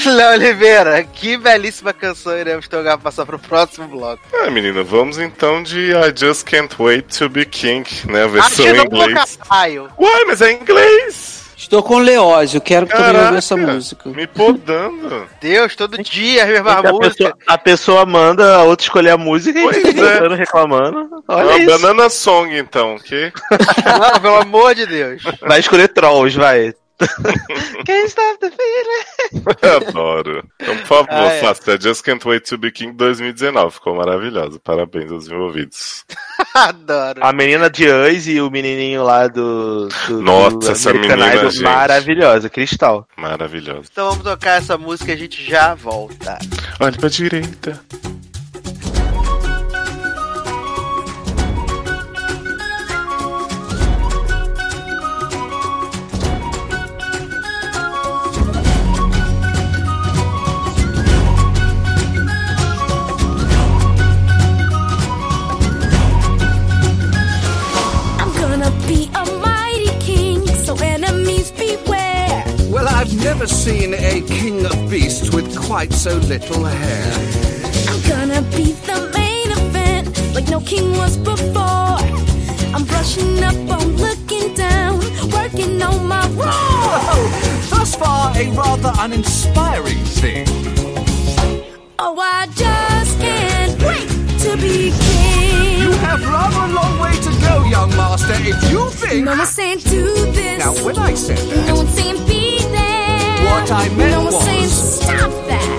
Léo Oliveira, que belíssima canção iremos tocar pra passar pro próximo bloco. É, menina, vamos então de I Just Can't Wait to Be King, né? A versão em inglês. Uai, mas é em inglês! Estou com Leózio, quero também Caraca, ouvir essa música. Me podando. Deus, todo dia mesmas A músicas. pessoa, a pessoa manda a outra escolher a música e Pois fica é. reclamando. É Olha uma isso. banana song, então, ok? Não, pelo amor de Deus. Vai escolher Trolls, vai. Can't stop the feeling. Adoro. Então, por favor, Ah, é. faça I Just Can't Wait to Be King 2019. Ficou maravilhoso. Parabéns aos envolvidos. Adoro. A menina de Us e o menininho lá do. do Nossa, do essa menina, Idol, gente. maravilhosa, Cristal. Maravilhoso. Então vamos tocar essa música e a gente já volta. Olha pra direita. Never seen a king of beasts with quite so little hair. I'm gonna be the main event like no king was before. I'm brushing up on looking down, working on my roar. Oh, thus far, a rather uninspiring thing. Oh, I just can't wait to be king. You have rather a long way to go, young master, if you think. No one's saying do this. Now, when I said No that, one's saying be. What I meant No one's was- saying stop that.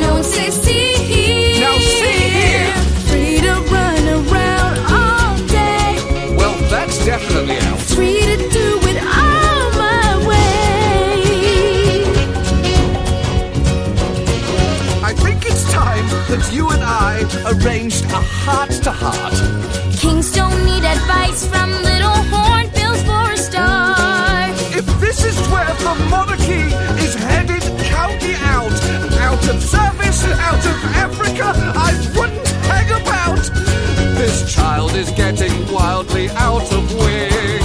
No one's saying see here. Now see here. Free to run around all day. well, that's definitely out. Free to do it all my way. I think it's time that you and I arranged a heart to heart. Kings don't need advice from little hornbills the monarchy is headed, count me out. Out of service, out of Africa, I wouldn't hang about. This child is getting wildly out of wing.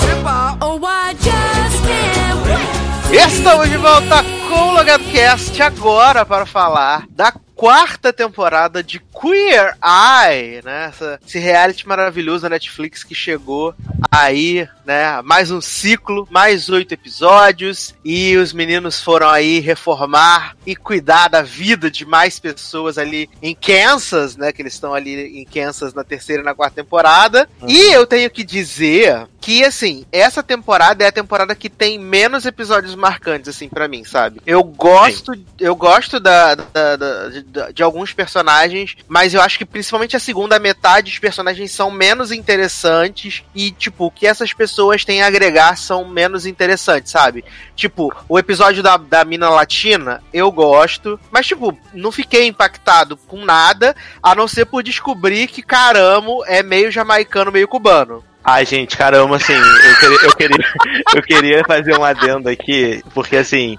Simba! Oh, I just can't wait. Estamos de volta com o Logado Cast agora para falar da quarta temporada de Queer Eye, né? Essa- esse reality maravilhoso da Netflix que chegou aí, né? Mais um ciclo, mais oito episódios e os meninos foram aí reformar e cuidar da vida de mais pessoas ali em Kansas, né? Que eles estão ali em Kansas na terceira e na quarta temporada. E eu tenho que dizer que, assim, essa temporada é a temporada que tem menos episódios marcantes, assim, pra mim, sabe? Eu gosto, eu gosto da, da- da- de, de alguns personagens, mas eu acho que principalmente a segunda metade os personagens são menos interessantes e, tipo, o que essas pessoas têm a agregar são menos interessantes, sabe? Tipo, o episódio da, da mina latina, eu gosto, mas, tipo, não fiquei impactado com nada, a não ser por descobrir que Caramo é meio jamaicano, meio cubano. Ai, gente, caramba, assim, eu queria, eu queria, eu queria fazer um adendo aqui, porque assim,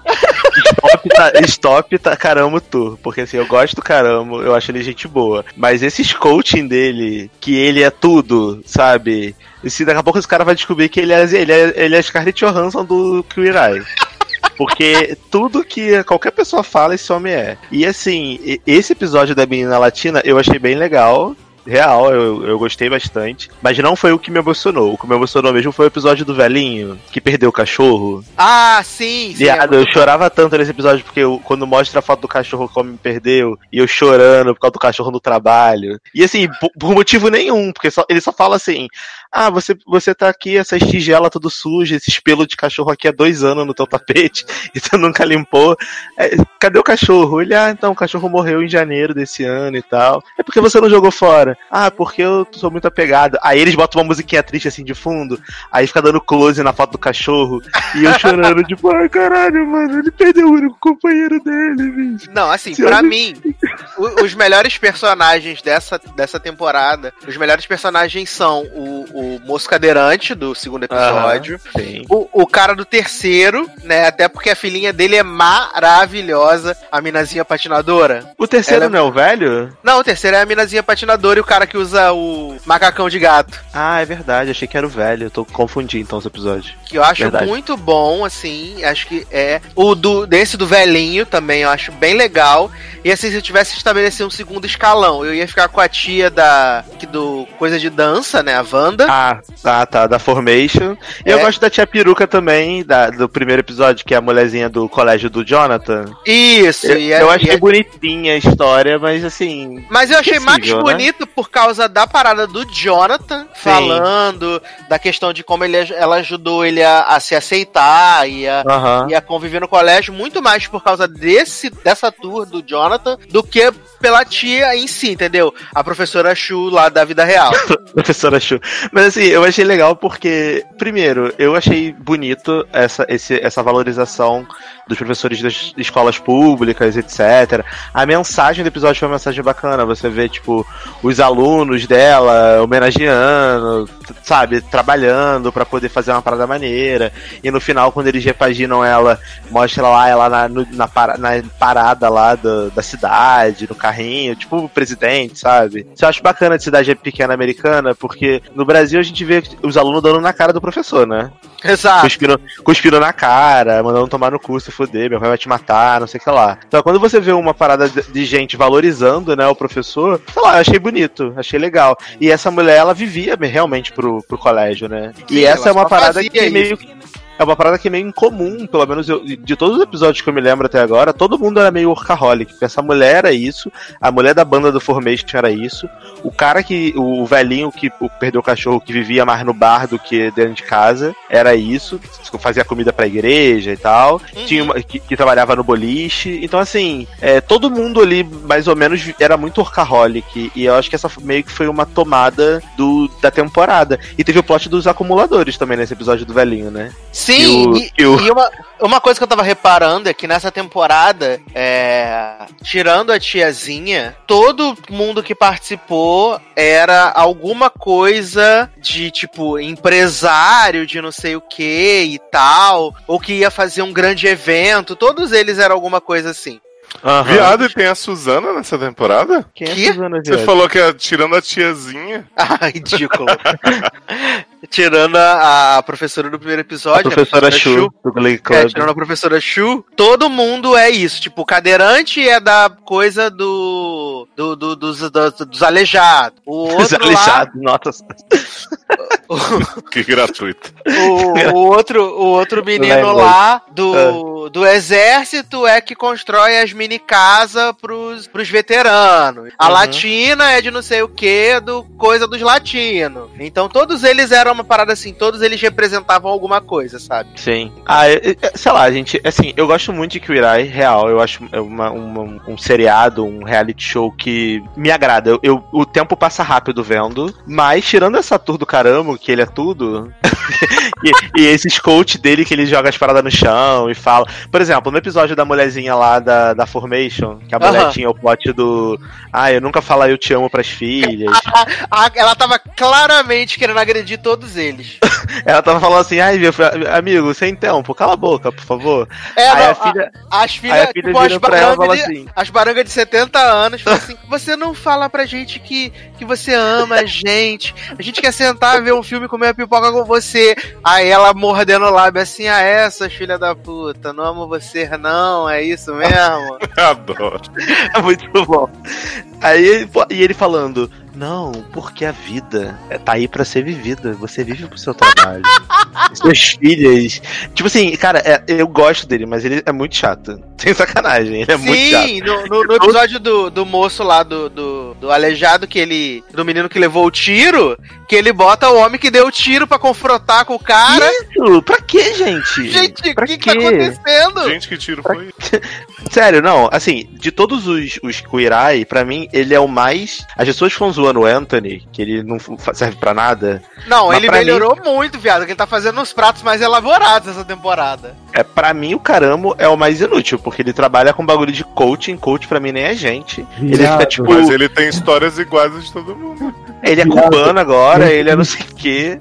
stop tá, stop tá caramba tu, porque assim, eu gosto do caramba, eu acho ele gente boa, mas esses coaching dele, que ele é tudo, sabe? E se daqui a pouco esse cara vai descobrir que ele é, ele é, ele é Scarlett Johansson do Queer Eye. Porque tudo que qualquer pessoa fala, esse homem é. E assim, esse episódio da menina latina eu achei bem legal. Real, eu, eu gostei bastante. Mas não foi o que me emocionou. O que me emocionou mesmo foi o episódio do velhinho, que perdeu o cachorro. Ah, sim, sim. Viado, eu chorava tanto nesse episódio, porque eu- quando mostra a foto do cachorro como me perdeu, e eu chorando por causa do cachorro no trabalho. E assim, por, por motivo nenhum, porque só- ele só fala assim: Ah, você, você tá aqui, essas tigelas tudo sujas, esse pelo de cachorro aqui há dois anos no teu tapete, e tu nunca limpou. É, cadê o cachorro? Ele, ah, então, o cachorro morreu em janeiro desse ano e tal. É porque você não jogou fora. Ah, porque eu sou muito apegado. Aí eles botam uma musiquinha triste assim de fundo, aí fica dando close na foto do cachorro, e eu chorando, tipo, ai caralho, mano, ele perdeu o único companheiro dele, bicho. Não, assim, eu- mim, os melhores personagens dessa, dessa temporada, os melhores personagens são o, o moço cadeirante do segundo episódio, o, o cara do terceiro, né? Até porque a filhinha dele é maravilhosa, a minazinha patinadora. O terceiro Ela- não é o velho? Não, o terceiro é a minazinha patinadora e o cara que usa o macacão de gato. Ah, é verdade, achei que era o velho. Eu tô confundindo então os episódios. Que eu acho Verdade. muito bom, assim. Acho que é. O do desse do velhinho também, eu acho bem legal. E assim, se eu tivesse estabelecido um segundo escalão, eu ia ficar com a tia da. Que do Coisa de Dança, né? A Wanda. Ah, tá, tá, da Formation. E eu É. gosto da tia peruca também, da, do primeiro episódio, que é a mulherzinha do colégio do Jonathan. Isso, Eu, e é- eu achei é- bonitinha a história, mas assim. Mas eu achei mais né? bonito por causa da parada do Jonathan falando da questão de como ele, ela ajudou ele a, a se aceitar e a, Aham. e a conviver no colégio, muito mais por causa desse dessa tour do Jonathan do que pela tia em si, entendeu? A professora Chu lá da vida real. Professora Chu. Mas assim, eu achei legal porque, primeiro, eu achei bonito essa, esse, essa valorização dos professores das escolas públicas, etc. A mensagem do episódio foi uma mensagem bacana. Você vê, tipo, os alunos dela homenageando, sabe, trabalhando pra poder fazer uma parada maneira. E no final, quando eles repaginam ela, mostra lá ela na, na, para- na parada lá do- da cidade, no carrinho, tipo o presidente, sabe? Isso eu acho bacana de cidade pequena americana, porque no Brasil a gente vê os alunos dando na cara do professor, né? Exato. Cuspindo, cuspindo na cara, mandando tomar no cu se fuder, meu pai vai te matar, não sei o que lá. Então quando você vê uma parada de, gente valorizando, né, o professor, sei lá, eu achei bonito, achei legal. E essa mulher, ela vivia realmente pro, pro colégio, né? Sim, e essa é uma parada que meio é uma parada que é meio incomum, pelo menos eu- de todos os episódios que eu me lembro até agora, todo mundo era meio workaholic. porque Essa mulher era isso, a mulher da banda do Formation era isso, o cara que. O velhinho que o- perdeu o cachorro que vivia mais no bar do que dentro de casa era isso, fazia comida pra igreja e tal, tinha uma, que, que trabalhava no boliche. Então, assim, é, todo mundo ali, mais ou menos, era muito workaholic. E eu acho que essa meio que foi uma tomada do, da temporada. E teve o plot dos acumuladores também nesse episódio do velhinho, né? Sim, E o- e, e o- e uma, uma coisa que eu tava reparando é que nessa temporada, é, tirando a tiazinha, todo mundo que participou era alguma coisa de tipo empresário de não sei o que e tal, ou que ia fazer um grande evento. Todos eles eram alguma coisa assim. Viado, e tem a Suzana nessa temporada? Quem Que? é Suzana Você falou que é tirando a tiazinha. Ah, ridículo. Tirando a, a professora do primeiro A episódio, professora Chu, do Glee É, Club. tirando a professora Chu, todo mundo é isso. Tipo, o cadeirante é da coisa do. do, do- dos, dos, dos aleijados. O outro lá. Desalejado, nossa. Que gratuito. O, o outro, o outro menino Lembra. lá do, do exército é que constrói as mini casas pros, pros veteranos. A Uhum. latina é de não sei o que, do coisa dos latinos. Então todos eles eram uma parada assim, todos eles representavam alguma coisa, sabe? Sim. Ah, é- é- sei lá, gente, assim, eu gosto muito de Eye, real. Eu acho é uma- uma- um seriado, um reality show que me agrada. Eu, eu- o tempo passa rápido vendo, mas tirando essa tour do caramba, que ele é tudo, e, e esses coach dele que ele joga as paradas no chão e fala. Por exemplo, no episódio da mulherzinha lá da, da Formation, que a mulher Aham. tinha o plot do. Ah, eu nunca falar eu te amo pras filhas. A- ela tava claramente querendo agredir todos eles. Ela tava falando assim, ai, meu amigo, sem tempo, cala a boca, por favor. É, Aí não, a filha. As Aí filhas, a filha tipo, as barangas de, assim. as barangas de 70 anos falam assim: você não fala pra gente que, que você ama a gente. A gente quer sentar ver um filme comer uma pipoca com você. Aí ela mordendo o lábio assim, ah, é, suas filha da puta, não amo você, não, é isso mesmo. Adoro. É muito bom. Aí e ele falando, não, porque a vida é- tá aí pra ser vivida. Você vive pro seu trabalho. Suas filhas. Tipo assim, cara, é- eu gosto dele, mas ele é muito chato. Sem sacanagem, ele é muito chato. Sim, no, no- no episódio do, do moço lá, do, do, do aleijado, que ele. Do menino que levou o tiro, que ele bota o homem que deu o tiro pra confrontar com o cara. Isso, pra quê, gente? Gente, o pra que, que tá acontecendo? Gente, que tiro foi? Sério, não, assim, de todos os, os Eye, pra mim, ele é o mais. As pessoas ficam zoando o Anthony, que ele não serve pra nada. Não, ele melhorou muito, viado, que ele tá fazendo uns pratos mais elaborados essa temporada. É, pra mim, o Caramo é o mais inútil, porque ele trabalha com bagulho de coaching. Coach pra mim nem é gente. Ele fica tipo. Mas ele tem histórias iguais de todo mundo. Ele é Viado. cubano agora, ele é não sei o quê.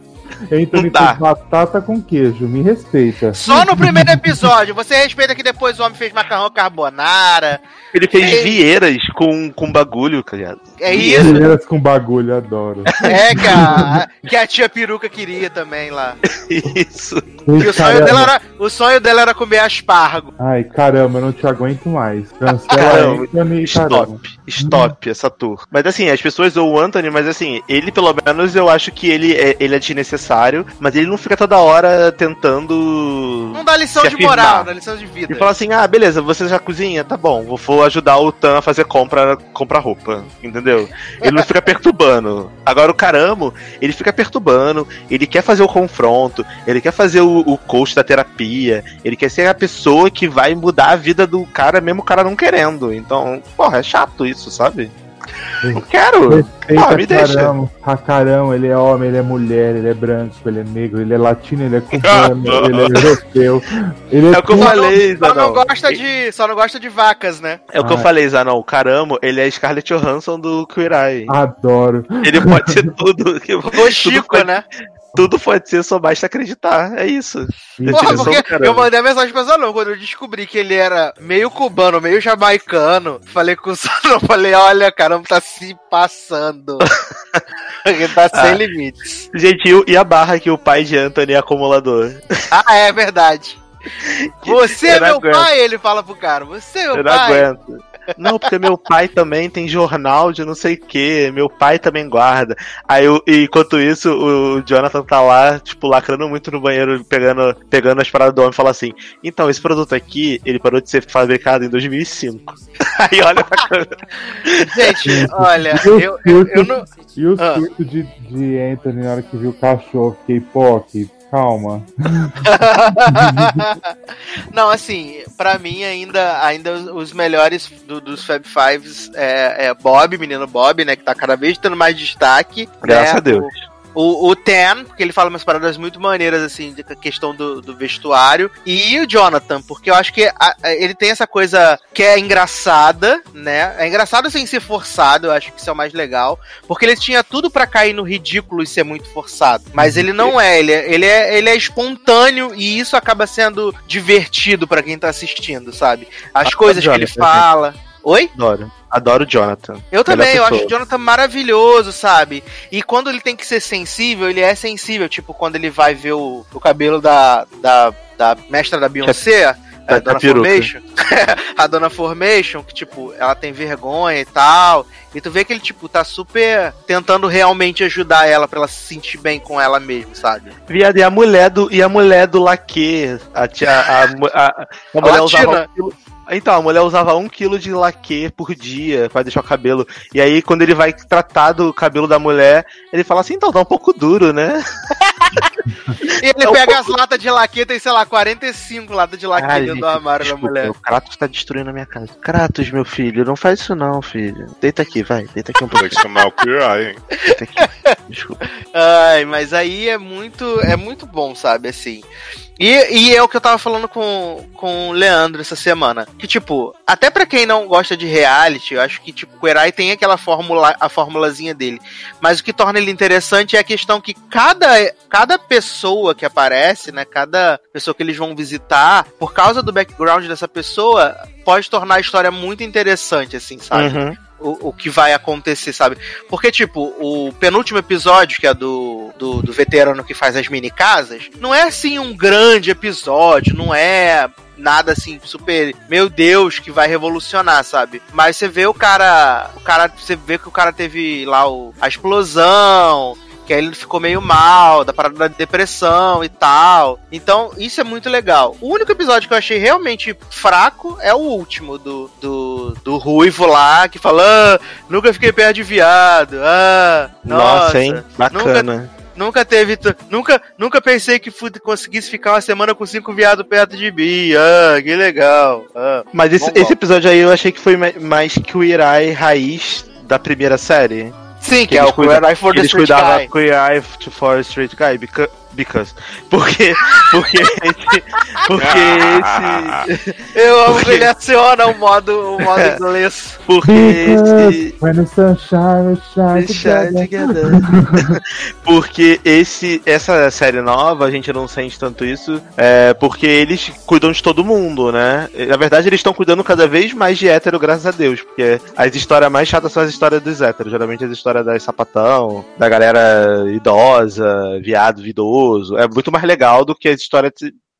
Anthony dá. fez batata com queijo, me respeita. Só no primeiro episódio. Você respeita que depois o homem fez macarrão carbonara. Ele fez Ei. vieiras com, com bagulho, cara. É isso. Vieiras com bagulho, adoro. É que a, que a tia peruca queria também lá. Isso. E o sonho, dela era, o sonho dela era comer aspargo. Ai, caramba, eu não te aguento mais. Cancela Caramba, Anthony e caramba. Stop, stop essa tour. Mas assim, as pessoas zoam o Anthony, mas assim, ele pelo menos eu acho que ele é, ele é desnecessário, mas ele não fica toda hora tentando. Não dá lição de moral, dá lição de vida. E fala assim, ah, beleza, você já cozinha? Tá bom, vou- vou ajudar o Tan a fazer compra, comprar roupa, entendeu? Ele não fica perturbando. Agora o Caramo, ele fica perturbando, ele quer fazer o confronto, ele quer fazer o, o coach da terapia, ele quer ser a pessoa que vai mudar a vida do cara, mesmo o cara não querendo. Então, porra, é chato isso, sabe? Quero! Respeita Ah, me deixa. caramba. Hakarão, ele é homem, ele é mulher, ele é branco, ele é negro, ele é latino, ele é cubano, ele é europeu. Ele é, É o que eu falei, Só não gosta de, só não gosta de vacas, né? É o que eu Ah. falei, Zanon. O Caramo, ele é Scarlett Johansson do Queer Eye. Adoro. Ele pode ser tudo. que- O tudo Chico, pode, né? Tudo pode ser, só basta acreditar. É isso. Porra, porque eu mandei a mensagem pra Zanon quando eu descobri que ele era meio cubano, meio jamaicano. Falei com o Zanon, falei, olha, caramba, tá se passando. ele tá sem Ah. limites. Gente, e a barra que o pai de Anthony é acumulador? Ah, é verdade. Você é Eu não meu aguento. pai, ele fala pro cara. Você é meu Eu não pai. aguento. Não, porque meu pai também tem jornal de não sei o que, meu pai também guarda. Aí, eu- e enquanto isso, o Jonathan tá lá, tipo, lacrando muito no banheiro, pegando, pegando as paradas do homem e fala assim: Então, esse produto aqui, ele parou de ser fabricado em 2005. Aí olha pra câmera. Gente, olha, E eu, eu, eu surto- não. E o Ah. surto de, de Anthony na hora que viu o cachorro, fiquei, pô, que calma. Não, assim, pra mim ainda, ainda os- os melhores do- dos Fab Fives é, é Bob, menino Bob, né? Que tá cada vez tendo mais destaque. Graças né, a Deus. O, o Ten, porque ele fala umas paradas muito maneiras, assim, de questão do, do vestuário. E o Jonathan, porque eu acho que a- a- ele tem essa coisa que é engraçada, né? É engraçado sem ser forçado, eu acho que isso é o mais legal. Porque ele tinha tudo pra cair no ridículo e ser muito forçado. Mas ele não é, ele é, ele é, ele é espontâneo e isso acaba sendo divertido pra quem tá assistindo, sabe? As Ah, coisas que ele fala. Oi? Adoro. Adoro o Jonathan. Eu também, eu acho o Jonathan maravilhoso, sabe? E quando ele tem que ser sensível, ele é sensível. Tipo, quando ele vai ver o, o cabelo da, da, da mestra da Beyoncé, a, da Dona peruca. Formation. a Dona Formation, que, tipo, ela tem vergonha e tal. E tu vê que ele, tipo, tá super tentando realmente ajudar ela pra ela se sentir bem com ela mesma, sabe? Viado, e a mulher do, e a mulher do laque? A, tia, a, mu- a, a mulher latina. usava então, a mulher usava um quilo de laque por dia pra deixar o cabelo. E aí, quando ele vai tratar do cabelo da mulher, ele fala assim, então, tá um pouco duro, né? E ele É um pega as latas de laque, tem, sei lá, 45 latas de laque dentro do armário da mulher. O Kratos tá destruindo a minha casa. Kratos, meu filho, não faz isso não, filho. Deita aqui, vai. Deita aqui um Tem pouco. que chamar o Queer Eye, hein? Deita aqui. Desculpa. Ai, mas aí é muito, é muito bom, sabe, assim. E, e é o que eu tava falando com, com o Leandro essa semana. Que, tipo, até pra quem não gosta de reality, eu acho que, tipo, o Erai tem aquela fórmula, a formulazinha dele. Mas o que torna ele interessante é a questão que cada, cada pessoa que aparece, né, cada pessoa que eles vão visitar, por causa do background dessa pessoa, pode tornar a história muito interessante, assim, sabe? Uhum. O, o que vai acontecer, sabe? Porque, tipo, o penúltimo episódio, que é do, do, do veterano que faz as mini casas, não é assim um grande episódio, não é nada assim super, meu Deus, que vai revolucionar, sabe? Mas você vê o cara, o cara, você vê que o cara teve lá o, a explosão, que aí ele ficou meio mal, da parada da depressão e tal. Então, isso é muito legal. O único episódio que eu achei realmente fraco é o último, do, do, do Ruivo lá, que fala, ah, nunca fiquei perto de viado, ah, nossa, Nossa, hein? Bacana. Nunca teve. t- Nunca, nunca pensei que conseguisse ficar uma semana com cinco viados perto de mim. Ah, que legal. Ah. Mas esse, Bom, bom. esse episódio aí eu achei que foi ma- mais Queer Eye raiz da primeira série. Sim, que, eles é o Queer Eye for the eles Street cuidavam Guy. Queer Eye for Street Guy because, porque porque esse, porque esse Eu amo que Porque- ele aciona o modo, o modo inglês. porque esse When the sun shine, we shine Shine together. together. porque esse, essa série nova, a gente não sente tanto isso, é porque eles cuidam de todo mundo, né? Na verdade, eles estão cuidando cada vez mais de hétero, graças a Deus. Porque as histórias mais chatas são as histórias dos héteros. Geralmente as histórias das sapatão, da galera idosa, viado, idoso. É muito mais legal do que as histórias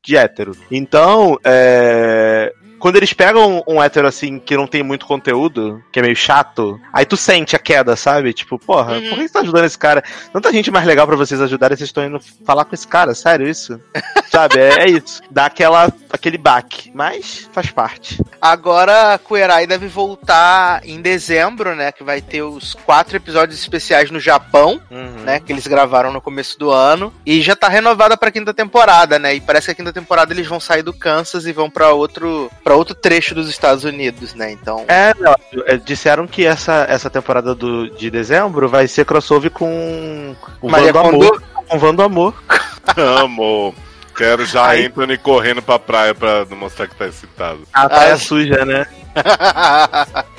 de- hétero. Então, é quando eles pegam um hétero assim que não tem muito conteúdo, que é meio chato, aí tu sente a queda, sabe? Tipo, porra, Uhum. por que você tá ajudando esse cara? Tanta gente mais legal pra vocês ajudarem, vocês estão indo falar com esse cara, sério isso? Sabe? É, é isso. Dá aquela, aquele baque. Mas faz parte. Agora, Kuerai deve voltar em dezembro, né? Que vai ter os quatro episódios especiais no Japão, Uhum. né? Que eles gravaram no começo do ano. E já tá renovada pra quinta temporada, né? E parece que a quinta temporada eles vão sair do Kansas e vão pra outro, pra outro trecho dos Estados Unidos, né? Então. É, não, é, disseram que essa, essa temporada do, de dezembro vai ser crossover com o Maria Vando? Amor. Com o Vando Amor. Amo. Quero já Aí- Anthony correndo pra praia pra não mostrar que tá excitado. A praia Ai. suja, né?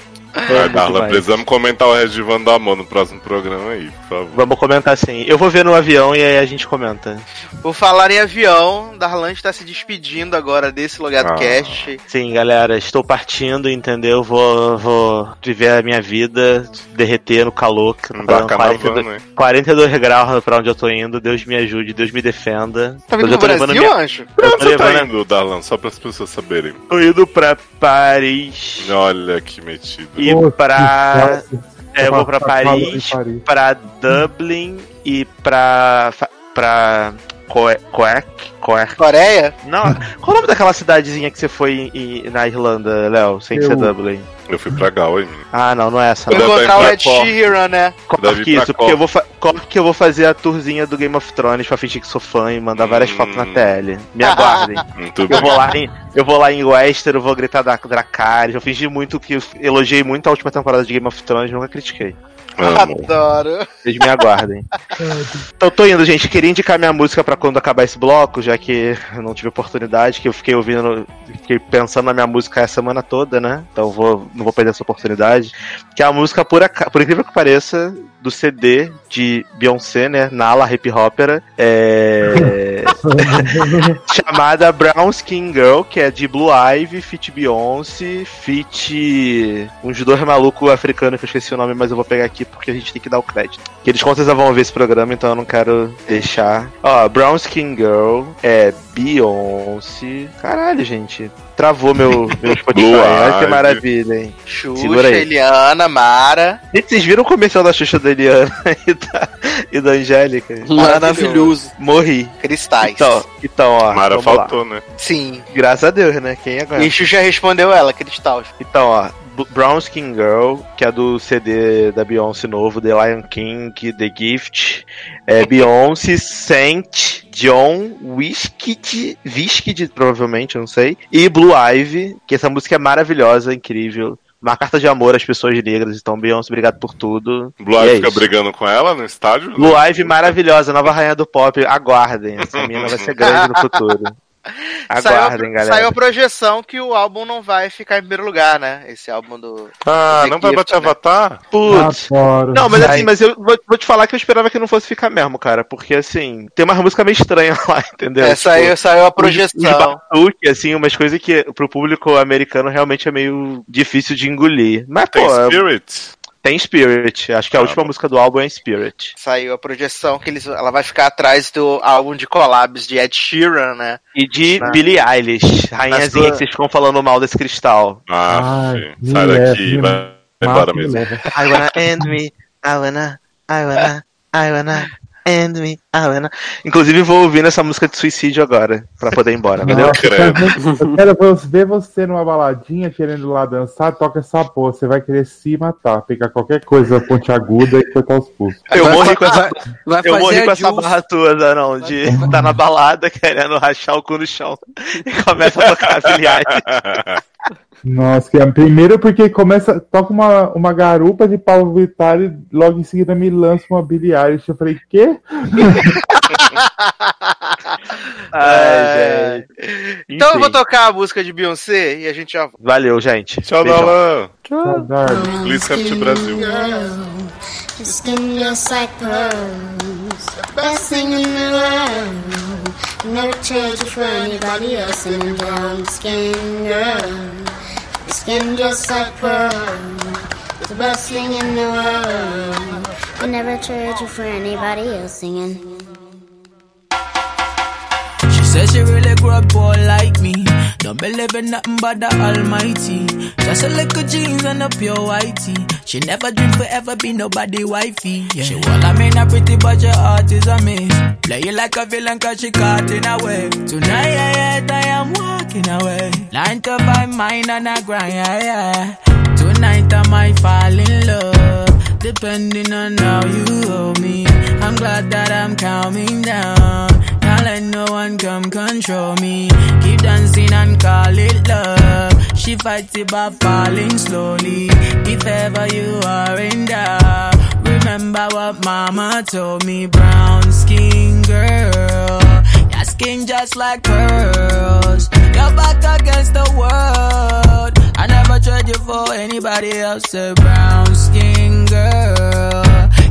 Vai, Darla, demais. precisamos comentar o resto de Van Amor no próximo programa aí, por favor. Vamos comentar sim. Eu vou ver no avião e aí a gente comenta. Por falar em avião, Darlan está se despedindo agora desse Logado Ah. Cast. Sim, galera, estou partindo, entendeu? Vou, vou viver a minha vida, derreter no calor. que tá van, 42, né? 42 graus pra onde eu tô indo. Deus me ajude, Deus me defenda. Tá vindo Eu pro tô Brasil, minha- Anjo? Pra Eu onde tô você tá indo, Darlan? Só para as pessoas saberem. Tô indo pra Paris. Olha que metido. E Pra. É, eu vou pra Paris, pra Dublin e pra. pra. Coe- Coec? Coec? Coreia? Não, qual o nome daquela cidadezinha que você foi em- em- na Irlanda, Léo? Sem ser Dublin. Eu fui pra Galway. menino. Ah, não, não é essa. Vou Não. Encontrar o Ed. Sheeran, né? Pra isso, porque eu, vou Cork que eu vou fazer a tourzinha do Game of Thrones pra fingir que sou fã e mandar várias Hum. fotos na TL. Me aguardem. Muito Eu bem. vou lá em, eu vou lá em Westeros, eu vou gritar da Dracarys. Eu fingi muito que eu elogiei muito a última temporada de Game of Thrones, nunca critiquei. Amo. Adoro. Vocês me aguardem. então tô indo, gente. Queria indicar minha música pra quando acabar esse bloco, já que eu não tive oportunidade, que eu fiquei ouvindo, fiquei pensando na minha música a semana toda, né? Então vou, não vou perder essa oportunidade. Que é a música, por, por incrível que pareça, do CD de Beyoncé, né? Nala Hip Hopera. É... chamada Brown Skin Girl, que é de Blue Ivy, Fit Beyoncé, Fit. uns dois malucos africanos que eu esqueci o nome, mas eu vou pegar aqui porque a gente tem que dar o crédito. Que eles com certeza vão ver esse programa, então eu não quero deixar. Ó, Brown Skin Girl é Beyoncé. Caralho, gente. Travou meu, meu Spotify. Olha que maravilha, hein? Xuxa, Segura aí. Eliana, Mara. Gente, vocês viram o comercial da Xuxa da Eliana e da, e da Angélica? Maravilhoso. Morri. Cristais. Então, então ó. Mara vamos lá. faltou, né? Sim. Graças a Deus, né? Quem agora? E Xuxa respondeu ela, Cristal. Então, ó, Brown Skin Girl, que é do CD da Beyoncé novo, The Lion King, The Gift, é Beyoncé, Saint, John, Whiskey, Whiskey, provavelmente, eu não sei, e Blue Ivy, que essa música é maravilhosa, incrível. Uma carta de amor às pessoas negras, então Beyoncé, obrigado por tudo. Blue Ivy é fica isso. brigando com ela no estádio? Blue Ivy maravilhosa, nova rainha do pop. Aguardem, essa menina vai ser grande no futuro. Aguardem, saiu, galera. saiu a projeção que o álbum não vai ficar em primeiro lugar, né? Esse álbum do. Ah, The não vai Gift, bater né? Avatar? Putz. Adoro. Não, mas Vai. assim, mas eu vou, vou te falar que eu esperava que não fosse ficar mesmo, cara. Porque assim, tem uma música meio estranha lá, entendeu? É, Tipo, saiu, saiu a projeção. os batuque, assim, umas coisas que pro público americano realmente é meio difícil de engolir. Mas, Tem pô, Spirit? Tem Spirit. Acho que a Ah, última bom. música do álbum é Spirit. Saiu a projeção que eles, ela vai ficar atrás do álbum de collabs de Ed Sheeran, né? E de Na- Billie Eilish, rainhazinha sua- que vocês ficam falando mal desse cristal. Ah, me sai daqui, vai embora mesmo. I wanna end me, I wanna, I wanna, I wanna end me, I wanna. Inclusive vou ouvir essa música de suicídio agora, pra poder ir embora, valeu? Nossa, eu quero você- ver você numa baladinha querendo lá dançar, toca essa porra. Você vai querer se matar, pegar qualquer coisa pontiaguda e cortar os pulsos. Eu morri com essa, vai- vai eu morri a com essa barra tua, Zanão, de estar na balada querendo rachar o cu no chão e começa a tocar Eilish. Nossa, que é, primeiro porque começa, toca uma, uma garupa de Paulo Vittar e logo em seguida me lança uma Billie Eilish. Eu falei, quê? Ai, gente. Então eu vou Enfim. tocar a música de Beyoncé e a gente já volta. Valeu, gente. Tchau. Dalan. Saudade. Please come to Brasil. Your skin just like pearls. Best thing in the world. Never trade you for anybody else. And brown skin girl. Skin just like pearl It's The best thing in the world. I never trade you for anybody else singing. She said she really grew up boy like me. Don't believe in nothing but the Almighty. Just a little jeans and a pure whitey. She never dream forever be nobody wifey. Yeah. She well, I mean, a pretty, but your heart is a miss. Play you like a villain cause she caught in a way. Tonight, yeah, yeah, I am walking away. Nine to five, mine and a grind, yeah, yeah. Tonight I might fall in love, depending on how you hold me. I'm glad that I'm calming down. Can't let no one come control me. Keep dancing and call it love. She fights it by falling slowly. If ever you are in doubt, remember what mama told me. Brown skin girl, your skin just like pearls. Your back against the world. I never trade you for anybody else. A brown skin girl.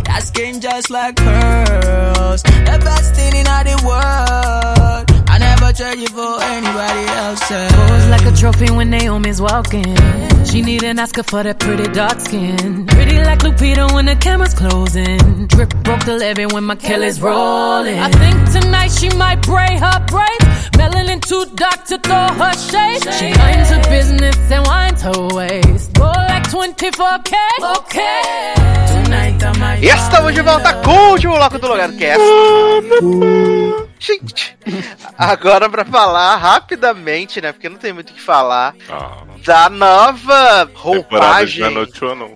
that skin just like pearls. The best thing in all the world. I trade you for anybody else. Pose like a trophy when Naomi's walking. She need an Oscar for that pretty dark skin. Pretty like Lupita when the camera's closing. Drip broke the levy when my Kelly's rolling. I think tonight she might braid her braids. Melanin too dark to throw her shade. She minds her business and winds her waist. Go like 24K. Okay. Tonight I might E estamos de volta com o último bloco do Logado Cast. Gente, agora pra falar rapidamente, né? Porque não tem muito o que falar. Ah, Da nova roupagem,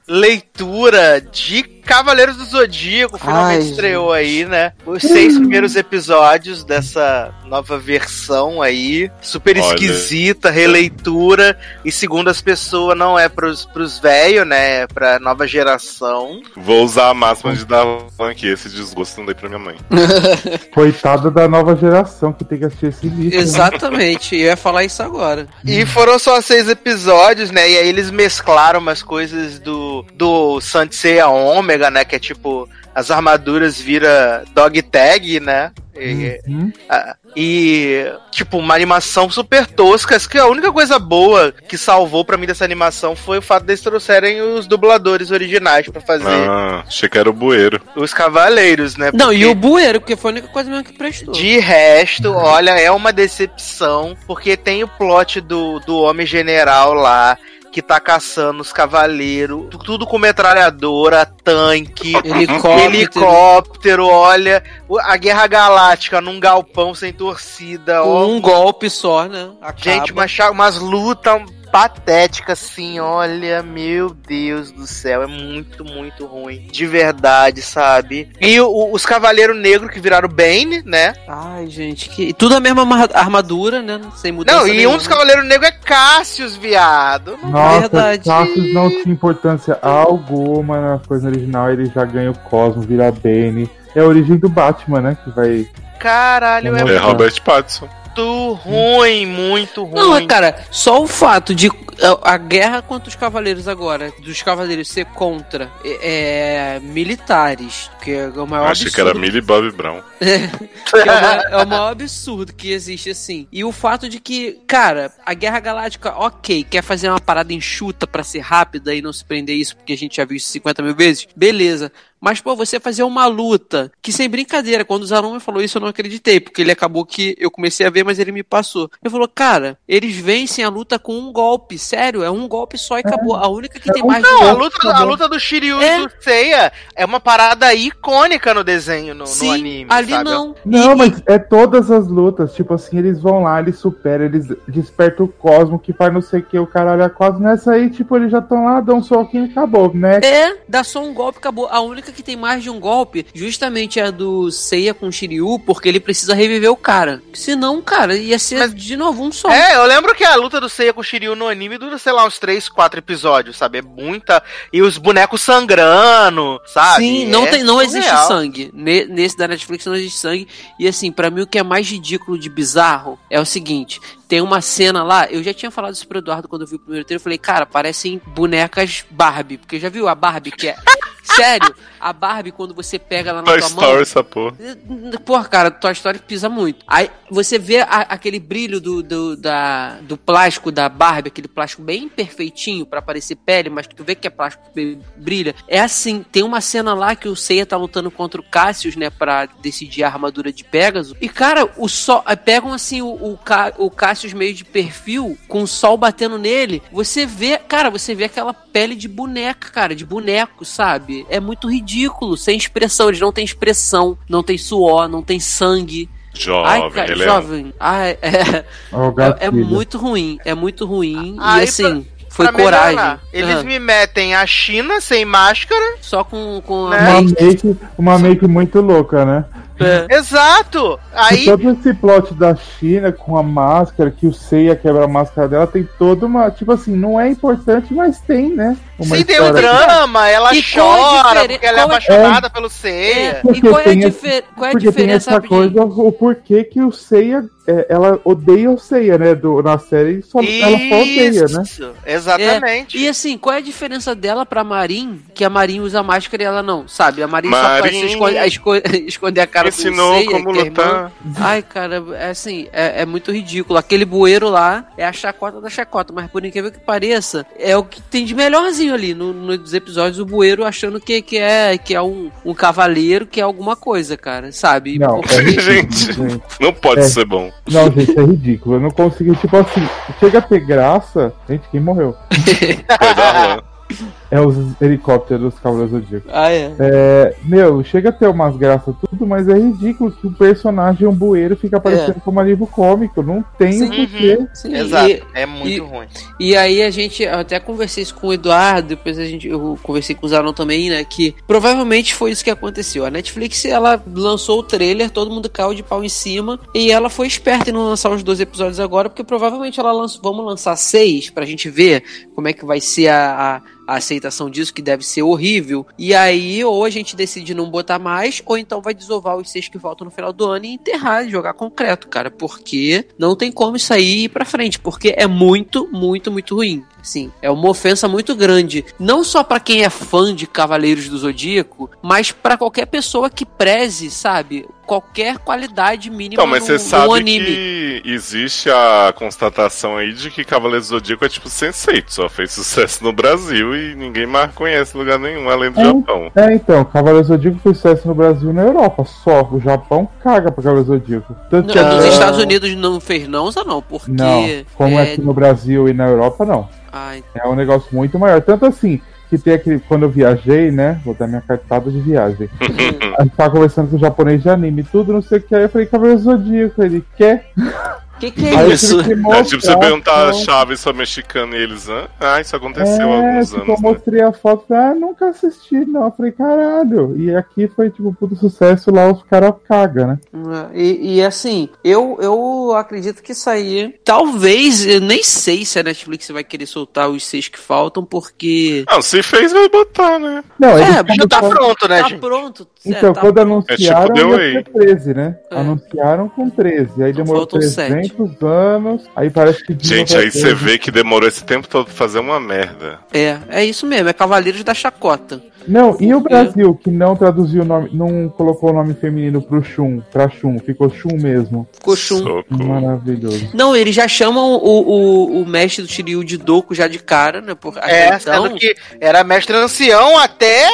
leitura de Cavaleiros do Zodíaco. Finalmente Ai, estreou aí, né? Os seis primeiros episódios dessa nova versão aí. Super Olha. esquisita, releitura. E segundo as pessoas, não é pros, pros velhos, né? É pra nova geração. Vou usar a máxima de dar aqui, esse desgosto não dei pra minha mãe. Coitado da nova geração que tem que assistir esse lixo. né? Exatamente, eu ia falar isso agora. E foram só seis episódios, né? E aí eles mesclaram umas coisas do, do Santseia Ômega, né? Que é tipo, as armaduras vira dog tag, né? E, Uhum. ah, e, tipo, uma animação super tosca. Acho que a única coisa boa que salvou pra mim dessa animação foi o fato deles trouxerem os dubladores originais pra fazer Ah, achei que era o bueiro. os cavaleiros, né? Não, e o bueiro, porque foi a única coisa mesmo que prestou. De resto, olha, é uma decepção, porque tem o plot do, do Homem General lá, que tá caçando os cavaleiros, tu- tudo com metralhadora, tanque, Helicóptero. helicóptero, olha, a Guerra Galáctica num galpão sem torcida, ó. Um golpe só, né? Acaba. Gente, umas, cha- umas lutas patéticas, assim, olha, meu Deus do céu, é muito, muito ruim. De verdade, sabe? E o- os Cavaleiros Negros que viraram Bane, né? Ai, gente, que... tudo a mesma arma- armadura, né? Sem mudança Não, e um nenhuma. dos Cavaleiros Negros é Cassius, viado. Não- Nossa, Verdade. Cassius não tinha importância alguma na coisa original, ele já ganha o Cosmo, vira Bane. É a origem do Batman, né? Que vai. Caralho, é É. Robert Pattinson. Muito ruim, muito ruim. Não, é, cara, só o fato de a, a guerra contra os cavaleiros agora, dos cavaleiros ser contra é, é, militares, que é o maior Achei absurdo. que era Millie Bobby Brown. que é, o maior, é o maior absurdo que existe, assim. E o fato de que, cara, a Guerra Galáctica, ok, quer fazer uma parada enxuta pra ser rápida e não se prender isso, porque a gente já viu isso 50 mil vezes, beleza. Mas, pô, você fazer uma luta, que sem brincadeira, quando o Zaruma falou isso, eu não acreditei, porque ele acabou que eu comecei a ver, mas ele me passou. Ele falou, cara, eles vencem a luta com um golpe, sério, é um golpe só e acabou. A única que tem mais Não, a luta, a luta do Shiryu É. e do Seiya é uma parada icônica no desenho, no, no Sim, anime. ali sabe? não. Não, E- mas é todas as lutas. Tipo assim, eles vão lá, eles superam, eles despertam o Cosmo, que faz não sei o que, o caralho a Cosmo. Nessa aí, tipo, eles já estão lá, dão um soquinho e acabou, né? É, dá só um golpe, acabou. A única que tem mais de um golpe, justamente é a do Seiya com Shiryu, porque ele precisa reviver o cara. Senão, cara, ia ser Mas- de novo um só. É, eu lembro que a luta do Seiya com Shiryu no anime dura, sei lá, uns 3, 4 episódios, sabe? É muita. E os bonecos sangrando, sabe? Sim, não, É tem, não existe sangue. Ne- Nesse da Netflix não existe sangue. E assim, pra mim o que é mais ridículo de bizarro é o seguinte: tem uma cena lá, eu já tinha falado isso pro Eduardo quando eu vi o primeiro trailer, eu falei, cara, parecem bonecas Barbie. Porque já viu a Barbie que é Sério, a Barbie, quando você pega ela na Toy tua Story, mão. essa porra. Porra, cara, Toy Story pisa muito. Aí você vê a- aquele brilho do, do, da, do plástico da Barbie, aquele plástico bem perfeitinho pra parecer pele, mas que tu vê que é plástico que brilha. É assim, tem uma cena lá que o Seiya tá lutando contra o Cassius, né, pra decidir a armadura de Pegasus. E, cara, o sol. Pegam assim o, o, o Cassius meio de perfil, com o sol batendo nele. Você vê, cara, você vê aquela pele de boneca, cara, de boneco, sabe? É muito ridículo, sem expressão. Eles não têm expressão, não tem suor, não tem sangue. Jovem, Ai, cara, ele é- jovem. Ai, é, Ó, o é, é muito ruim, é muito ruim. Aí, e assim, foi Pra coragem. melhorar, Eles Ah, me metem a China sem máscara. Só com, com Né? Uma make, uma make muito louca, né? É. Exato! Aí. E todo esse plot da China com a máscara, que o Seiya quebra a máscara dela, tem toda uma. Tipo assim, não é importante, mas tem, né? Uma Sim, tem um drama, ela E a chora porque ela é é- apaixonada pelo Seiya. E qual é a, tem difer- qual é a Porque tem diferença essa rapidinho? coisa, o porquê que o Seiya, é, ela odeia o Seiya, né? Do, na série, só, ela só odeia, né? Isso, exatamente. É, e assim, qual é a diferença dela pra Marin? Que a Marin usa máscara e ela não, sabe? A Marin, só faz Marin esconde, a esco- esconder a cara Ensinou do Seiya, como é lutar. Ai, cara, é assim, é, é muito ridículo. Aquele bueiro lá é a chacota da chacota, mas por incrível que pareça, é o que tem de melhorzinho ali no, nos episódios, o bueiro achando que, que é, que é um, um cavaleiro, que é alguma coisa, cara, sabe? Não, Porque- é Gente, gente. não pode É. ser bom. Não, gente, é ridículo. Eu não consegui, tipo assim, chega a ter graça. Gente, quem morreu? É os helicópteros dos Cavaleiros do Zodíaco. Ah, é. É, meu, chega a ter umas graças tudo, mas é ridículo que o personagem, um bueiro, fica aparecendo como alívio cômico. Não tem o Sim. porquê. Sim, Exato. e- é muito e- ruim. E aí a gente, eu até conversei isso com o Eduardo, depois a gente, eu conversei com o Zanon também, né, que provavelmente foi isso que aconteceu. A Netflix, ela lançou o trailer, todo mundo caiu de pau em cima, e ela foi esperta em não lançar os dois episódios agora, porque provavelmente ela lançou, vamos lançar seis, pra gente ver como é que vai ser a, a a aceitação disso, que deve ser horrível. E aí, ou a gente decide não botar mais, ou então vai desovar os seis que faltam no final do ano e enterrar, jogar concreto, cara. Porque não tem como isso aí ir pra frente. Porque é muito, muito, muito ruim. Sim, é uma ofensa muito grande. Não só pra quem é fã de Cavaleiros do Zodíaco, mas pra qualquer pessoa que preze, sabe? Qualquer qualidade mínima Então, mas no, você no sabe anime. que existe a constatação aí de que Cavaleiros do Zodíaco é tipo Sense8, só fez sucesso no Brasil e ninguém mais conhece lugar nenhum além do É, Japão. É, então, Cavaleiros do Zodíaco foi sucesso no Brasil e na Europa. Só. O Japão caga pra Cavaleiros do Zodíaco. Tanto que Não, nos até- Estados Unidos não fez não, Zé, não, porque. Não, como é... é- aqui no Brasil e na Europa, não. Ai, É um negócio muito maior. Tanto assim, que tem aquele. Quando eu viajei, né? Vou dar minha cartada de viagem. A gente tava conversando com o japonês de anime, tudo, não sei o que. Aí eu falei, do Zodíaco. Ele quer. Que que é isso? É tipo você perguntar a então. Chaves só mexicano e eles, "Hã? ah, isso aconteceu há É, alguns tipo, anos. eu né?" mostrei a foto, ah, nunca assisti, não. Eu falei, caralho. E aqui foi, tipo, puto sucesso, lá os caras cagam, né? E, e, assim, eu, eu acredito que isso aí. Talvez, eu nem sei se a Netflix vai querer soltar os seis que faltam, porque. Não, se fez, vai botar, né? Não, É, já tá Pronto, né, Tá gente? pronto. Então, é, tá quando anunciaram, É tipo The ia Way. ser 13, né? É. Anunciaram com 13. Aí demorou faltam 300 anos. Aí parece que. Gente, aí você vê que demorou esse tempo todo pra fazer uma merda. É, é isso mesmo, é Cavaleiros da Chacota. Não, e o Brasil, que não traduziu o nome, não colocou o nome feminino pro Shun, pra Shun, ficou Shun mesmo. Cochum. Soco. Maravilhoso. Não, eles já chamam o, o, o mestre do Shiryu de Doku já de cara, né? Por, É, então, sendo que era mestre ancião até.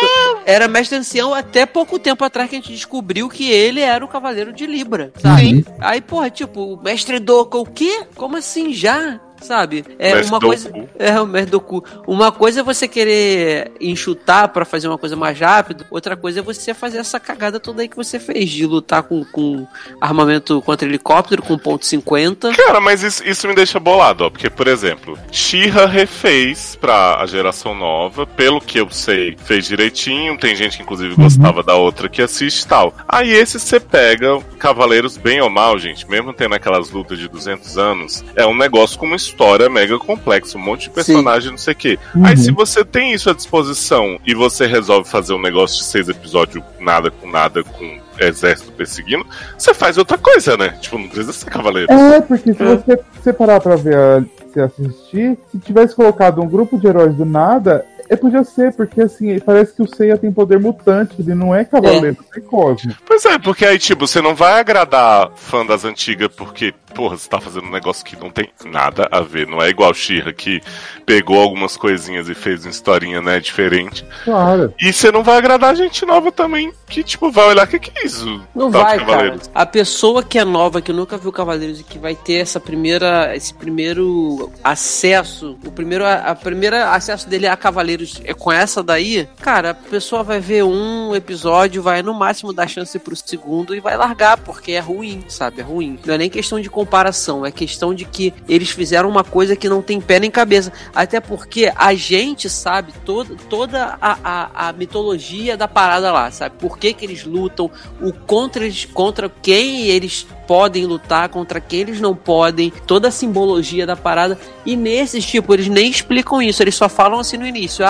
era mestre ancião até pouco tempo atrás que a gente descobriu que ele era o Cavaleiro de Libra, sabe? Sim. Aí, porra, tipo, o mestre Doku, o quê? Como assim já? Sabe? É Mestre uma coisa. É, o mestre Doku. Uma coisa é você querer enxutar pra fazer uma coisa mais rápido, outra coisa é você fazer essa cagada toda aí que você fez, de lutar com, com armamento contra helicóptero, com ponto 50. Cara, mas isso, isso me deixa bolado, ó. Porque, por exemplo, She-Ra refez pra a geração nova, pelo que eu sei, fez direitinho. Tem gente que inclusive gostava da outra que assiste e tal. Aí esse você pega Cavaleiros bem ou mal, gente, mesmo tendo aquelas lutas de 200 anos, é um negócio com uma história mega complexa, um monte de personagem, não sei o quê. Aí se você tem isso à disposição e você resolve fazer um negócio de seis episódios, nada com nada, com exército perseguindo, você faz outra coisa, né? Tipo, não precisa ser Cavaleiros. É, porque se você separar pra ver, a- se assistir, se tivesse colocado um grupo de heróis do nada, É, podia ser, porque assim, parece que o Seiya tem poder mutante, ele não é cavaleiro, é cosmo. Pois é, porque aí, tipo, você não vai agradar fã das antigas porque, porra, você tá fazendo um negócio que não tem nada a ver. Não é igual Shira que pegou algumas coisinhas e fez uma historinha, né, diferente. Claro. E você não vai agradar gente nova também, que, tipo, vai olhar o que, que é isso. Não de vai, cara. A pessoa que é nova, que nunca viu Cavaleiros e que vai ter essa primeira, esse primeiro acesso, o primeiro, a primeira acesso dele a Cavaleiros é com essa daí, cara, a pessoa vai ver um episódio, vai no máximo dar chance pro segundo e vai largar, porque é ruim, sabe? É ruim. Não é nem questão de comparação, é questão de que eles fizeram uma coisa que não tem pé nem cabeça. Até porque a gente sabe toda, toda a, a, a mitologia da parada lá, sabe? Por que, que eles lutam, o contra eles, contra quem eles podem lutar, contra quem eles não podem, toda a simbologia da parada. E nesses, tipo, eles nem explicam isso, eles só falam assim no início: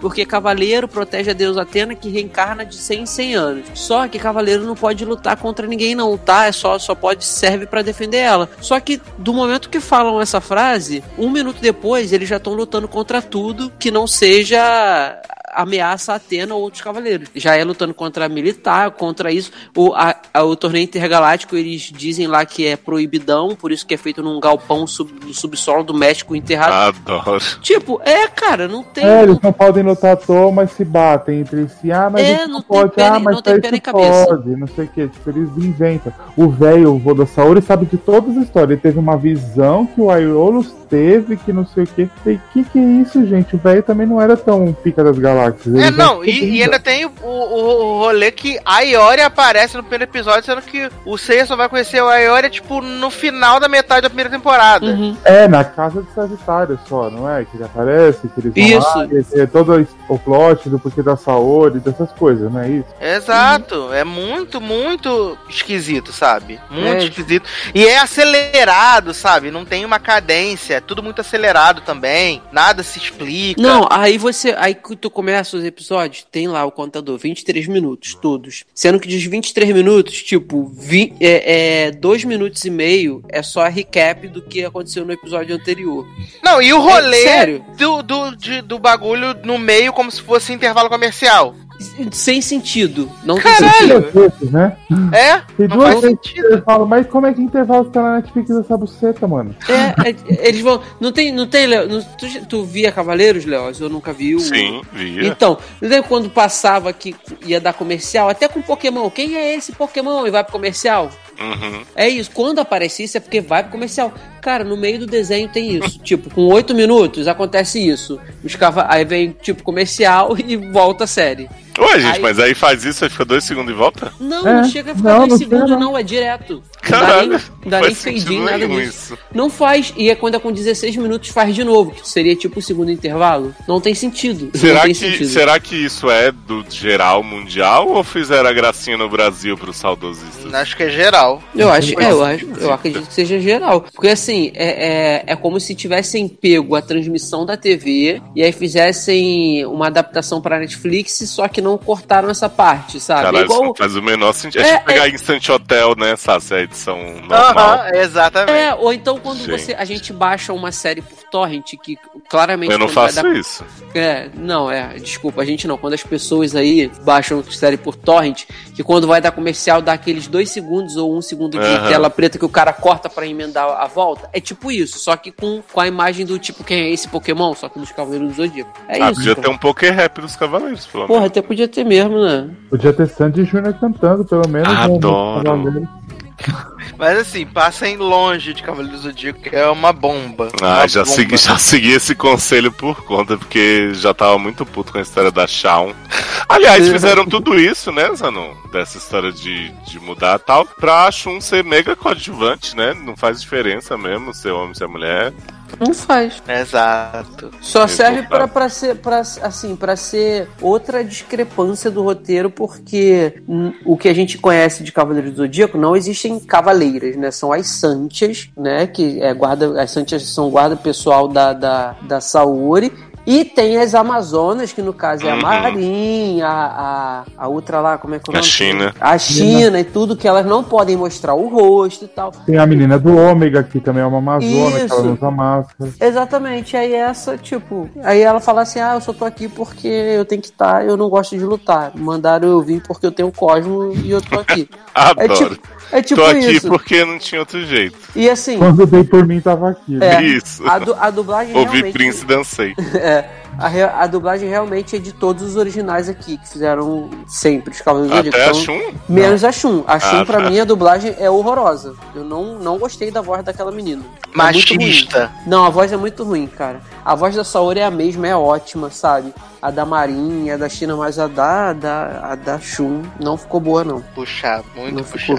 porque Cavaleiro protege a deusa Atena que reencarna de 100 em 100 anos. Só que Cavaleiro não pode lutar contra ninguém, não, tá? É só, só pode serve para defender ela. Só que do momento que falam essa frase, um minuto depois eles já estão lutando contra tudo que não seja ameaça a Atena ou outros cavaleiros. Já é lutando contra a militar, contra isso. O, a, a- o torneio intergaláctico, eles dizem lá que é proibidão, por isso que é feito num galpão sub, no subsolo do México enterrado. Adoro. Tipo, é, cara, não tem. É, eles não podem lutar à toa, mas se batem entre si. Ah, mas É, não pode. pé ah, mas não tem nem cabeça. pode. Não sei o que. Tipo, eles inventam. O velho, o vô da Saori, sabe de todas as histórias. Ele teve uma visão que o Aiolos teve, que não sei o que. E que que é isso, gente? O velho também não era tão pica das galáxias. É, Ele não, já- e, e ainda tem o, o, o rolê que a Iori aparece no primeiro episódio, sendo que o Seiya só vai conhecer o Iori, tipo, no final da metade da primeira temporada. Uhum. É, na casa de Sagitário só, não é? Que ele aparece, que eles vão Isso. lá, é todo o plot do porquê da Saori, dessas coisas, não é isso? Exato, é muito, muito esquisito, sabe? Muito É. esquisito. E é acelerado, sabe? Não tem uma cadência, é tudo muito acelerado também. Nada se explica. Não, aí você. Aí que tu começa os episódios, tem lá o contador, 23 minutos, todos. Sendo que dos 23 minutos, tipo, vi, é, é, dois minutos e meio é só recap do que aconteceu no episódio anterior. Não, e o rolê É, sério? do, do, de- do bagulho no meio como se fosse intervalo comercial. Sem sentido. Não tem Caralho! sentido. Duas vezes, né? É? Tem Não duas vezes que eu falo, mas como é que intervalo tá na Netflix essa buceta, mano? É, é, eles vão. Não tem, não tem, Léo? não- tu, tu via Cavaleiros, Léo? Eu nunca vi o. Sim, via. Então, lembra quando passava que ia dar comercial? Até com Pokémon. Quem é esse Pokémon? E vai pro comercial? Uhum. É isso. Quando aparece isso é porque vai pro comercial. Cara, no meio do desenho tem isso. tipo, com oito minutos acontece isso. Os cava... Aí vem, tipo, comercial e volta a série. Ué, gente, Aí- mas aí faz isso, aí fica dois segundos e volta? Não, É, não chega a ficar não, dois não segundos, não. não. É direto. Caralho, não dá nem, não dá faz nem sentido fade-in, nada disso. isso. Não faz. E é quando é com 16 minutos faz de novo, que seria tipo o segundo intervalo. Não tem sentido. Será tem que, sentido. será que isso é do geral mundial ou fizeram a gracinha no Brasil pros saudosistas? Acho que é geral. Eu acho, é, eu acho, eu acredito que seja geral. Porque assim, é, é, é como se tivessem pego a transmissão da TV e aí fizessem uma adaptação pra Netflix, só que não cortaram essa parte, sabe? Caralho, é igual. faz o menor sentido. É, É, tipo pegar Instant Hotel, né, Sassi, a edição normal. Aham, exatamente. É, ou então quando Gente. você a gente baixa uma série por torrent que claramente Eu não faço dar- isso. É, não, é, desculpa, a gente não. Quando as pessoas aí baixam série por torrent, que quando vai dar comercial dá aqueles dois segundos ou um segundo de Aham. tela preta que o cara corta pra emendar a volta, é tipo isso, só que com, com a imagem do tipo quem é esse Pokémon, só que dos Cavaleiros do Zodíaco. É ah, isso. podia pô. ter um Poké Rap dos Cavaleiros, pelo Porra, até podia ter mesmo, né? Podia ter Sandy Júnior cantando, pelo menos. né, Adoro. Mas assim, passem longe de Cavaleiros do Zodíaco, que é uma bomba. Ah, Uma já bomba. segui, já segui esse conselho por conta, porque já tava muito puto com a história da Shawn. Aliás, fizeram tudo isso, né, Zanon? Dessa história de, de mudar tal, pra Shun ser mega coadjuvante, né? Não faz diferença mesmo ser homem, ser mulher. Não faz. Exato. Só serve Resultado. pra, pra ser pra, assim para ser outra discrepância do roteiro porque o que a gente conhece de Cavaleiros do Zodíaco não existem cavaleiras né são as Santias né que é guarda as Santias são guarda pessoal da da, da Saori E tem as Amazonas, que no caso é a Uhum. Marim, a, a, a outra lá, como é que é o A nome? China. A China e tudo, que elas não podem mostrar o rosto e tal. Tem a menina do Ômega, que também é uma Amazona, que Isso. ela não usa máscara. Exatamente, aí essa, tipo, aí ela fala assim: ah, eu só tô aqui porque eu tenho que estar, eu não gosto de lutar. Mandaram eu vir porque eu tenho Cosmo e eu tô aqui. Adoro. É tipo, é tipo Tô aqui isso. porque não tinha outro jeito. E assim, Quando dei por mim, tava aqui. É. Isso. a, du- a dublagem Ouvi realmente. Prince e dancei. É, a, re- a dublagem realmente é de todos os originais aqui, que fizeram sempre os Cavaleiros do Zodíaco. Até a Então, Shun? Menos a Shun. A Shun, Ah, pra tá. mim, a dublagem é horrorosa. Eu não, não gostei da voz daquela menina. É muito ruim. Machista. Não, a voz é muito ruim, cara. A voz da Saori é a mesma, é ótima, sabe? A da Marinha, a da China, mas a da, da, a da Shun não ficou boa, não. Puxado, muito Não ficou.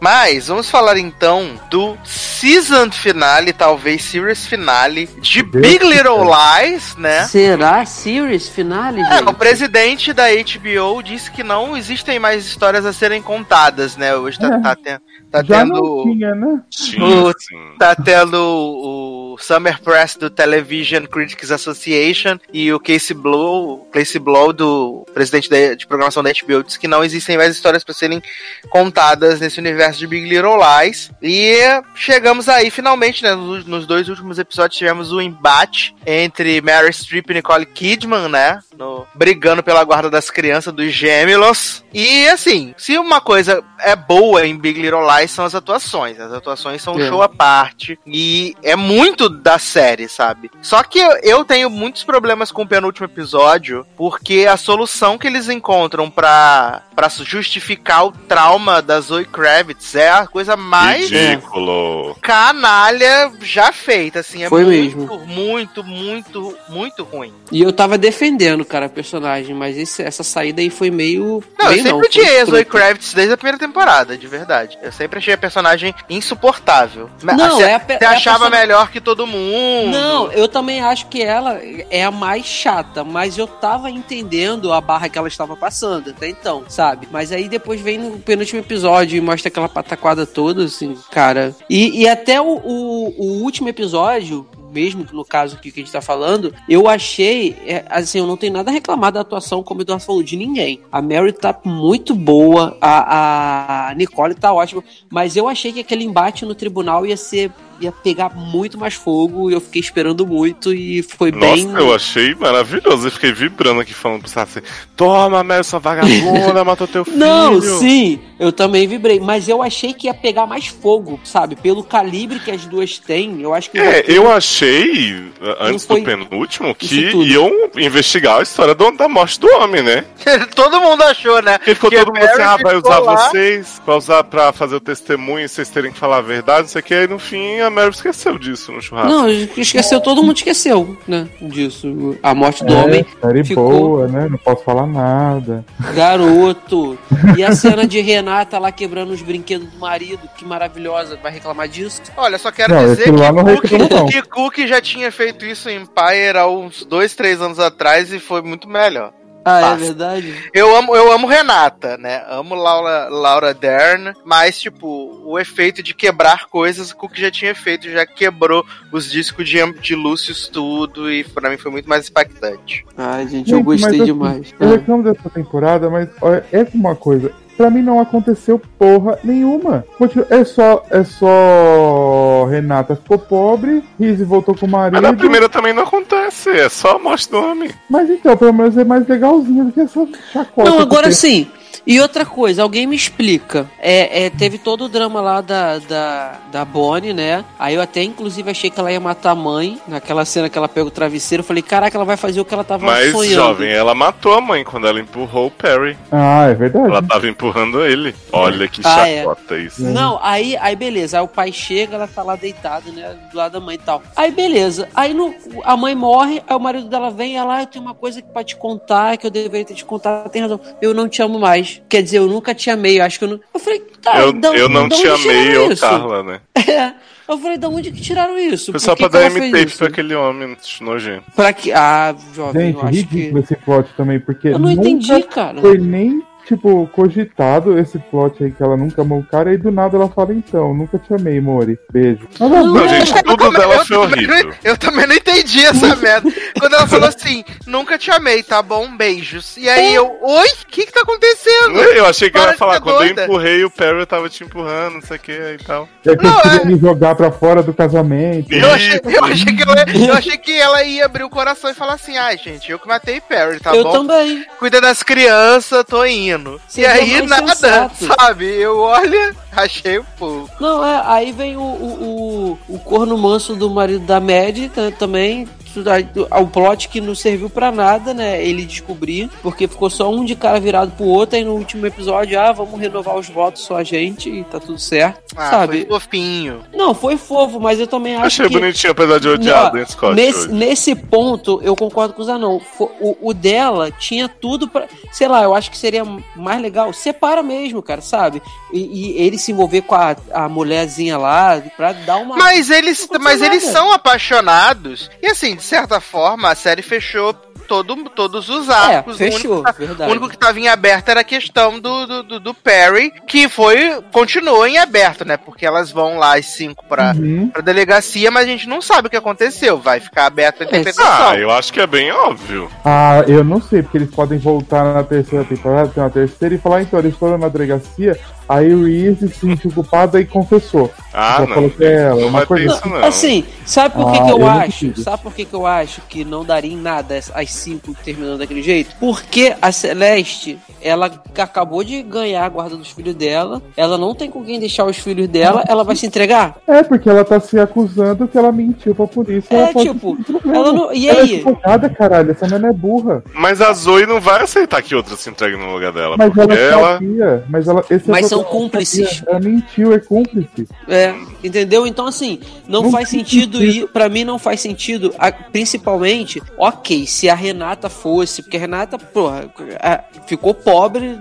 Mas vamos falar então do season finale, talvez series finale de Deus Big Little. Lies, né? Será series finale, É, gente? o presidente da HBO disse que não existem mais histórias a serem contadas, né? Hoje tá, É. tá, ten- tá Já tendo. não tinha, né? Sim, O- sim. Tá tendo o Summer Press do Television Critics Association e o Casey Blow, Casey Blow do presidente da- de programação da HBO, disse que não existem mais histórias para serem contadas nesse universo de Big Little Lies. E chegamos aí finalmente, né? Nos, nos dois últimos episódios tivemos o embate entre Mary Streep e Nicole Kidman, né? No- brigando pela guarda das crianças dos Gêmeos. E assim, se uma coisa é boa em Big Little Lies são as atuações. As atuações são um É. show à parte. E é muito da série, sabe? Só que eu, eu tenho muitos problemas com o penúltimo episódio, porque a solução que eles encontram pra justificar o trauma da Zoe Kravitz é a coisa mais Ridículo. canalha já feita, assim. É Foi muito, mesmo. muito, muito, muito ruim. E eu tava defendendo, cara, a personagem, mas esse- essa saída aí foi meio. Não, eu sempre odiei a Zoe. Kravitz desde a primeira temporada, de verdade. Eu sempre achei a personagem insuportável. Não, você, é a você é a achava person- melhor que todo mundo. Não, eu também acho que ela é a mais chata, mas eu tava entendendo a barra que ela estava passando até então, sabe? Mas aí depois vem no penúltimo episódio e mostra pataquada toda, assim, cara. E, e até o, o, o último episódio, mesmo no caso que a gente tá falando, eu achei, é, assim, eu não tenho nada a reclamar da atuação, como o Eduardo falou, de ninguém. A Mary tá muito boa, a, a Nicole tá ótima, mas eu achei que aquele embate no tribunal ia ser ia pegar muito mais fogo e eu fiquei esperando muito e foi Nossa, bem. eu achei maravilhoso. Eu fiquei vibrando aqui falando pro Sassi: Toma, Mel, sua vagabunda, matou teu filho. Não, sim, eu também vibrei, mas eu achei que ia pegar mais fogo, sabe? Pelo calibre que as duas têm, eu acho que. É, eu achei, antes foi do penúltimo, que iam investigar a história do- da morte do homem, né? Todo mundo achou, né? Porque ficou Que todo mundo assim, ah, vai usar lá. vocês, vai usar pra fazer o testemunho e vocês terem que falar a verdade, não sei o que, aí no fim a Mary esqueceu disso no churrasco. Não, esqueceu, todo mundo esqueceu, né? Disso. A morte do É, homem. série ficou- boa, né? Não posso falar nada. Garoto. E a cena de Renata lá quebrando os brinquedos do marido, que maravilhosa. Vai reclamar disso? Olha, só quero Não, dizer aquilo lá que Cook, que Cook já tinha feito isso em Empire há uns dois, três anos atrás e foi muito melhor. Ah, é Passa. verdade? Eu amo, eu amo Renata, né? Amo Laura, Laura Dern, mas, tipo, o efeito de quebrar coisas, o Cook já tinha feito, já quebrou os discos de, de Lucius tudo, e pra mim foi muito mais impactante. Ai, gente, eu gostei mas, assim, demais. Eu reclamo dessa temporada, mas olha, é uma coisa. Pra mim não aconteceu porra nenhuma. Continua- É só, é só Renata ficou pobre, Rizzi voltou com o marido. Mas na primeira também não acontece, é só a morte do homem. Mas então, pelo menos é mais legalzinho do que essa chacota. Não, agora que tem. sim. E outra coisa, alguém me explica. É, é, teve todo o drama lá da, da, da Bonnie, né? Aí eu até, inclusive, achei que ela ia matar a mãe. Naquela cena que ela pega o travesseiro. Eu falei, caraca, ela vai fazer o que ela tava Mas, sonhando. jovem, ela matou a mãe quando ela empurrou o Perry. Ah, é verdade. Ela tava empurrando ele. Olha que Ah, é. chacota isso. Não, aí, aí beleza. Aí o pai chega, ela tá lá deitada, né? Do lado da mãe e tal. Aí beleza. Aí no, a mãe morre, aí o marido dela vem, ela, ah, eu tenho uma coisa pra te contar, que eu deveria ter te contado. Tem razão. Eu não te amo mais. Quer dizer, eu nunca te amei. Eu acho que eu não. Eu falei, tá, Eu, da- eu não da te onde amei, ô? Carla, né? É. Eu falei, da onde que tiraram isso? Foi só pra dar M-tape pra aquele homem nojento. Pra que. Ah, jovem, Gente, eu acho que. ridículo esse plot também, porque Eu não nunca entendi, cara. foi nem tipo, cogitado esse plot aí que ela nunca amou o cara, e do nada ela fala, então, nunca te amei, Mori. Beijo. Não, ver. gente, tudo dela foi horrível. não- eu também não entendi essa merda. Quando ela falou assim, nunca te amei, tá bom? Beijos. E aí eu, oi? O que que tá acontecendo? Eu achei que ela ia falar, ser quando eu doida. empurrei o Perry, eu tava te empurrando, não sei o que e tal. É que Não, eu queria é- me jogar pra fora do casamento. Eu achei, eu, achei que ela, eu achei que ela ia abrir o coração e falar assim, ai gente, eu que matei Perry, tá eu bom? também. Cuida das crianças, tô indo. Seria e aí nada, sensato. sabe? Eu olha, achei um pouco. Não, é, aí vem o, o, o, o corno manso do marido da Mad tá- também. Aí, O plot que não serviu pra nada, né? Ele descobrir, porque ficou só um de cara virado pro outro, aí no último episódio, ah, vamos renovar os votos só a gente e tá tudo certo. Ah, sabe? foi fofinho. Não, foi fofo, mas eu também acho Achei que. bonitinho, apesar de odiar Não, o Scott. nesse, hoje. nesse ponto, eu concordo com o Zanon. Fo- O, o dela tinha tudo pra. Sei lá, eu acho que seria mais legal. Separa mesmo, cara, sabe? E, e ele se envolver com a, a mulherzinha lá pra dar uma. Mas eles, mas eles são apaixonados. E assim, de certa forma, a série fechou todo, todos os arcos. É, O fechou, único- verdade. O único que estava em aberto era a questão do, do, do- do Perry, que foi. continuou em aberto, né? Porque elas vão lá as cinco pra, Uhum. pra delegacia, mas a gente não sabe o que aconteceu. Vai ficar aberto a interpretação. Ah, eu acho que é bem óbvio. Ah, eu não sei, porque eles podem voltar na terceira temporada, tem uma terceira, e falar, então, eles foram na delegacia, aí o Reese se sentiu culpado e confessou. Ah, Já não. falou que é ela, Não uma coisa isso, não. Assim, sabe por que, Ah, que eu, eu acho? Sabe por que, que eu acho que não daria em nada as- cinco terminando daquele jeito? Porque a Celeste, ela acabou de ganhar a guarda dos filhos dela, ela não tem com quem deixar os filhos dela, ela vai se entregar? É, porque ela tá se acusando que ela mentiu pra polícia. É, tipo, ela não- e ela aí? é advogada, caralho, essa menina é burra. Mas a Zoe não vai aceitar que outra se entregue no lugar dela. Mas ela ela. sabia, mas ela... Esse é Mas o são cúmplices. sabia, Ela mentiu, é cúmplice. É, entendeu? Então, assim, não, Não faz sentido ir. Pra mim, não faz sentido. a- principalmente, ok, se a Renata fosse, porque a Renata, porra, a- ficou pobre,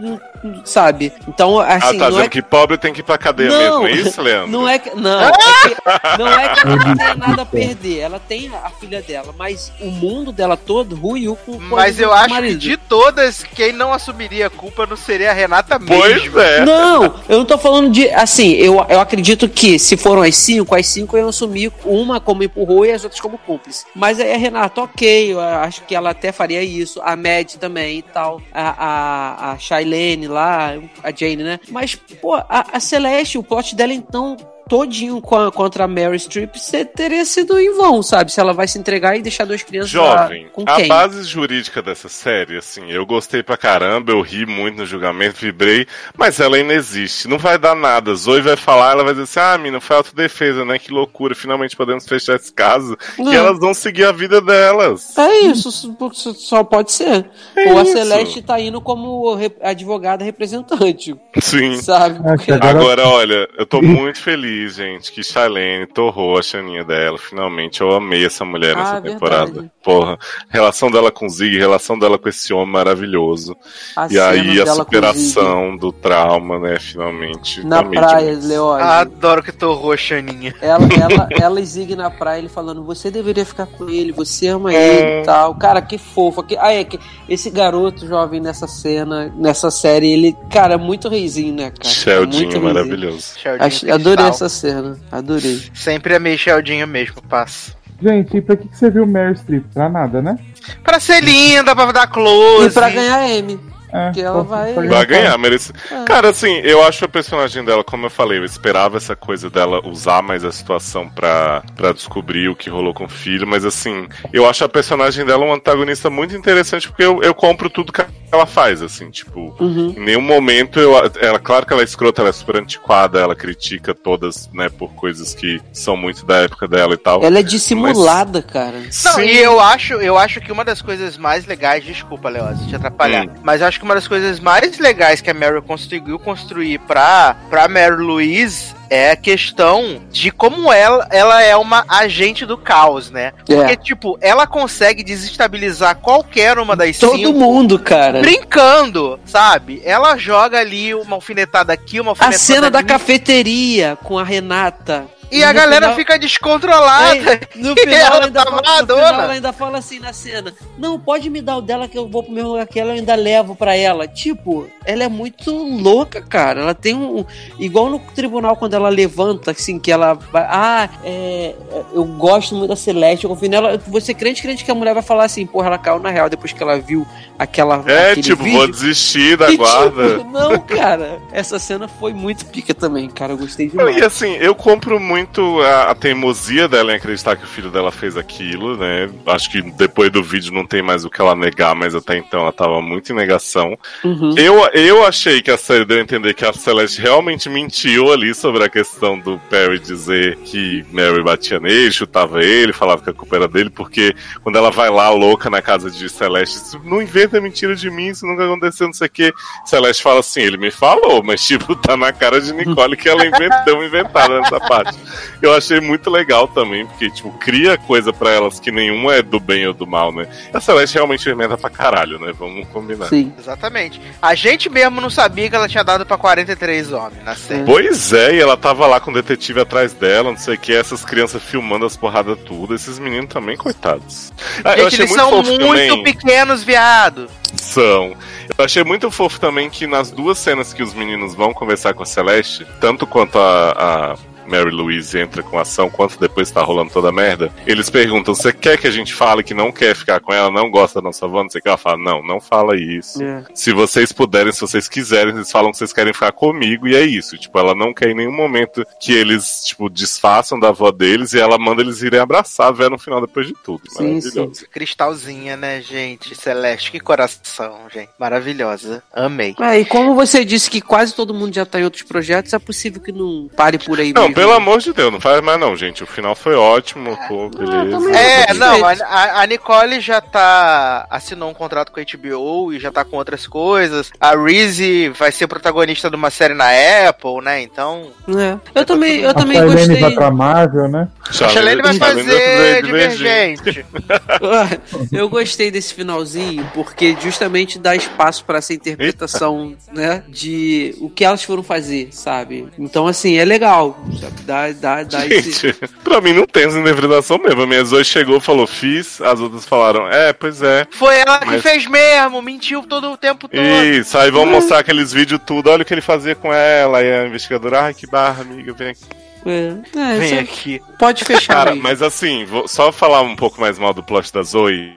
sabe? Então, Ah, assim, tá não dizendo é que pobre tem que ir pra cadeia Não, mesmo, é isso, Leandro? Não é que. Não, é que, não é que ela não tem nada a perder. Ela tem a filha dela, mas o mundo dela todo ruiu com o Mas eu acho marido. que de todas, quem não assumiria a culpa não seria a Renata Pois mesmo. é. Não, eu não tô falando de. Assim, eu, eu acredito que se foram as cinco, as cinco iam assumir uma como empurrou e as outras como cúmplice. Mas aí a Renata, ok, eu acho que ela até faria isso. A Mad também e tal. A, a, a Shailene lá, a Jane, né? Mas, pô, a, a Celeste, o plot dela então. Todinho com a- contra a Mary Streep teria sido em vão, sabe? Se ela vai se entregar e deixar duas crianças lá Jovem, com a quem? base jurídica dessa série, assim, eu gostei pra caramba, eu ri muito no julgamento, vibrei, mas ela ainda existe. Não vai dar nada. Zoe vai falar, ela vai dizer assim: ah, mina, foi autodefesa, né? Que loucura, finalmente podemos fechar esse caso. Não. E elas vão seguir a vida delas. É isso, só- só pode ser. É Ou a isso. Celeste tá indo como advogada representante, Sim. sabe? Agora, olha, eu tô muito feliz, gente, que Charlene torrou a chaninha dela. Finalmente, eu amei essa mulher nessa Ah, temporada. verdade. Porra, relação dela com o Zig, relação dela com esse homem maravilhoso. A e aí a superação do trauma, né, finalmente. Na praia. Leózio. Adoro que torrou a Xaninha. Ela, ela, ela e Zig na praia, ele falando, você deveria ficar com ele, você ama É. ele e tal. Cara, que fofo. Que, ah, é, que, esse garoto jovem nessa cena, nessa série, ele, cara, é muito reizinho, né, cara? Reizinho. maravilhoso. Sheldinho Ach- adorei Cristal. Essa cena, adorei. Sempre amei Sheldinho mesmo, passa. Gente, e pra que, que você viu Mary Streep? Pra nada, né? Pra ser linda, pra dar close. E pra ganhar M. É, Que ela vai- Vai ganhar, merece. É. Cara, assim, eu acho a personagem dela, como eu falei, eu esperava essa coisa dela usar mais a situação pra, pra descobrir o que rolou com o filho, mas assim, eu acho a personagem dela um antagonista muito interessante porque eu, eu compro tudo que ela faz, assim, tipo, Uhum. em nenhum momento eu. Ela, claro que ela é escrota, ela é super antiquada, ela critica todas, né, por coisas que são muito da época dela e tal. Ela é dissimulada, cara. Não, Sim. e eu acho, eu acho que uma das coisas mais legais, desculpa, Leoz, te atrapalhar, Hum. mas eu acho que uma das coisas mais legais que a Mary conseguiu construir pra, pra Mary Louise é a questão de como ela, ela é uma agente do caos, né? Porque, É. tipo, ela consegue desestabilizar qualquer uma das Todo cinco mundo, cara. brincando, sabe? Ela joga ali uma alfinetada aqui, uma A alfinetada cena da ali. cafeteria com a Renata. E a galera final- fica descontrolada. É, no final, ela ainda tá fala, no final ela ainda fala assim na cena: Não, pode me dar o dela que eu vou pro mesmo lugar que ela, eu ainda levo pra ela. Tipo, ela é muito louca, cara. Ela tem um. Igual no tribunal, quando ela levanta, assim, que ela vai. Ah, é, eu gosto muito da Celeste, eu confio nela. Você crente, crente que a mulher vai falar assim, porra, ela caiu na real depois que ela viu aquela. É, aquele tipo, vídeo. vou desistir da E, guarda. tipo, não, cara. Essa cena foi muito pica também, cara. Eu gostei demais. E assim, eu compro muito a, a teimosia dela em acreditar que o filho dela fez aquilo, né? Acho que depois do vídeo não tem mais o que ela negar, mas até então ela tava muito em negação. Uhum. Eu, eu achei que a série deu a entender que a Celeste realmente mentiu ali sobre a questão do Perry dizer que Mary batia nele, chutava ele, falava que a culpa era dele, porque quando ela vai lá louca na casa de Celeste, não inventa mentira de mim, isso nunca aconteceu, não sei o que. Celeste fala assim, ele me falou, mas tipo, tá na cara de Nicole que ela inventou, deu uma inventada nessa parte. Eu achei muito legal também, porque, tipo, cria coisa pra elas que nenhuma é do bem ou do mal, né? A Celeste realmente inventa pra caralho, né? Vamos combinar. Sim. Exatamente. A gente mesmo não sabia que ela tinha dado pra 43 homens na série. Pois é, e ela tava lá com o detetive atrás dela, não sei o que, essas crianças filmando as porradas tudo, esses meninos também, coitados. Ah, eu Gente, achei eles muito são fofo muito também. pequenos, viado. São. Eu achei muito fofo também que nas duas cenas que os meninos vão conversar com a Celeste, tanto quanto a, a Mary Louise entra com a ação, quanto depois tá rolando toda a merda, eles perguntam: você quer que a gente fale que não quer ficar com ela, não gosta da nossa avó? Não sei o que. Ela fala: não, não fala isso. É. Se vocês puderem, se vocês quiserem, eles falam que vocês querem ficar comigo, e é isso. Tipo, ela não quer em nenhum momento que eles, tipo, desfaçam da avó deles e ela manda eles irem abraçar a véia no final depois de tudo. Sim, sim. Cristalzinha, né, gente? Celeste, que coração, gente. Maravilhosa. Amei. É, e como você disse que quase todo mundo já tá em outros projetos, é possível que não pare por aí Não, mesmo. Pelo amor de Deus, não faz mais não, gente. O final foi ótimo, pô, beleza. É, não, a, a- a Nicole já tá. assinou um contrato com a HBO e já tá com outras coisas. A Reese vai ser protagonista de uma série na Apple, né? Então. É. Eu também, eu A também Charlene gostei. vai pra Marvel, né? A Charlene vai fazer Divergente. Eu gostei desse finalzinho porque justamente dá espaço pra essa interpretação, né, de o que elas foram fazer, sabe? Então assim, é legal, Dá, dá, dá esse... Gente, pra mim não tem essa interpretação mesmo. A minha Zoe chegou, falou, fiz, as outras falaram, é, pois é. Foi ela que Mas- fez mesmo, mentiu todo o tempo todo. Isso, aí vão mostrar aqueles vídeos tudo, olha o que ele fazia com ela, e a investigadora, ai que barra, amiga, vem aqui. É, é, Vem aqui. Pode fechar Cara, aí. mas assim, vou só falar um pouco mais mal do plot da Zoe.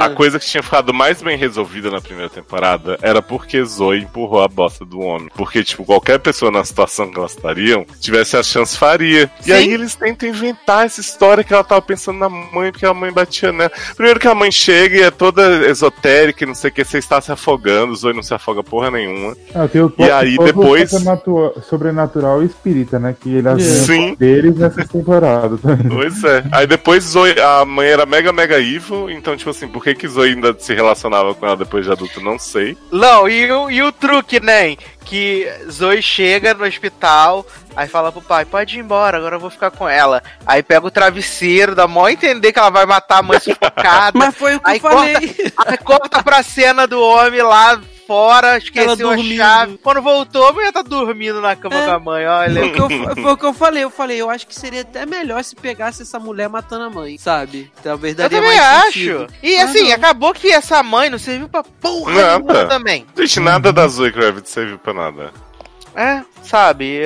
A coisa que tinha ficado mais bem resolvida na primeira temporada era porque Zoe empurrou a bosta do homem. Porque, tipo, qualquer pessoa na situação que elas estariam, tivesse a chance, faria. E Sim. aí eles tentam inventar essa história que ela tava pensando na mãe, porque a mãe batia nela. Primeiro que a mãe chega e é toda esotérica e não sei o que, você está se afogando, Zoe não se afoga porra nenhuma. Ah, tem o E aí, depois- Sobrenatural, e espírita, né? Que ele Sim. deles nessa temporada. também. Pois é. Aí depois Zoe, a mãe era mega, mega evil, então, tipo assim, por que que Zoe ainda se relacionava com ela depois de adulto, não sei. Não, e, o- e o truque, né? Que Zoe chega no hospital, aí fala pro pai, pode ir embora, agora eu vou ficar com ela. Aí pega o travesseiro, dá mó entender que ela vai matar a mãe sufocada. Mas foi o que aí eu falei. Corta, aí corta pra cena do homem lá fora, esqueceu a chave. Quando voltou, a mulher tá dormindo na cama É. com a mãe, olha. Foi o, que eu, foi o que eu falei, eu falei, eu acho que seria até melhor se pegasse essa mulher matando a mãe, sabe? Talvez Eu daria também mais acho. sentido. E Mas assim, não. acabou que essa mãe não serviu pra porra Nada. nenhuma também. Gente, nada da Zoe Kravitz serviu pra nada. É, sabe?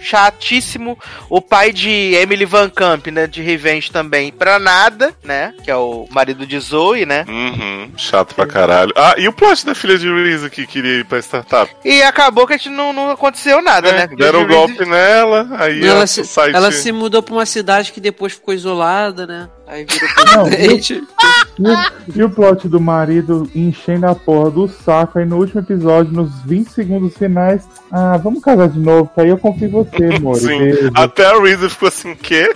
Chatíssimo. O pai de Emily Van Camp, né? De Revenge também, pra nada, né? Que é o marido de Zoe, né? Uhum, chato pra caralho. Ah, e o plot da filha de Reese que queria ir pra startup? E acabou que a gente não, não aconteceu nada, né? É, deram um golpe nela, aí Ela a se, ela se mudou pra uma cidade que depois ficou isolada, né? Aí virou Não. E o, e o plot do marido enchendo a porra do saco aí no último episódio, nos 20 segundos finais. Ah, vamos casar de novo, que aí eu confio em você, amor. Sim, até a Reese ficou assim, quê?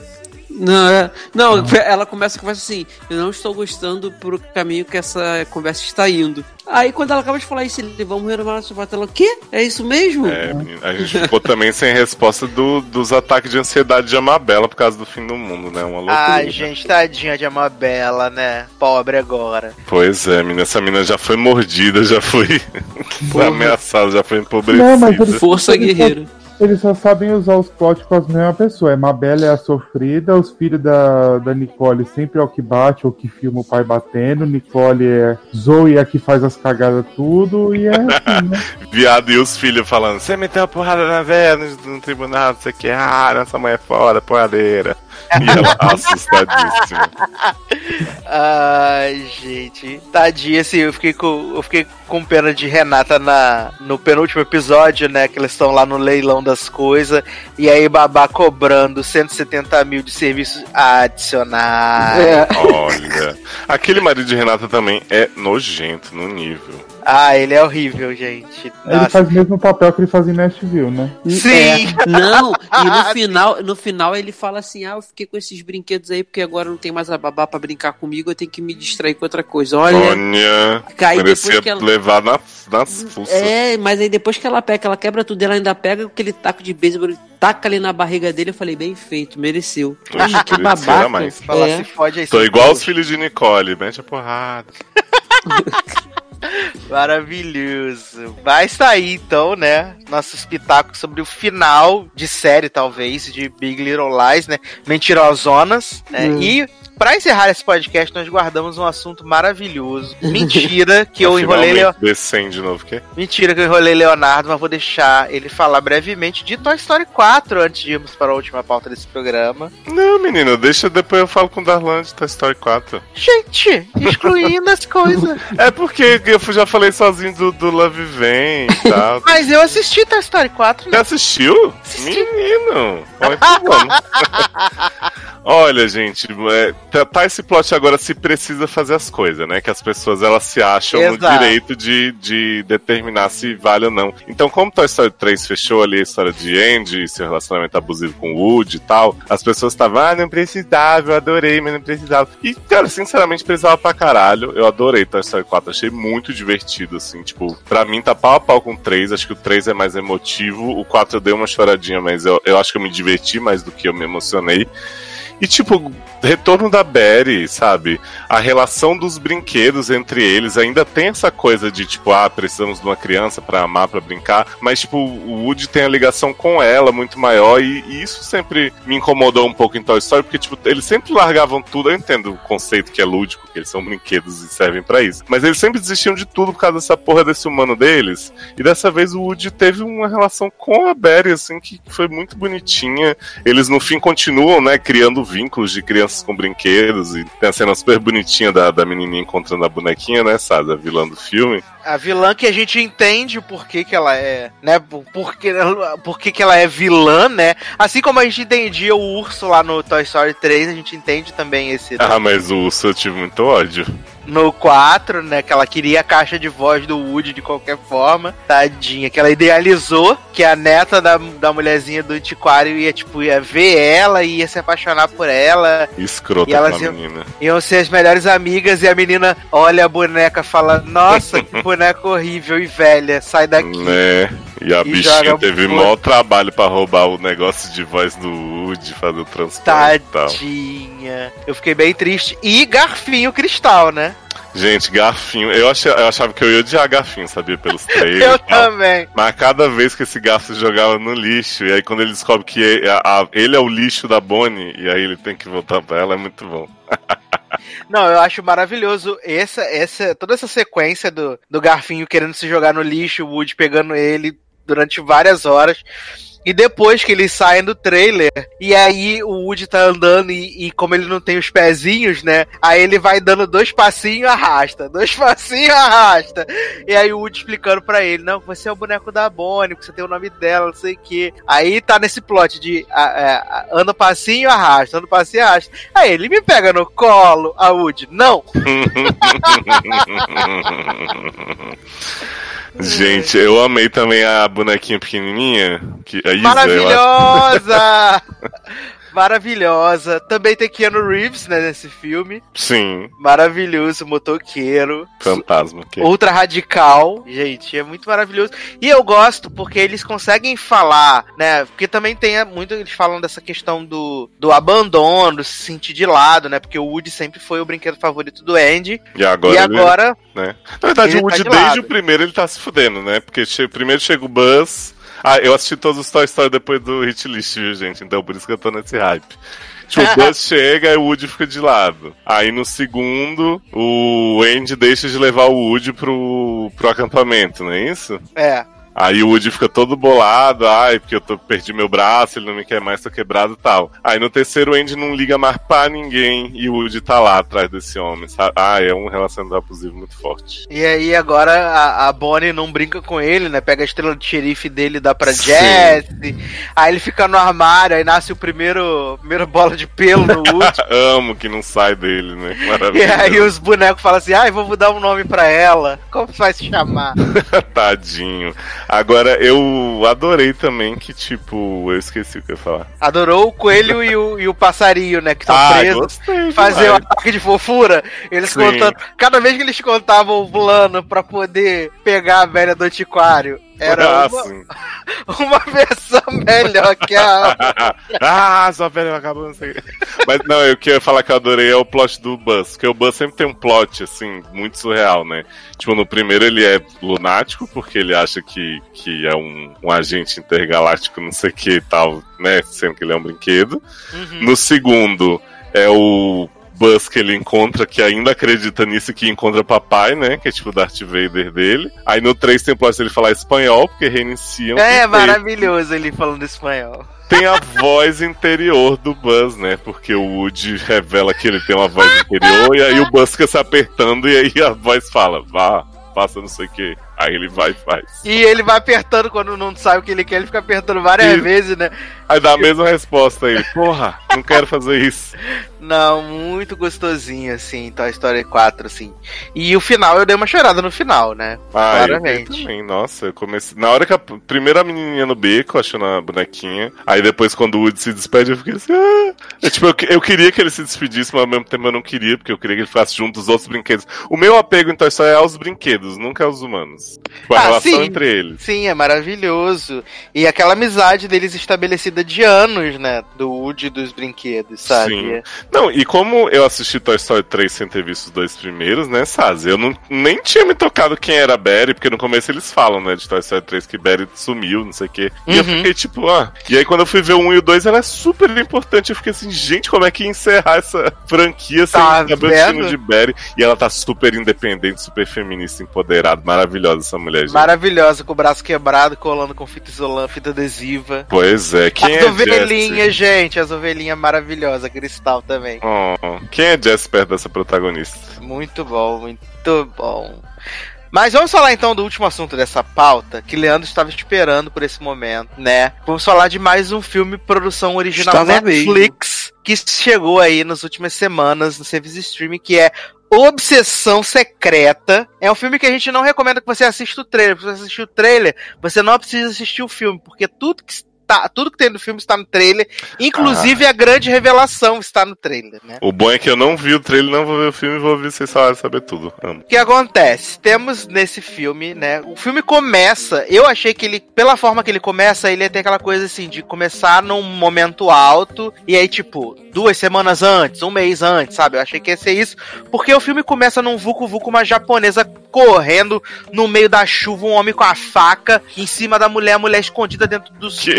Não, é- não, ela começa a conversa assim: Eu não estou gostando pro caminho que essa conversa está indo. Aí quando ela acaba de falar isso, ele vamos renovar nosso batalha. O quê? É isso mesmo? É, menino, a gente ficou também sem resposta do- dos ataques de ansiedade de Amabela por causa do fim do mundo, né? Uma loucura. Ai, gente, tadinha de Amabela, né? Pobre agora. Pois é, menina, essa menina já foi mordida, já foi Porra. ameaçada, já foi empobrecida. Não, mas eles- Força eles guerreira. Eles só sabem usar os plots com as mesmas pessoas. É Mabel é a sofrida, os filhos da, da Nicole sempre é o que bate ou que filma o pai batendo. Nicole é Zoe é a que faz as cagadas tudo e é assim, né? Viado e os filhos falando: Você meteu a porrada na velha no, no tribunal, não sei o que. Ah, nossa mãe é foda, porradeira. E ela assustadíssima. Ai, gente. Tadinha, assim, eu fiquei com, eu fiquei com pena de Renata na, no penúltimo episódio, né? Que eles estão lá no leilão das coisas. E aí, babá cobrando 170 mil de serviços adicionais. É. Olha. Aquele marido de Renata também é nojento no nível. Ah, ele é horrível, gente. Ele Nossa. faz o mesmo papel que ele faz em Nashville, né? E- Sim! É, não, e no final, no final ele fala assim: Ah, eu fiquei com esses brinquedos aí porque agora não tem mais a babá pra brincar comigo, eu tenho que me distrair com outra coisa. Olha. Olha. Cai depois Parecia que ela- levar na, nas fuças. É, mas aí depois que ela pega, ela quebra tudo, ela ainda pega aquele taco de beisebol, ele taca ali na barriga dele, eu falei, bem feito, mereceu. Oxe, que babaca. mais. Fala, É. se fode aí. Tô igual Deus. os filhos de Nicole, mete a porrada. Maravilhoso. Tá aí, então, né? Nossos pitacos sobre o final de série, talvez, de Big Little Lies, né? Mentirosonas, né? Hum. E pra encerrar esse podcast, nós guardamos um assunto maravilhoso. Mentira que eu enrolei Leo... Finalmente descendo de novo, quê? Mentira que eu enrolei Leonardo, mas vou deixar ele falar brevemente de Toy Story 4 antes de irmos para a última pauta desse programa. Não, menino, deixa depois eu falo com o Darlan de Toy Story 4. Gente, excluindo as coisas. É porque eu já falei sozinho do, do Love Vem e tal. Mas eu assisti Toy Story 4, né? Já assistiu? Menino! Olha. Olha, gente, é, tá, tá esse plot agora se precisa fazer as coisas, né? Que as pessoas elas se acham no Exato. direito de, de determinar se vale ou não. Então, como Toy Story 3 fechou ali a história de Andy, seu relacionamento abusivo com o Woody e tal, as pessoas estavam, ah, não precisava, eu adorei, mas não precisava. E, cara, sinceramente, precisava pra caralho. Eu adorei Toy Story 4, achei muito divertido, assim, tipo, pra mim tá pau a pau com o 3, acho que o 3 é mais emotivo, o 4 eu dei uma choradinha, mas eu, eu acho que eu me diverti mais do que eu me emocionei. E, tipo, retorno da Berry, sabe? A relação dos brinquedos entre eles ainda tem essa coisa de, tipo, ah, precisamos de uma criança pra amar, pra brincar. Mas, tipo, o Woody tem a ligação com ela muito maior. E, e isso sempre me incomodou um pouco em Toy Story, porque, tipo, eles sempre largavam tudo. Eu entendo o conceito que é lúdico, que eles são brinquedos e servem pra isso. Mas eles sempre desistiam de tudo por causa dessa porra desse humano deles. E dessa vez o Woody teve uma relação com a Berry, assim, que foi muito bonitinha. Eles, no fim, continuam, né, criando vínculos de crianças com brinquedos. E tem a cena super bonitinha da, da menininha encontrando a bonequinha, né, sabe? A vilã do filme. A vilã que a gente entende o porquê que ela é, né? Por porquê, porquê que ela é vilã, né? Assim como a gente entendia o urso lá no Toy Story 3, a gente entende também esse Ah, mas o urso eu tive muito ódio. no 4, né? Que ela queria a caixa de voz do Woody de qualquer forma. Tadinha, que ela idealizou que a neta da, da mulherzinha do antiquário ia, tipo, ia ver ela e ia se apaixonar por ela. Escrota E elas iam- menina. Iam ser as melhores amigas e a menina olha a boneca e fala: Nossa, que boneca horrível e velha, sai daqui. Né? E a E bichinha teve fora. maior trabalho pra roubar o negócio de voz do Woody, fazer o transplante e tal. Tadinha. Eu fiquei bem triste. E garfinho cristal, né? Gente, garfinho. Eu, achei, eu achava que eu ia odiar garfinho, sabia? Pelos trailers. Eu também. Mas cada vez que esse garfo jogava no lixo, e aí quando ele descobre que é- a- a- ele é o lixo da Bonnie, e aí ele tem que voltar pra ela, é muito bom. Não, eu acho maravilhoso essa, essa, toda essa sequência do, do garfinho querendo se jogar no lixo, o Woody pegando ele durante várias horas. E depois que eles saem do trailer, e aí o Woody tá andando, e, e como ele não tem os pezinhos, né? Aí ele vai dando dois passinhos, arrasta. Dois passinhos, arrasta. E aí o Woody explicando pra ele: Não, você é o boneco da Bonnie, você tem o nome dela, não sei o quê. Aí tá nesse plot de a, a, a- anda passinho, arrasta, anda passinho, arrasta. Aí ele me pega no colo, a Woody. Não! Gente, eu amei também a bonequinha pequenininha. Que, a Isa. Maravilhosa! Maravilhosa. Também tem Keanu Reeves, né, nesse filme. Sim, Maravilhoso, motoqueiro. fantasma. Que... Ultra radical. Gente, é muito maravilhoso. E eu gosto porque eles conseguem falar, né? Porque também tem muito. Eles falam dessa questão do, do abandono, do se sentir de lado, né? Porque o Woody sempre foi o brinquedo favorito do Andy. E agora, e ele- agora né? Na verdade, ele o Woody, tá de desde lado. o primeiro, ele tá se fudendo, né? Porque che- primeiro chega o Buzz, Ah, eu assisti todos os Toy Story depois do Hit List, viu, gente? Então por isso que eu tô nesse hype. Tipo, o Buzz chega e o Woody fica de lado. Aí no segundo, o Andy deixa de levar o Woody pro, pro acampamento, não é isso? É. Aí o Woody fica todo bolado, ai, porque eu tô, perdi meu braço, ele não me quer mais, tô quebrado e tal. Aí no terceiro o Andy não liga mais pra ninguém e o Woody tá lá atrás desse homem, sabe? Ah, é um relacionamento abusivo muito forte. E aí agora a, a Bonnie não brinca com ele, né? Pega a estrela de xerife dele e dá pra Sim. Jesse. Aí ele fica no armário, aí nasce o primeiro, primeiro bola de pelo no Woody. Amo que não sai dele, né? e Maravilhoso. aí os bonecos falam assim, ai, vou mudar um nome pra ela. Como vai se chamar? Tadinho. Agora, eu adorei também que, tipo, eu esqueci o que eu ia falar. Adorou o coelho e o, e o passarinho, né? Que estão Ah, presos. gostei Fazer o demais. ataque de fofura. Eles Sim. contando. Cada vez que eles contavam o plano pra poder pegar a velha do antiquário, era Ah, uma, uma versão melhor que a. ah, sua velha acabou, não sei. o. Mas não, eu queria falar que eu adorei é o plot do Buzz, porque o Buzz sempre tem um plot, assim, muito surreal, né? Tipo, no primeiro ele é lunático, porque ele acha que, que é um, um agente intergaláctico, não sei o que e tal, né? Sendo que ele é um brinquedo. No segundo, é o Buzz que ele encontra, que ainda acredita nisso, que encontra papai, né? Que é tipo o Darth Vader dele. Aí no 3 tem o plot dele falar espanhol, porque reiniciam. É tem- maravilhoso ele falando espanhol. tem a voz interior do Buzz, né? Porque o Woody revela que ele tem uma voz interior, e aí o Buzz fica se apertando, e aí a voz fala, vá, faça não sei o que. Aí ele vai e faz. E ele vai apertando quando não sabe o que ele quer, ele fica apertando várias vezes, né? Aí dá a mesma resposta aí, porra, não quero fazer isso. Não, muito gostosinho, assim, Toy Story 4, assim. E o final, eu dei uma chorada no final, né? Ah, eu Claramente. vi também, nossa, eu comecei. Na hora que a primeira menininha no beco, achando a bonequinha, aí depois quando o Woody se despede, eu fiquei assim, ah! É, tipo, eu, eu queria que ele se despedisse, mas ao mesmo tempo eu não queria, porque eu queria que ele ficasse junto dos outros brinquedos. O meu apego em Toy Story é aos brinquedos, nunca aos humanos. Tipo, a Ah, relação sim. entre eles. Sim, é maravilhoso. E aquela amizade deles estabelecida de anos, né? Do Woody e dos brinquedos, sabe? Sim. Não, e como eu assisti Toy Story 3 sem ter visto os dois primeiros, né, Saz? Eu não, nem tinha me tocado quem era Barry, porque no começo eles falam, né, de Toy Story 3 que Barry sumiu, não sei o quê. E eu Uhum. fiquei tipo, ah. E aí quando eu fui ver o 1 e o 2, ela é super importante. Eu fiquei assim, gente, como é que ia encerrar essa franquia sem Tá saber o destino de Barry? E ela tá super independente, super feminista, empoderada, maravilhosa essa mulher, gente. Maravilhosa, com o braço quebrado, colando com fita isolante, fita adesiva. Pois é, quem as é ovelhinhas, gente, as ovelhinhas maravilhosas, cristal também. Oh, quem é Jess perto dessa protagonista? Muito bom, muito bom. Mas vamos falar então do último assunto dessa pauta, que Leandro estava esperando por esse momento, né? Vamos falar de mais um filme produção original Estava Netflix, que chegou aí nas últimas semanas no serviço de streaming, que é Obsessão Secreta. É um filme que a gente não recomenda que você assista o trailer. Se você assistir o trailer, você não precisa assistir o filme, porque tudo que está, tudo que tem no filme está no trailer, inclusive a grande revelação está no trailer, né? O bom é que eu não vi o trailer, não vou ver o filme e vou ouvir vocês falarem saber tudo. Amo. O que acontece? Temos nesse filme, né? O filme começa. Eu achei que ele, pela forma que ele começa, ele ia ter aquela coisa assim, de começar num momento alto, e aí, tipo, duas semanas antes, um mês antes, sabe? Eu achei que ia ser isso. Porque o filme começa num vucu-vucu, uma japonesa correndo no meio da chuva, um homem com a faca em cima da mulher, a mulher escondida dentro dos, Que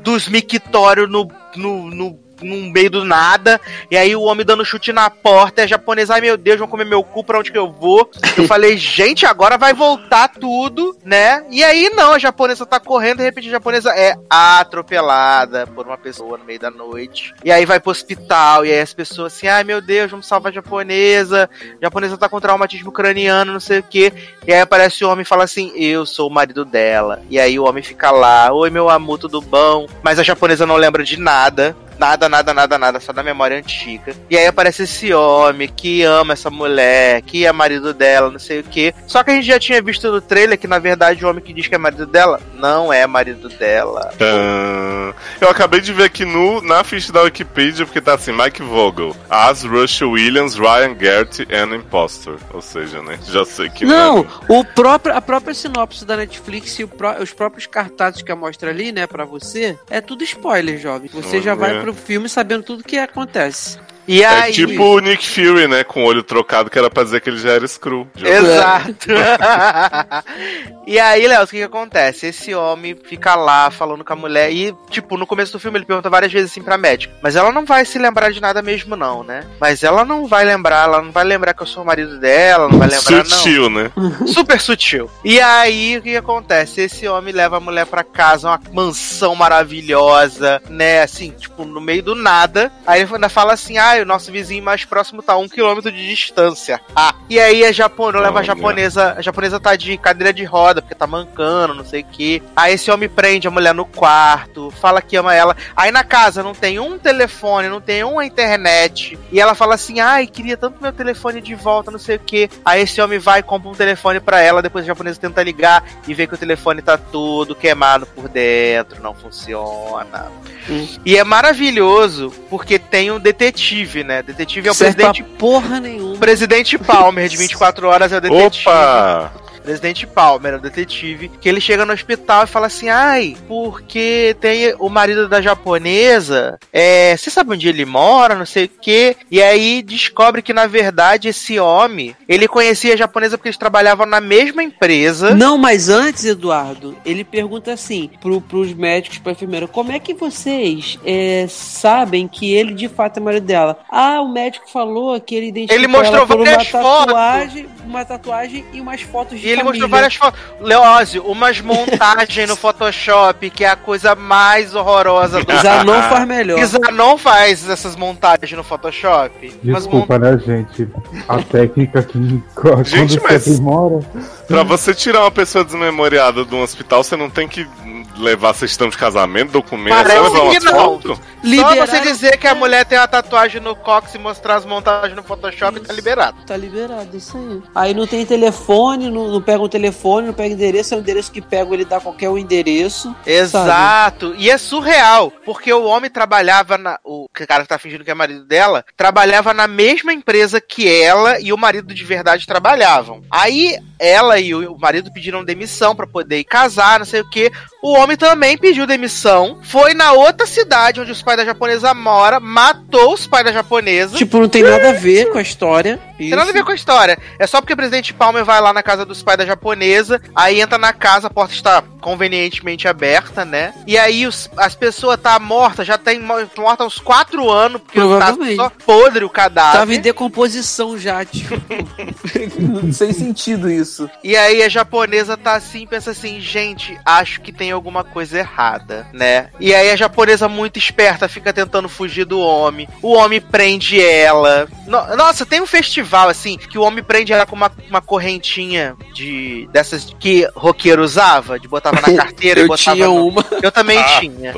dos mictórios no, no, no no meio do nada, e aí o homem dando chute na porta, e a japonesa, ai meu Deus, vão comer meu cu, pra onde que eu vou? Eu falei, gente, agora vai voltar tudo, né? E aí não, a japonesa tá correndo, de repente a japonesa é atropelada por uma pessoa no meio da noite, e aí vai pro hospital, e aí as pessoas assim, ai meu Deus, vamos salvar a japonesa, a japonesa tá com traumatismo craniano, não sei o que, e aí aparece o homem e fala assim, eu sou o marido dela, e aí o homem fica lá, oi meu amor, tudo bom? Mas a japonesa não lembra de nada, Nada, nada, nada, nada, só da memória antiga. E aí aparece esse homem que ama essa mulher, que é marido dela, não sei o que. Só que a gente já tinha visto no trailer que, na verdade, o homem que diz que é marido dela não é marido dela. Eu acabei de ver aqui no, na ficha da Wikipedia, porque tá assim, Mike Vogel, as Russell Williams, Ryan Garrett and Impostor. Ou seja, né? Já sei que Não, é- o próprio, a própria sinopse da Netflix e o pró- os próprios cartazes que mostra ali, né, pra você, é tudo spoiler, jovem. Você já vai pro filme sabendo tudo que acontece. E É aí... tipo o Nick Fury, né? Com o olho trocado, que era pra dizer que ele já era Screw. Exato. e aí, Léo, o que, que acontece? Esse homem fica lá falando com a mulher e, tipo, no começo do filme ele pergunta várias vezes assim pra médica. Mas ela não vai se lembrar de nada mesmo, não, né? Mas ela não vai lembrar, ela não vai lembrar que eu sou o marido dela, não vai lembrar, Sutil, né? não. Super sutil. E aí, o que, que acontece? Esse homem leva a mulher pra casa, uma mansão maravilhosa, né? Assim, tipo, no meio do nada. Aí ele ainda fala assim: ah, o nosso vizinho mais próximo tá a um quilômetro de distância. Ah, e aí a japonesa leva a japonesa, a japonesa tá de cadeira de roda, porque tá mancando, não sei o que. Aí esse homem prende a mulher no quarto, fala que ama ela. Aí na casa não tem um telefone, não tem uma internet. E ela fala assim: ai, queria tanto meu telefone de volta, não sei o que. Aí esse homem vai e compra um telefone pra ela, depois a japonesa tenta ligar e vê que o telefone tá todo queimado por dentro, não funciona. E é maravilhoso porque tem um detetive, né? Detetive é o pra presidente porra nenhuma. presidente Palmer, de 24 horas, é o detetive. Opa! Presidente Palmer, é o detetive, que ele chega no hospital e fala assim: ai, porque tem o marido da japonesa, é, você sabe onde ele mora, não sei o quê. E aí descobre que, na verdade, esse homem, ele conhecia a japonesa porque eles trabalhavam na mesma empresa. Não, mas antes, Eduardo, ele pergunta assim pro, pros médicos, pra enfermeira, como é que vocês é, sabem que ele de fato é marido dela? Ah, o médico falou que ele identificou Ele mostrou ela por uma várias fotos. tatuagem, uma tatuagem e umas fotos de E ele família. mostrou várias fotos. Leózio, umas montagens no Photoshop, que é a coisa mais horrorosa do Zanon faz melhor. E Zanon faz essas montagens no Photoshop. Desculpa, né, gente? A técnica que quando Gente, você mas- demora. Pra você tirar uma pessoa desmemoriada de um hospital, você não tem que levar certidão de casamento, documento, é só Parece levar uma que não. foto. Só você dizer que a mulher tem uma tatuagem no cox e mostrar as montagens no Photoshop, tá liberado. Tá liberado, isso aí. Aí não tem telefone, não, não pega um telefone, não pega endereço, é um endereço que pega, ele dá qualquer um endereço. sabe? Exato. E é surreal, porque o homem trabalhava na. O cara que tá fingindo que é marido dela, trabalhava na mesma empresa que ela e o marido de verdade trabalhavam. Aí ela e o marido pediram demissão pra poder ir casar, não sei o que. O homem também pediu demissão, foi na outra cidade onde os pais da japonesa moram, matou os pais da japonesa. Tipo, não tem nada a ver com a história. Tem nada a ver com a história. É só porque o presidente Palmer vai lá na casa dos pais da japonesa, aí entra na casa, a porta está convenientemente aberta, né? E aí os- as pessoas tá mortas, já tem mo- morta há uns quatro anos, porque tá só podre o cadáver. Tava em decomposição já, tipo. Sem sentido isso. E aí a japonesa tá assim, pensa assim, gente, acho que tem alguma coisa errada, né? E aí a japonesa muito esperta fica tentando fugir do homem. O homem prende ela. No- nossa, tem um festival assim que o homem prende ela com uma, uma correntinha de dessas que roqueiro usava, de botava na carteira e Eu botava tinha no- uma. Eu também Ah, tinha.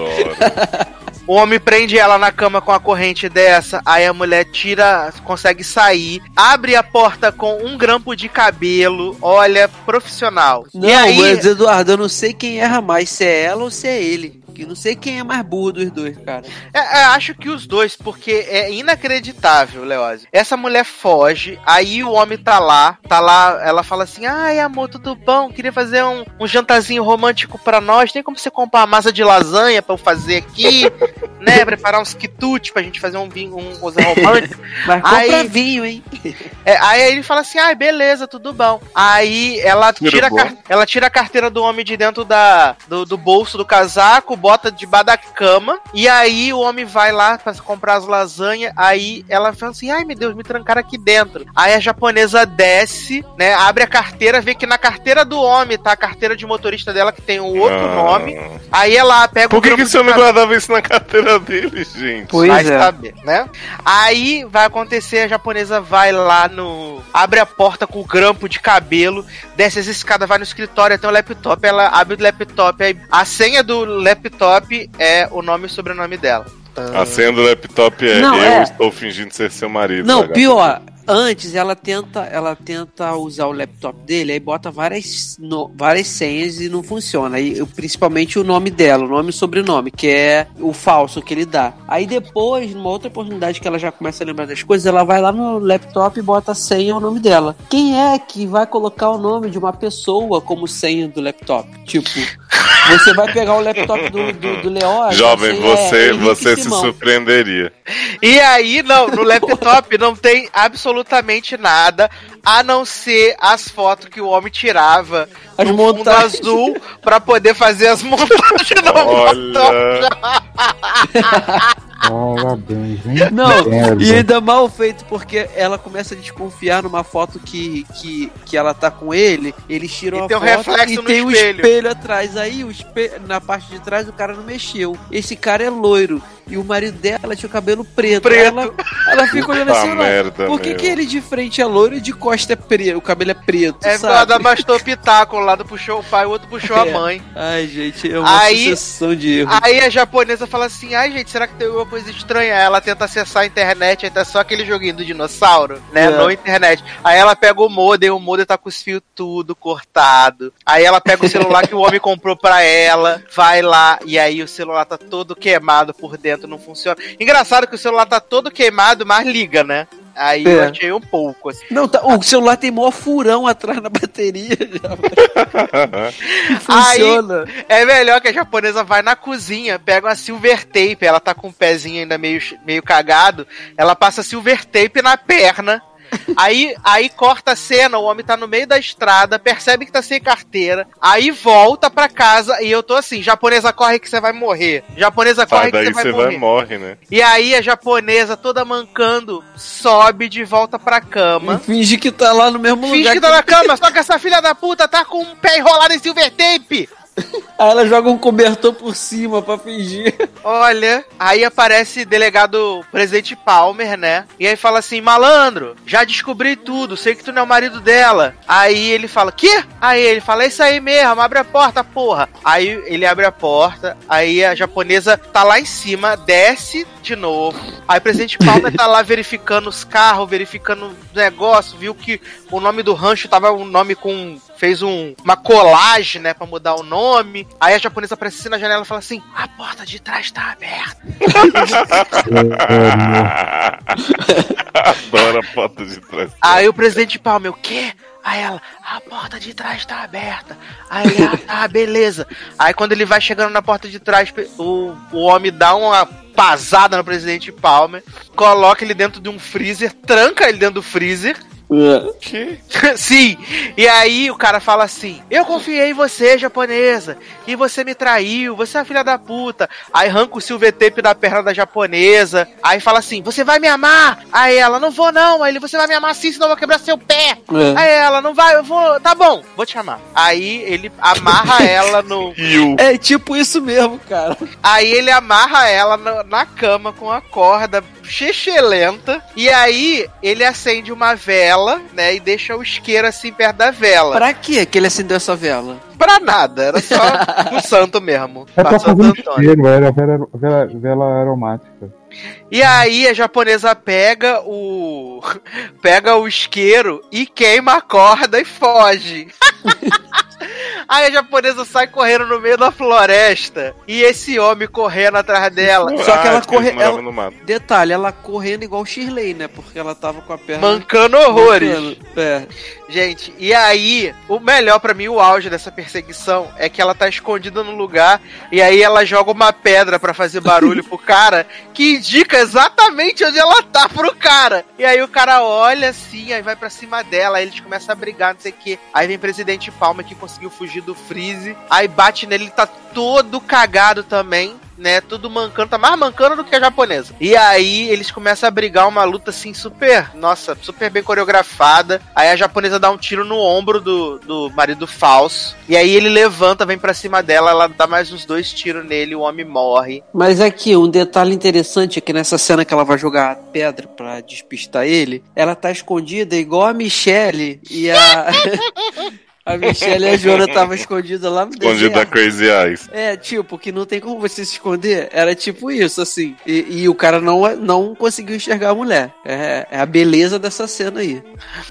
O homem prende ela na cama com a corrente dessa, aí a mulher tira, consegue sair, abre a porta com um grampo de cabelo, olha, profissional. Não, e aí, mas Eduardo, eu não sei quem erra mais, se é ela ou se é ele. Que não sei quem é mais burro dos dois, cara. é, é, acho que os dois, porque é inacreditável, Leózio. Essa mulher foge, aí o homem tá lá, tá lá, ela fala assim: Ai, amor, tudo bom? Queria fazer um, um jantarzinho romântico pra nós. Tem como você comprar uma massa de lasanha pra eu fazer aqui? né? Preparar uns quitutes pra gente fazer um vinho, um coisa romântica. Mas compra Aí- vinho, hein? É, aí ele fala assim, ai, beleza, tudo bom. Aí ela tira, a ela tira a carteira do homem de dentro da, do, do bolso do casaco, bota debaixo da cama, e aí o homem vai lá pra comprar as lasanhas, aí ela fala assim, ai meu Deus, me trancaram aqui dentro. Aí a japonesa desce, né, abre a carteira, vê que na carteira do homem tá a carteira de motorista dela que tem um outro Ah. nome. Aí ela pega Por o que, grampo que esse homem guardava isso na carteira dele, gente? Pois vai é. saber, né? Aí vai acontecer, a japonesa vai lá no. abre a porta com o grampo de cabelo, desce as escadas, vai no escritório, tem um laptop, ela abre o laptop, aí a senha do laptop é o nome e sobrenome dela. A senha do laptop é Não, eu é. estou fingindo ser seu marido. Não, pior. Antes ela tenta, ela tenta usar o laptop dele, aí bota várias, no- várias senhas e não funciona. Aí, principalmente o nome dela, o nome e sobrenome, que é o falso que ele dá. Aí depois, numa outra oportunidade que ela já começa a lembrar das coisas, ela vai lá no laptop e bota a senha e o nome dela. Quem é que vai colocar o nome de uma pessoa como senha do laptop? Tipo, Você vai pegar o laptop do, do, do Leório. Jovem, é você, Henrique você se surpreenderia. E aí, não, no laptop não tem absolutamente nada a não ser as fotos que o homem tirava As no fundo montagens. azul pra poder fazer as montagens no Olha. Parabéns, hein? Não, Merda. e ainda mal feito, porque ela começa a desconfiar numa foto que, que, que ela tá com ele, eles tiram E a tem um foto reflexo e no tem um espelho. espelho atrás. Aí o espe- na parte de trás o cara não mexeu. Esse cara é loiro. E o marido dela tinha o cabelo preto. Preto. Ela, ela fica olhando assim, "Ué, merda, por que, meu." que ele de frente é loiro e de costa é preto? O cabelo é preto, É sabe? ela bastou pitaco, um lado puxou o pai, o outro puxou a É. mãe. Ai, gente, é uma Aí- sucessão de erros. Aí a japonesa fala assim: ai gente, será que tem alguma coisa estranha? Aí Ela tenta acessar a internet, aí tá só aquele joguinho do dinossauro, né? É. No internet. Aí ela pega o modem, o modem tá com os fios tudo cortado. Aí ela pega o celular que o homem comprou pra ela, vai lá, e aí o celular tá todo queimado por dentro, não funciona. Engraçado que o celular tá todo queimado, mas liga, né? Aí eu É. achei um pouco, assim. Não, tá, o celular tem maior furão atrás na bateria. já. Funciona. É melhor que a japonesa vai na cozinha, pega uma silver tape, ela tá com o pezinho ainda meio, meio cagado, ela passa silver tape na perna. Aí, aí corta a cena, o homem tá no meio da estrada, percebe que tá sem carteira, aí volta pra casa e eu tô assim, japonesa corre que você vai morrer. Japonesa corre Sai que você vai você morrer. vai e morre, né? E aí a japonesa toda mancando sobe de volta pra cama. Finge que tá lá no mesmo Finge lugar. que tá na cama, só que essa filha da puta tá com um pé enrolado em silver tape. Aí ela joga um cobertor por cima pra fingir. Olha, aí aparece delegado presidente Palmer, né? E aí fala assim: malandro, já descobri tudo, sei que tu não é o marido dela. Aí ele fala: quê? Aí ele fala: é isso aí mesmo, abre a porta, porra. Aí ele abre a porta, aí a japonesa tá lá em cima, desce de novo. Aí o presidente Palmer tá lá verificando os carros, verificando os negócios, viu que o nome do rancho tava um nome com. Fez um, uma colagem, né, pra mudar o nome. Aí a japonesa aparece assim na janela e fala assim: a porta de trás tá aberta. Adoro a foto de trás. Aí o presidente Palmer, o quê? Aí ela, a porta de trás tá aberta. Aí ele, ah, tá, beleza. Aí quando ele vai chegando na porta de trás, o, o homem dá uma pasada no presidente Palmer, coloca ele dentro de um freezer, tranca ele dentro do freezer. Que? Sim, e aí o cara fala assim: Eu confiei em você, japonesa, e você me traiu, você é uma filha da puta. Aí arranca o silver tape da perna da japonesa, aí fala assim: Você vai me amar? Aí ela: Não vou não. Aí ele: Você vai me amar sim, senão eu vou quebrar seu pé. É. Aí ela: Não vai, eu vou. Tá bom, vou te amar. Aí ele amarra ela no. É tipo isso mesmo, cara. Aí ele amarra ela na, na cama com a corda lenta e aí ele acende uma vela, né, e deixa o isqueiro assim perto da vela. Pra quê que ele acendeu essa vela? Pra nada, era só um santo mesmo. É pra fazer um Antônio. cheiro, era vela, vela, vela aromática. E aí a japonesa pega o pega o isqueiro e queima a corda e foge. Aí a japonesa sai correndo no meio da floresta e esse homem correndo atrás dela. Só que ela Ah, corre. Ela... no mato. Detalhe, ela correndo igual Shirley, né? Porque ela tava com a perna. Mancando horrores. Mancando. É. Gente, e aí, o melhor pra mim, o auge dessa perseguição é que ela tá escondida no lugar e aí ela joga uma pedra pra fazer barulho pro cara que indica exatamente onde ela tá pro cara. E aí o cara olha assim, aí vai pra cima dela, aí eles começam a brigar, não sei o que. Aí vem o presidente Palma que conseguiu fugir do Freeze, aí bate nele, ele tá todo cagado também. Né, tudo mancando, tá mais mancando do que a japonesa. E aí eles começam a brigar uma luta assim super, nossa, super bem coreografada. Aí a japonesa dá um tiro no ombro do, do marido falso. E aí ele levanta, vem pra cima dela, ela dá mais uns dois tiros nele, o homem morre. Mas aqui, um detalhe interessante é que nessa cena que ela vai jogar a pedra pra despistar ele, ela tá escondida igual a Michelle e a. a Michelle e a Joana estavam escondidas lá no Escondido da. Crazy Eyes. É, tipo, que não tem como você se esconder. Era tipo isso, assim. E, e o cara não, não conseguiu enxergar a mulher. É, é a beleza dessa cena aí.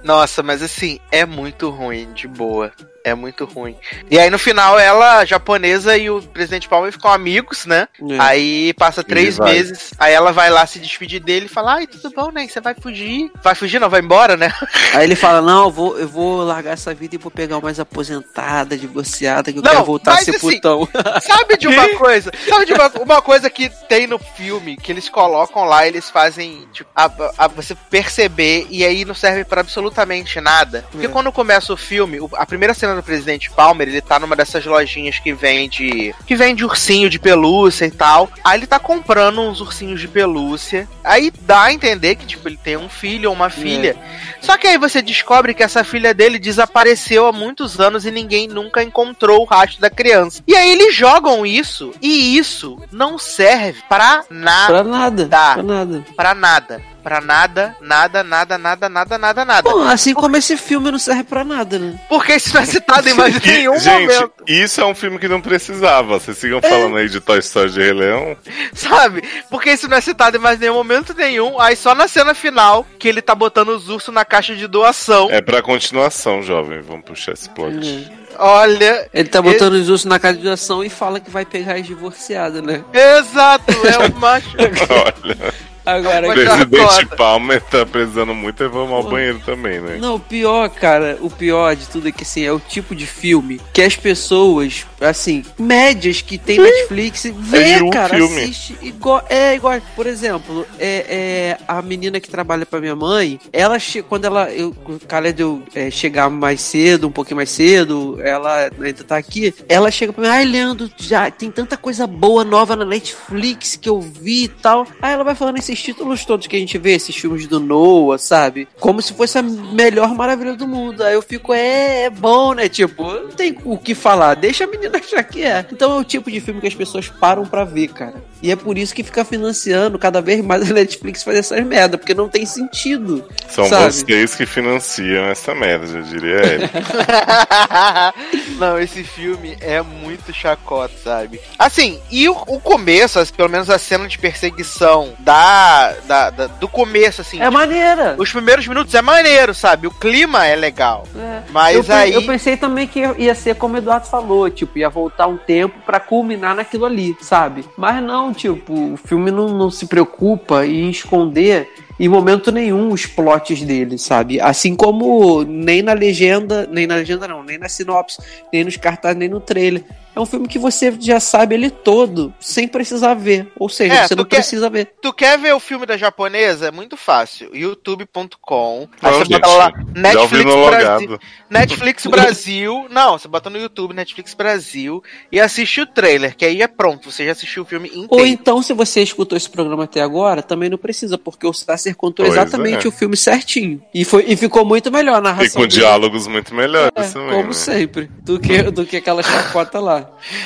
Nossa, mas assim, é muito ruim, de boa. É muito ruim. E aí no final ela, japonesa e o presidente Palmer ficam amigos, né? É. Aí passa três meses, aí ela vai lá se despedir dele e fala: Ai, tudo bom, né? Você vai fugir. Vai fugir, não, vai embora, né? Aí ele fala, não, eu vou, eu vou largar essa vida e vou pegar uma mais aposentada, divorciada, que eu Não, quero voltar a ser assim, putão. Sabe de uma coisa? Sabe de uma, uma coisa que tem no filme que eles colocam lá, eles fazem tipo, a, a você perceber e aí não serve pra absolutamente nada. Porque É. quando começa o filme, a primeira cena do presidente Palmer, ele tá numa dessas lojinhas que vende que vende ursinho de pelúcia e tal. Aí ele tá comprando uns ursinhos de pelúcia. Aí dá a entender que tipo ele tem um filho ou uma filha. Só que aí você descobre que essa filha dele desapareceu há muitos anos e ninguém nunca encontrou o rastro da criança. E aí eles jogam isso e isso não serve pra nada. Pra nada, pra nada. Pra nada. Pra nada, nada, nada, nada, nada, nada, nada. Bom, assim como esse filme não serve pra nada, né? Porque isso não é citado em mais E, nenhum gente, momento, isso é um filme que não precisava. Vocês sigam falando aí de Toy Story de Rei Leão. sabe? Porque isso não é citado em mais nenhum momento nenhum. Aí só na cena final que ele tá botando os ursos na caixa de doação. É pra continuação, jovem. Vamos puxar esse plot. Olha. Ele tá botando os ursos na calibração e fala que vai pegar as divorciadas, né? Exato, é o macho. Olha, Agora, o presidente. Palmer tá precisando muito e vamos ao banheiro também, né? Não, o pior, cara, o pior de tudo é que assim, é o tipo de filme que as pessoas, assim, médias que tem Netflix, vê, um cara, filme. assiste igual. É igual. Por exemplo, é, é, a menina que trabalha pra minha mãe, ela quando ela. Eu, o cara de eu é, chegar mais cedo, um pouquinho mais cedo, ela ainda tá aqui, ela chega pra mim, ai, Leandro, já tem tanta coisa boa nova na Netflix que eu vi e tal. Aí ela vai falando esses títulos todos que a gente vê, esses filmes do Noah, sabe? Como se fosse a melhor maravilha do mundo. Aí eu fico, é, é bom, né? Tipo, não tem o que falar, deixa a menina achar que é. Então é o tipo de filme que as pessoas param pra ver, cara. E é por isso que fica financiando cada vez mais a Netflix fazer essas merda, porque não tem sentido. São sabe? vocês que financiam essa merda, já diria ele. Não, esse filme é muito chacota, sabe? Assim, e o, o começo, as- pelo menos a cena de perseguição da, da- da- do começo, assim. É maneira. Os primeiros minutos é maneiro, sabe? O clima é legal. Mas eu, aí. eu pensei também que ia ser como o Eduardo falou, tipo, ia voltar um tempo pra culminar naquilo ali, sabe? Mas não, tipo, o filme não, não se preocupa em esconder em momento nenhum os plots dele, sabe? Assim como nem na legenda, nem na legenda não, nem na sinopse, nem nos cartazes, nem no trailer. É um filme que você já sabe ele todo, sem precisar ver. Ou seja, É, você não quer- precisa ver. Tu quer ver o filme da japonesa? É muito fácil. youtube.com. Aí Não, você bota lá Netflix Brasil. Netflix Brasil. Não, você bota no YouTube Netflix Brasil e assiste o trailer, que aí é pronto. Você já assistiu o filme inteiro. Ou então, se você escutou esse programa até agora, também não precisa, porque o Sasser contou Pois exatamente é. o filme certinho. E, foi, e ficou muito melhor a narração. E com dele. diálogos muito melhores É, também. como né? sempre. Do que, do que aquela chacota lá.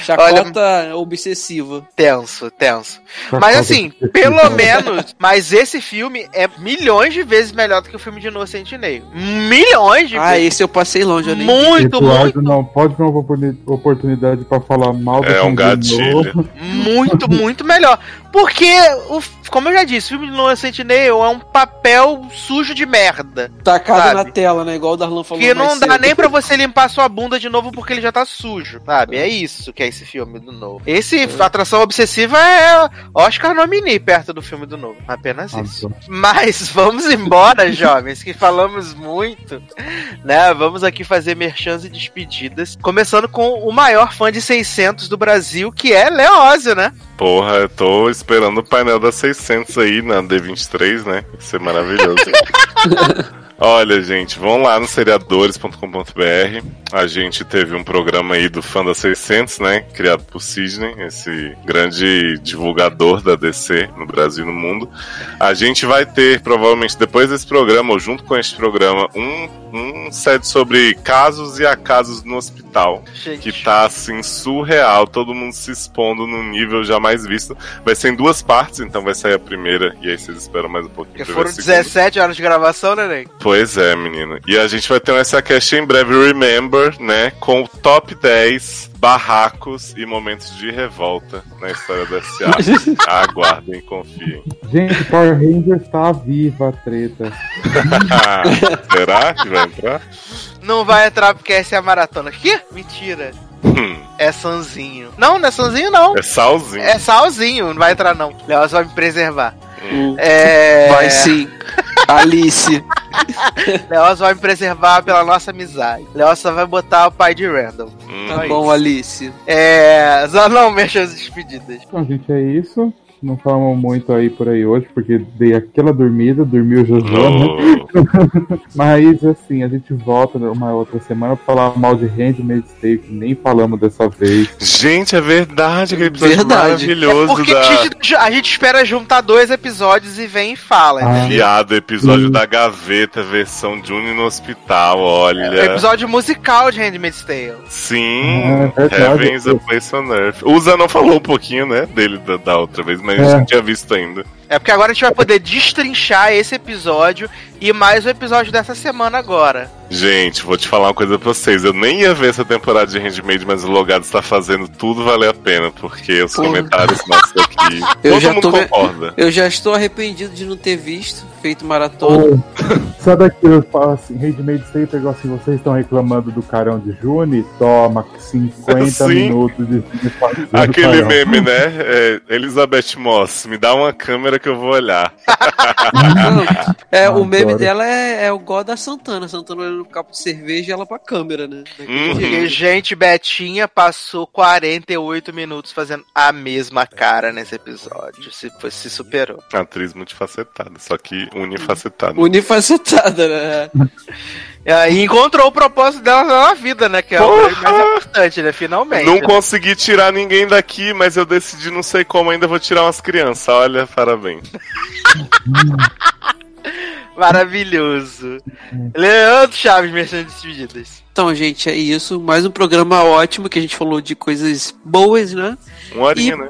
Chacota obsessiva. Tenso, tenso. Mas assim, pelo menos. Mas esse filme é milhões de vezes melhor do que o filme de Innocent Name. Milhões de Ah, vezes. esse eu passei longe, eu nem Muito, muito, não pode ter uma oportuni- oportunidade pra falar mal do É um filme de gatilho. novo. muito, muito melhor. Porque, o, como eu já disse, o filme de Innocent Nail é um papel sujo de merda. Tacado Sabe? na tela, né? Igual o Darlan falou Que não mais dá cedo. nem pra você limpar sua bunda de novo porque ele já tá sujo, sabe? É isso que é esse filme do novo. Esse Atração Obsessiva é Oscar nominee perto do filme do novo. Apenas isso. Mas vamos embora, jovens, que falamos muito, né? Vamos aqui fazer merchans e despedidas. Começando com o maior fã de 600 do Brasil, que é Leózio, né? Porra, eu tô esperando o painel da 600 aí na D23, né? Vai ser maravilhoso. Olha, gente, vão lá no seriadores.com.br. A gente teve um programa aí do Fã da 600, né? Criado por Sidney, esse grande divulgador da DC no Brasil e no mundo. A gente vai ter, provavelmente, depois desse programa, ou junto com este programa, um, um set sobre casos e acasos no hospital. Gente. Que tá assim, surreal, todo mundo se expondo num nível jamais visto. Vai ser tem duas partes, então vai sair a primeira e aí vocês esperam mais um pouquinho. Porque pra foram ver a segunda. 17 horas de gravação, né, Ney? Pois é, menino. E a gente vai ter um SACast em breve, Remember, né? Com o top 10 barracos e momentos de revolta na história da SA. Aguardem, confiem. Gente, Power Rangers tá viva a treta. Será que vai entrar? Não vai entrar porque essa é a maratona. Que? Mentira. É Sanzinho. Não, não é Sanzinho, não. É salzinho. É Salzinho, não vai entrar, não. Leoz vai me preservar. É... Vai sim. Alice. Leoz vai me preservar pela nossa amizade. Leoz só vai botar o pai de Randall. Tá Só bom, isso. Alice. É. Só não mexa as despedidas. Então, gente, é isso. Não falamos muito aí por aí hoje, porque dei aquela dormida, dormiu o Jojo, né? Mas, assim, a gente volta numa outra semana pra falar mal de Handmaid's Tale, que nem falamos dessa vez. Gente, é verdade, aquele episódio Verdade. maravilhoso É porque da. a, gente, a gente espera juntar dois episódios e vem e fala. Ah. Viado, episódio da gaveta, versão Juni no hospital, olha. É episódio musical de Handmaid's Tale. Sim, É verdade. Heaven's a Place on Earth. O Zé não falou um pouquinho, né, dele da, da outra vez, mas É. eu não tinha visto ainda. É porque agora a gente vai poder destrinchar esse episódio e mais o episódio dessa semana agora. Gente, vou te falar uma coisa pra vocês. Eu nem ia ver essa temporada de Handmaid, mas o Logado está fazendo tudo valer a pena, porque os Porra. comentários nossos aqui. Eu todo já mundo tô me- concorda. Eu já estou arrependido de não ter visto, feito maratona. Sabe aquilo que fala assim, Handmaid's Tale pegou assim, vocês estão reclamando do carão de Juni? Toma, 50 Sim. minutos de, de Aquele carão. meme, né? É, Elizabeth Moss, me dá uma câmera que eu vou olhar. Não, é, o Adoro. meme dela é, é o God da Santana. Santana olhando no copo de cerveja e ela pra câmera, né? Uhum. E, gente, Betinha passou 48 minutos fazendo a mesma cara nesse episódio. Se, foi- se superou. Atriz multifacetada, só que unifacetada. Unifacetada, né? E encontrou o propósito dela na vida, né? Que é o mais importante, né? Finalmente. Não consegui tirar ninguém daqui, mas eu decidi, não sei como, ainda vou tirar umas crianças. Olha, parabéns. Maravilhoso. Leandro Chaves, minhas despedidas. Então, gente, é isso. Mais um programa ótimo que a gente falou de coisas boas, né? Uma horinha, E- né?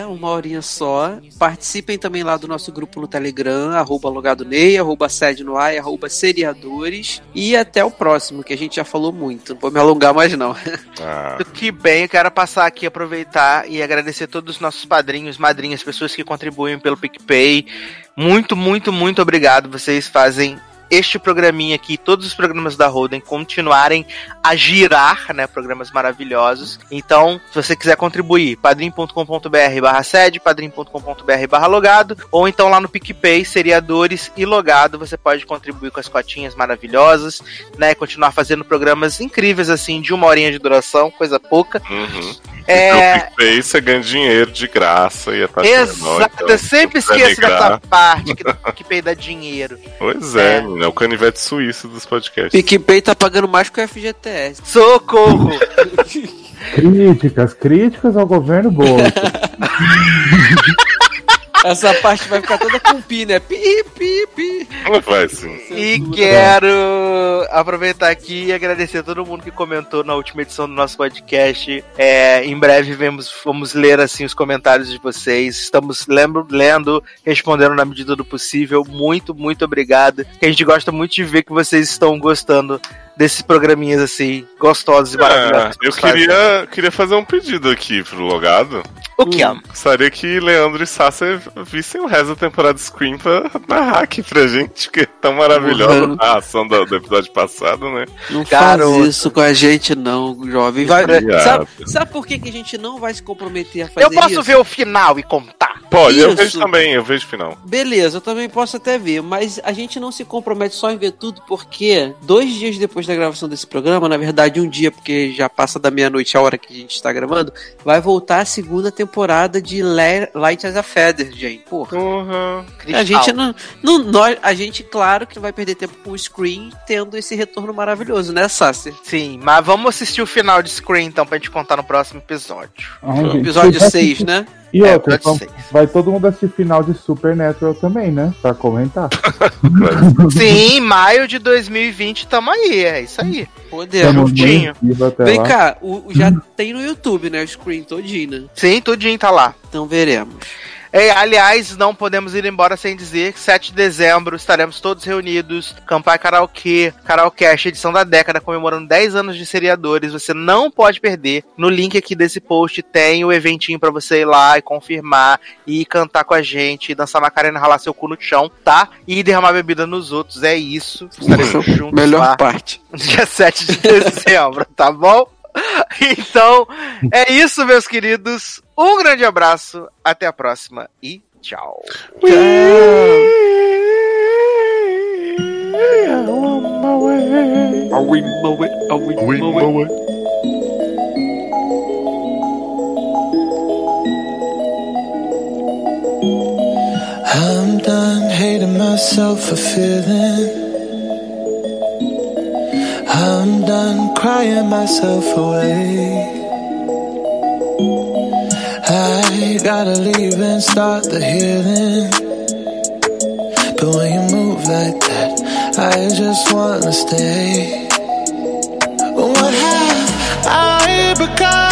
É, uma horinha só. Participem também lá do nosso grupo no Telegram, arroba logadonei, arroba sede no ar, arroba seriadores. E até o próximo, que a gente já falou muito. Não vou me alongar mais, não. Ah, Que bem, eu quero passar aqui, aproveitar e agradecer todos os nossos padrinhos, madrinhas, pessoas que contribuem pelo PicPay. Muito, muito, muito obrigado. Vocês fazem este programinha aqui, todos os programas da Holden continuarem a girar, né? Programas maravilhosos. Então, se você quiser contribuir, padrim.com.br barra sede, padrim.com.br barra logado, ou então lá no PicPay, seriadores e logado, você pode contribuir com as cotinhas maravilhosas, né? Continuar fazendo programas incríveis assim, de uma horinha de duração, coisa pouca. uhum. É. E pro PicPay você ganha dinheiro de graça e a taxa menor, Exato, então, eu sempre esqueço dessa parte que o PicPay dá dinheiro. Pois é, É. é o canivete suíço dos podcasts. PicPay tá pagando mais que o FGTS. Socorro! Críticas, críticas ao governo Bolsonaro. Essa parte vai ficar toda com pi, né? Pi, pi, pi. Vai sim. E quero aproveitar aqui e agradecer a todo mundo que comentou na última edição do nosso podcast. É, em breve vamos, vamos ler assim os comentários de vocês. Estamos lembro, lendo, respondendo na medida do possível. Muito, muito obrigado. A gente gosta muito de ver que vocês estão gostando desses programinhas assim, gostosos e maravilhosos. Que eu queria, queria fazer um pedido aqui pro Logado. O que? Gostaria que Leandro e Sasser vissem o resto da temporada Scream pra narrar aqui pra gente, que é tão maravilhosa Uhum. a ação do, do episódio passado, né? Não Garoto. faz isso com a gente, não, jovem. Vai, sabe, sabe por que, que a gente não vai se comprometer a fazer Eu posso isso? ver o final e contar. Pode, eu Isso. vejo também, eu vejo o final. Beleza, eu também posso até ver, mas a gente não se compromete só em ver tudo, porque dois dias depois da gravação desse programa, na verdade um dia, porque já passa da meia-noite a hora que a gente está gravando, vai voltar a segunda temporada de Le- Light as a Feather, gente. Porra. Porra. A gente não, não nós, a gente claro que não vai perder tempo com o Screen tendo esse retorno maravilhoso, né, Sasser? Sim, mas vamos assistir o final de Screen então pra gente contar no próximo episódio. Ai, Episódio vocês 6, assistem- né? E É, outra, então, vai todo mundo assistir final de Supernatural também, né? Pra comentar. Sim, maio de 2020 tamo aí, é isso aí. Podemos. Tamo juntinho. Vem lá. cá, o, já tem no YouTube, né? O Screen todinho, né? Sim, tudinho tá lá. Então veremos. É, aliás, não podemos ir embora sem dizer que 7 de dezembro estaremos todos reunidos. Campai Karaokê, Karaokast, edição da década, comemorando 10 anos de seriadores. Você não pode perder. No link aqui desse post tem o eventinho pra você ir lá e confirmar e cantar com a gente, dançar Macarena, ralar seu cu no chão, tá? E derramar bebida nos outros. É isso. Estaremos juntos Melhor lá. parte. Dia 7 de dezembro, tá bom? Então, é isso, meus queridos. Um grande abraço, até a próxima e tchau. I'm done hating myself for feeling. I'm done crying myself away. I gotta leave and start the healing. But when you move like that, I just wanna stay. What have I become?